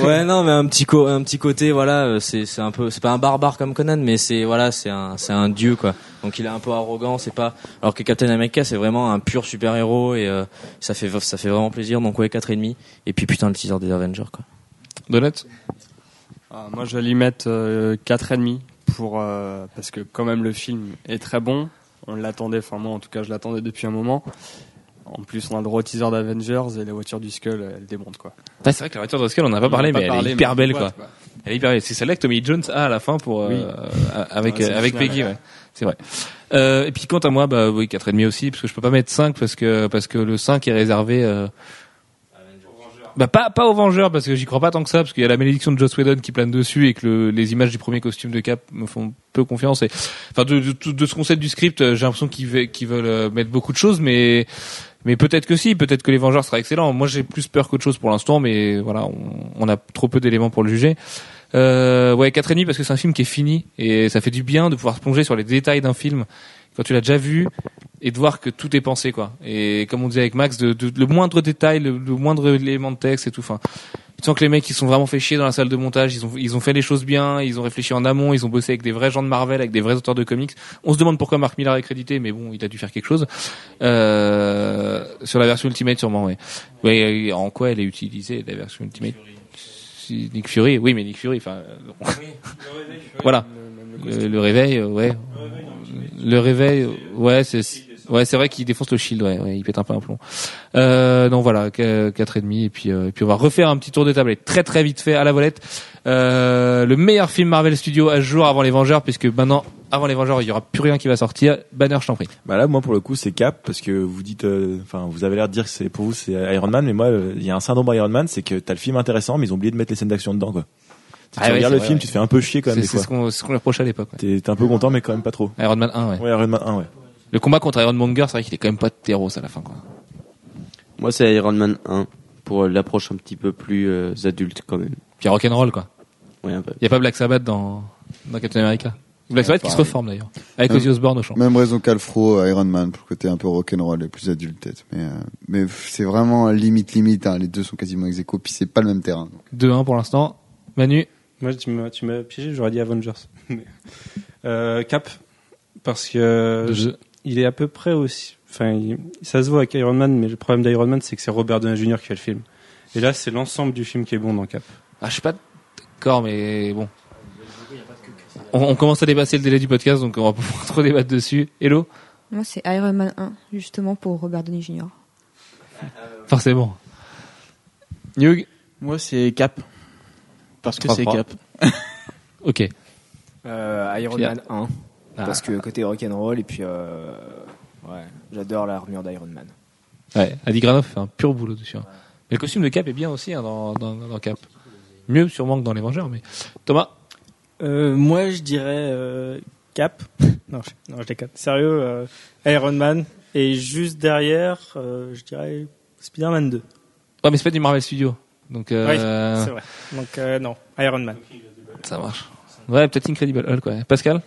Ouais, non, mais un petit co un petit côté, voilà, euh, c'est c'est un peu, c'est pas un barbare comme Conan, mais c'est voilà, c'est un c'est un dieu quoi. Donc il est un peu arrogant, c'est pas. Alors que Captain America, c'est vraiment un pur super héros et euh, ça fait ça fait vraiment plaisir. Donc ouais, quatre et demi. Et puis putain le teaser des Avengers quoi. Donut Ah, moi, je vais lui mettre euh, quatre et demi pour euh, parce que quand même le film est très bon. On l'attendait, enfin moi en tout cas, je l'attendais depuis un moment. En plus, on a le gros teaser d'Avengers et la voiture du Skull, elle démonte quoi. Ah, c'est vrai que la voiture de Skull, on n'a pas parlé, pas mais elle est hyper belle quoi. Elle est hyper belle. C'est celle-là que Tommy Jones a à la fin pour euh, Oui. avec Ouais, avec final, Peggy, ouais. ouais. C'est vrai. Euh, et puis quant à moi, bah oui, quatre et demi aussi, parce que je peux pas mettre 5 parce que parce que le 5 est réservé. Euh, bah pas pas aux Vengeurs parce que j'y crois pas tant que ça parce qu'il y a la malédiction de Joss Whedon qui plane dessus et que le- les images du premier costume de Cap me font peu confiance et enfin de, de, de ce qu'on sait du script euh, j'ai l'impression qu'ils qu'ils veulent euh, mettre beaucoup de choses mais mais peut-être que si peut-être que les Vengeurs sera excellent moi j'ai plus peur qu'autre chose pour l'instant mais voilà on, a trop peu d'éléments pour le juger. Euh, ouais quatre et demi parce que c'est un film qui est fini et ça fait du bien de pouvoir plonger sur les détails d'un film quand tu l'as déjà vu et de voir que tout est pensé quoi. Et comme on disait avec Max de- le moindre détail le, le moindre élément de texte et tout enfin tu sens que les mecs ils sont vraiment fait chier dans la salle de montage ils ont ils ont fait les choses bien ils ont réfléchi en amont ils ont bossé avec des vrais gens de Marvel avec des vrais auteurs de comics. On se demande pourquoi Mark Millar est crédité mais bon il a dû faire quelque chose. Euh, sur la version Ultimate sûrement ouais. Ouais en quoi elle est utilisée la version Ultimate Nick Fury. Oui mais Nick Fury enfin euh, voilà. le, le réveil euh, ouais. Le réveil, ouais, c'est ouais, c'est vrai qu'il défonce le shield, ouais, ouais, il pète un peu un plomb. Euh, donc voilà, qu- quatre et demi, et puis euh, et puis on va refaire un petit tour de table, et très très vite fait à la volette. Euh, le meilleur film Marvel Studios à jour avant les Vengeurs, puisque maintenant avant les Vengeurs il y aura plus rien qui va sortir. Banner, je t'en prie. Bah là, moi, pour le coup, c'est Cap parce que vous dites, euh, enfin, vous avez l'air de dire que c'est pour vous c'est Iron Man, mais moi, euh, il y a un syndrome Iron Man, c'est que t'as le film intéressant, mais ils ont oublié de mettre les scènes d'action dedans, quoi. Si Ah tu ouais, regardes le vrai, film, ouais. tu te fais un peu chier quand même C'est ce qu'on ce qu'on lui reprochait à l'époque. ouais. T'es un peu content, mais quand même pas trop. Iron Man 1, ouais. Ouais, Iron Man 1, ouais. Le combat contre Iron Monger, c'est vrai qu'il est quand même pas terreau à la fin, quoi. Moi, c'est Iron Man 1 pour l'approche un petit peu plus euh, adulte quand même. Puis rock'n'roll, quoi. Ouais, un peu. Il y a pas Black Sabbath dans dans Captain America. Black Sabbath qui se reforme d'ailleurs, avec Même- Ozzy Osbourne au chant. Même raison qu'Alfro, Iron Man, pour le côté un peu rock'n'roll et plus adulte peut-être. Mais, euh, mais c'est vraiment limite limite. Hein. Les deux sont quasiment ex aequo, puis c'est pas le même terrain. donc. 2-1 pour l'instant. Manu, Moi, tu m'as, tu m'as piégé, j'aurais dit Avengers. Euh, Cap, parce que Je- il est à peu près aussi. Enfin, il- ça se voit avec Iron Man, mais le problème d'Iron Man, c'est que c'est Robert Downey Jr. qui fait le film. Et là, c'est l'ensemble du film qui est bon dans Cap. Ah, je suis pas d'accord, mais bon. On, on commence à dépasser le délai du podcast, donc on va pas pouvoir trop débattre dessus. Hello? Moi, c'est Iron Man 1, justement pour Robert Downey Jr. Forcément. Hugh? Moi, c'est Cap. Parce que c'est 3-3. Cap. Ok. Euh, Iron Pierre. Man 1. Ah. Parce que côté rock'n'roll, et puis euh, ouais, j'adore l'armure d'Iron Man. Ouais, Adi Granoff fait un pur boulot dessus. hein. Mais le costume de Cap est bien aussi hein, dans, dans, dans Cap. Mieux sûrement que dans les Vengeurs, mais Thomas? Euh, moi, je dirais euh, Cap. non, je, non, je déconne. Sérieux, euh, Iron Man. Et juste derrière, euh, je dirais Spider-Man 2. Ouais, mais c'est pas du Marvel Studio, donc euh, Oui, c'est vrai. Donc, euh, non, Iron Man. ça marche. Ouais, peut-être Incredible Hulk, ouais. Pascal?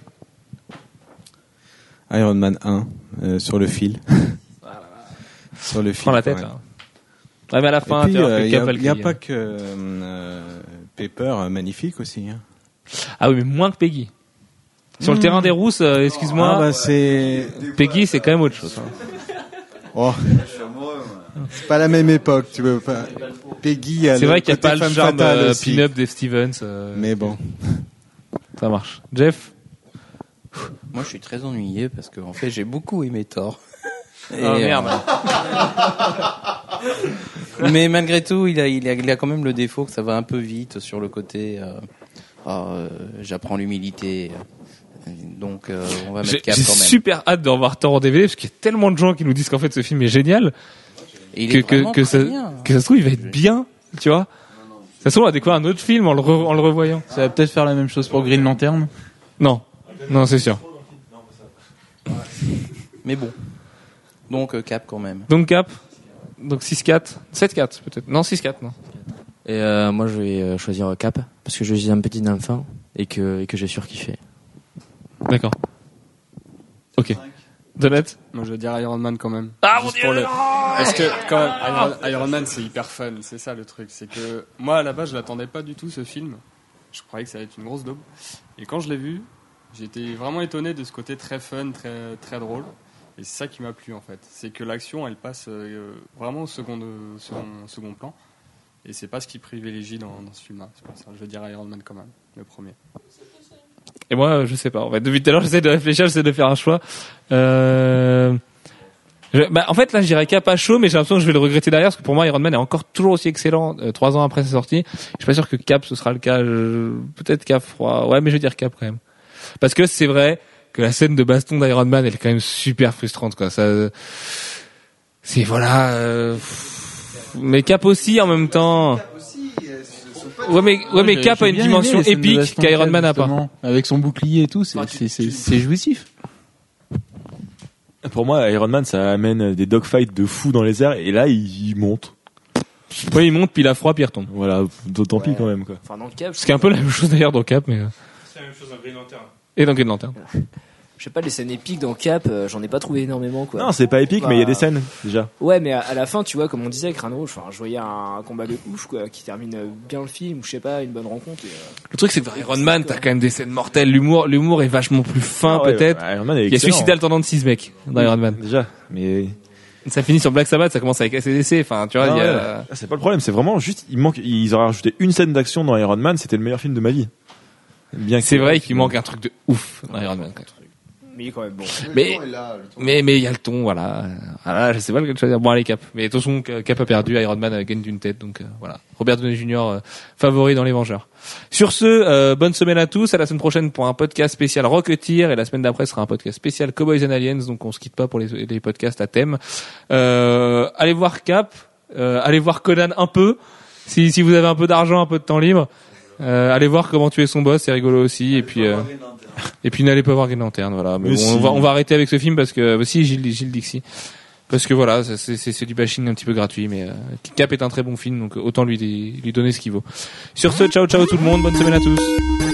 Iron Man 1 euh, sur le fil. sur le fil. Prends la tête, ouais. Ouais, mais à la fin, il y a, y a pas que euh, Pepper euh, magnifique aussi. Hein. Ah oui, mais moins que Peggy. Sur le Mmh. terrain des rousses, euh, excuse-moi. Ah, bah, c'est Peggy, c'est quand même autre chose. hein. Oh. C'est pas la même époque, tu veux pas. Peggy C'est vrai qu'il n'y a pas le charme pin-up des Stevens. Mais bon. Ça marche. Jeff? Moi, je suis très ennuyé parce que en fait, j'ai beaucoup aimé Thor. Et, Ah, merde. euh, mais malgré tout, il a, il, a, il a quand même le défaut que ça va un peu vite sur le côté. euh, ah, euh, J'apprends l'humilité. Donc, euh, on va J'ai mettre cap j'ai quand même. super hâte de revoir Thor en DVD parce qu'il y a tellement de gens qui nous disent qu'en fait ce film est génial Et il que, est que, ça, bien. que ça se trouve il va être bien, tu vois. Ça se trouve on va découvrir un autre film en le, re- en le revoyant. Ça va peut-être faire la même chose pour Green Lantern? Non, non c'est sûr. Mais bon. Donc, euh, cap quand même. Donc Cap, donc 6-4, 7-4 peut-être. Non 6-4 non. Et euh, moi, je vais euh, choisir Cap parce que je suis un petit enfant et que, et que j'ai surkiffé. D'accord. Ok. Donat Moi, je veux dire Iron Man quand même. Ah, Juste mon pour Dieu, le- Parce que quand même, Iron, Iron Man, c'est hyper fun. C'est ça le truc. C'est que moi, à la base, je l'attendais pas du tout ce film. Je croyais que ça allait être une grosse daube. Et quand je l'ai vu, j'étais vraiment étonné de ce côté très fun, très très drôle. Et c'est ça qui m'a plu en fait. C'est que l'action, elle passe euh, vraiment au second, au second, second plan. Et c'est pas ce qui privilégie dans, ce film-là. Je veux dire Iron Man quand même, le premier. Et moi, euh, je sais pas. En fait, depuis tout à l'heure, j'essaie de réfléchir, j'essaie de faire un choix. Euh... Bah, en fait, là, je dirais Cap à chaud, mais j'ai l'impression que je vais le regretter derrière, parce que pour moi, Iron Man est encore toujours aussi excellent euh, trois ans après sa sortie. Je suis pas sûr que Cap ce sera le cas. Peut-être Cap froid. Ouais, mais je vais dire Cap quand même, parce que c'est vrai que la scène de baston d'Iron Man, elle est quand même super frustrante, quoi. Ça, c'est voilà. euh, Mais Cap aussi en même temps. Ouais, mais ouais, mais Cap a une dimension épique qu'Iron Man n'a pas. Avec son bouclier et tout, c'est c'est- c'est- c'est jouissif. Pour moi, Iron Man, ça amène des dogfights de fou dans les airs, et là, il, il monte. Ouais, il monte, puis il a froid, puis il retombe. Voilà, d'autant pis quand même, quoi. Enfin, dans le Cap, Ce qui est un peu la même chose d'ailleurs dans Cap, mais. C'est la même chose dans Green Lantern. Et dans Green Lantern. je sais pas, les scènes épiques dans Cap, euh, j'en ai pas trouvé énormément, quoi. Non, c'est pas épique, Bah, mais il y a des scènes, déjà. Ouais, mais à, à la fin, tu vois, comme on disait avec Crâne Rouge, enfin, je voyais un, combat de ouf, quoi, qui termine euh, bien le film, ou je sais pas, une bonne rencontre. et, euh, Le truc, c'est que dans Iron Man, t'as quand même des scènes mortelles. L'humour, l'humour est vachement plus fin, Ah ouais, peut-être. bah, Iron Man est Il a excellent. suicidé le tendon de 6 mecs dans Iron Man. Déjà, mais. Ça finit sur Black Sabbath, ça commence avec ACDC. Enfin, tu vois, Ah il y a... ouais. C'est pas le problème, c'est vraiment juste, il manque, ils auraient rajouté une scène d'action dans Iron Man, c'était le meilleur film de ma vie. Bien que C'est vrai qu'il manque un truc de ouf dans Iron Man. quoi. Mais il est quand même bon. Mais, mais, mais il y a le ton, voilà. Voilà, je sais pas lequel choisir. Bon, allez, Cap. Mais attention, Cap a perdu, Iron Man a gagné d'une tête, donc euh, voilà. Robert Downey Jr. euh, favori dans les Vengeurs. Sur ce, euh, bonne semaine à tous. À la semaine prochaine pour un podcast spécial Rocketeer et la semaine d'après sera un podcast spécial Cowboys and Aliens. Donc on se quitte pas pour les, les podcasts à thème. Euh, allez voir Cap. Euh, allez voir Conan un peu. Si, si vous avez un peu d'argent, un peu de temps libre. Euh, allez voir comment tuer son boss, c'est rigolo aussi. Et puis, euh, et puis n'allez pas voir Green Lantern, voilà. Mais Mais bon, si. on va, on va arrêter avec ce film parce que aussi Gilles, Gilles Dixie. Parce que voilà, c'est- c'est c'est du bashing un petit peu gratuit, mais euh, Cap est un très bon film, donc autant lui lui donner ce qu'il vaut. Sur ce, ciao ciao tout le monde, bonne semaine à tous.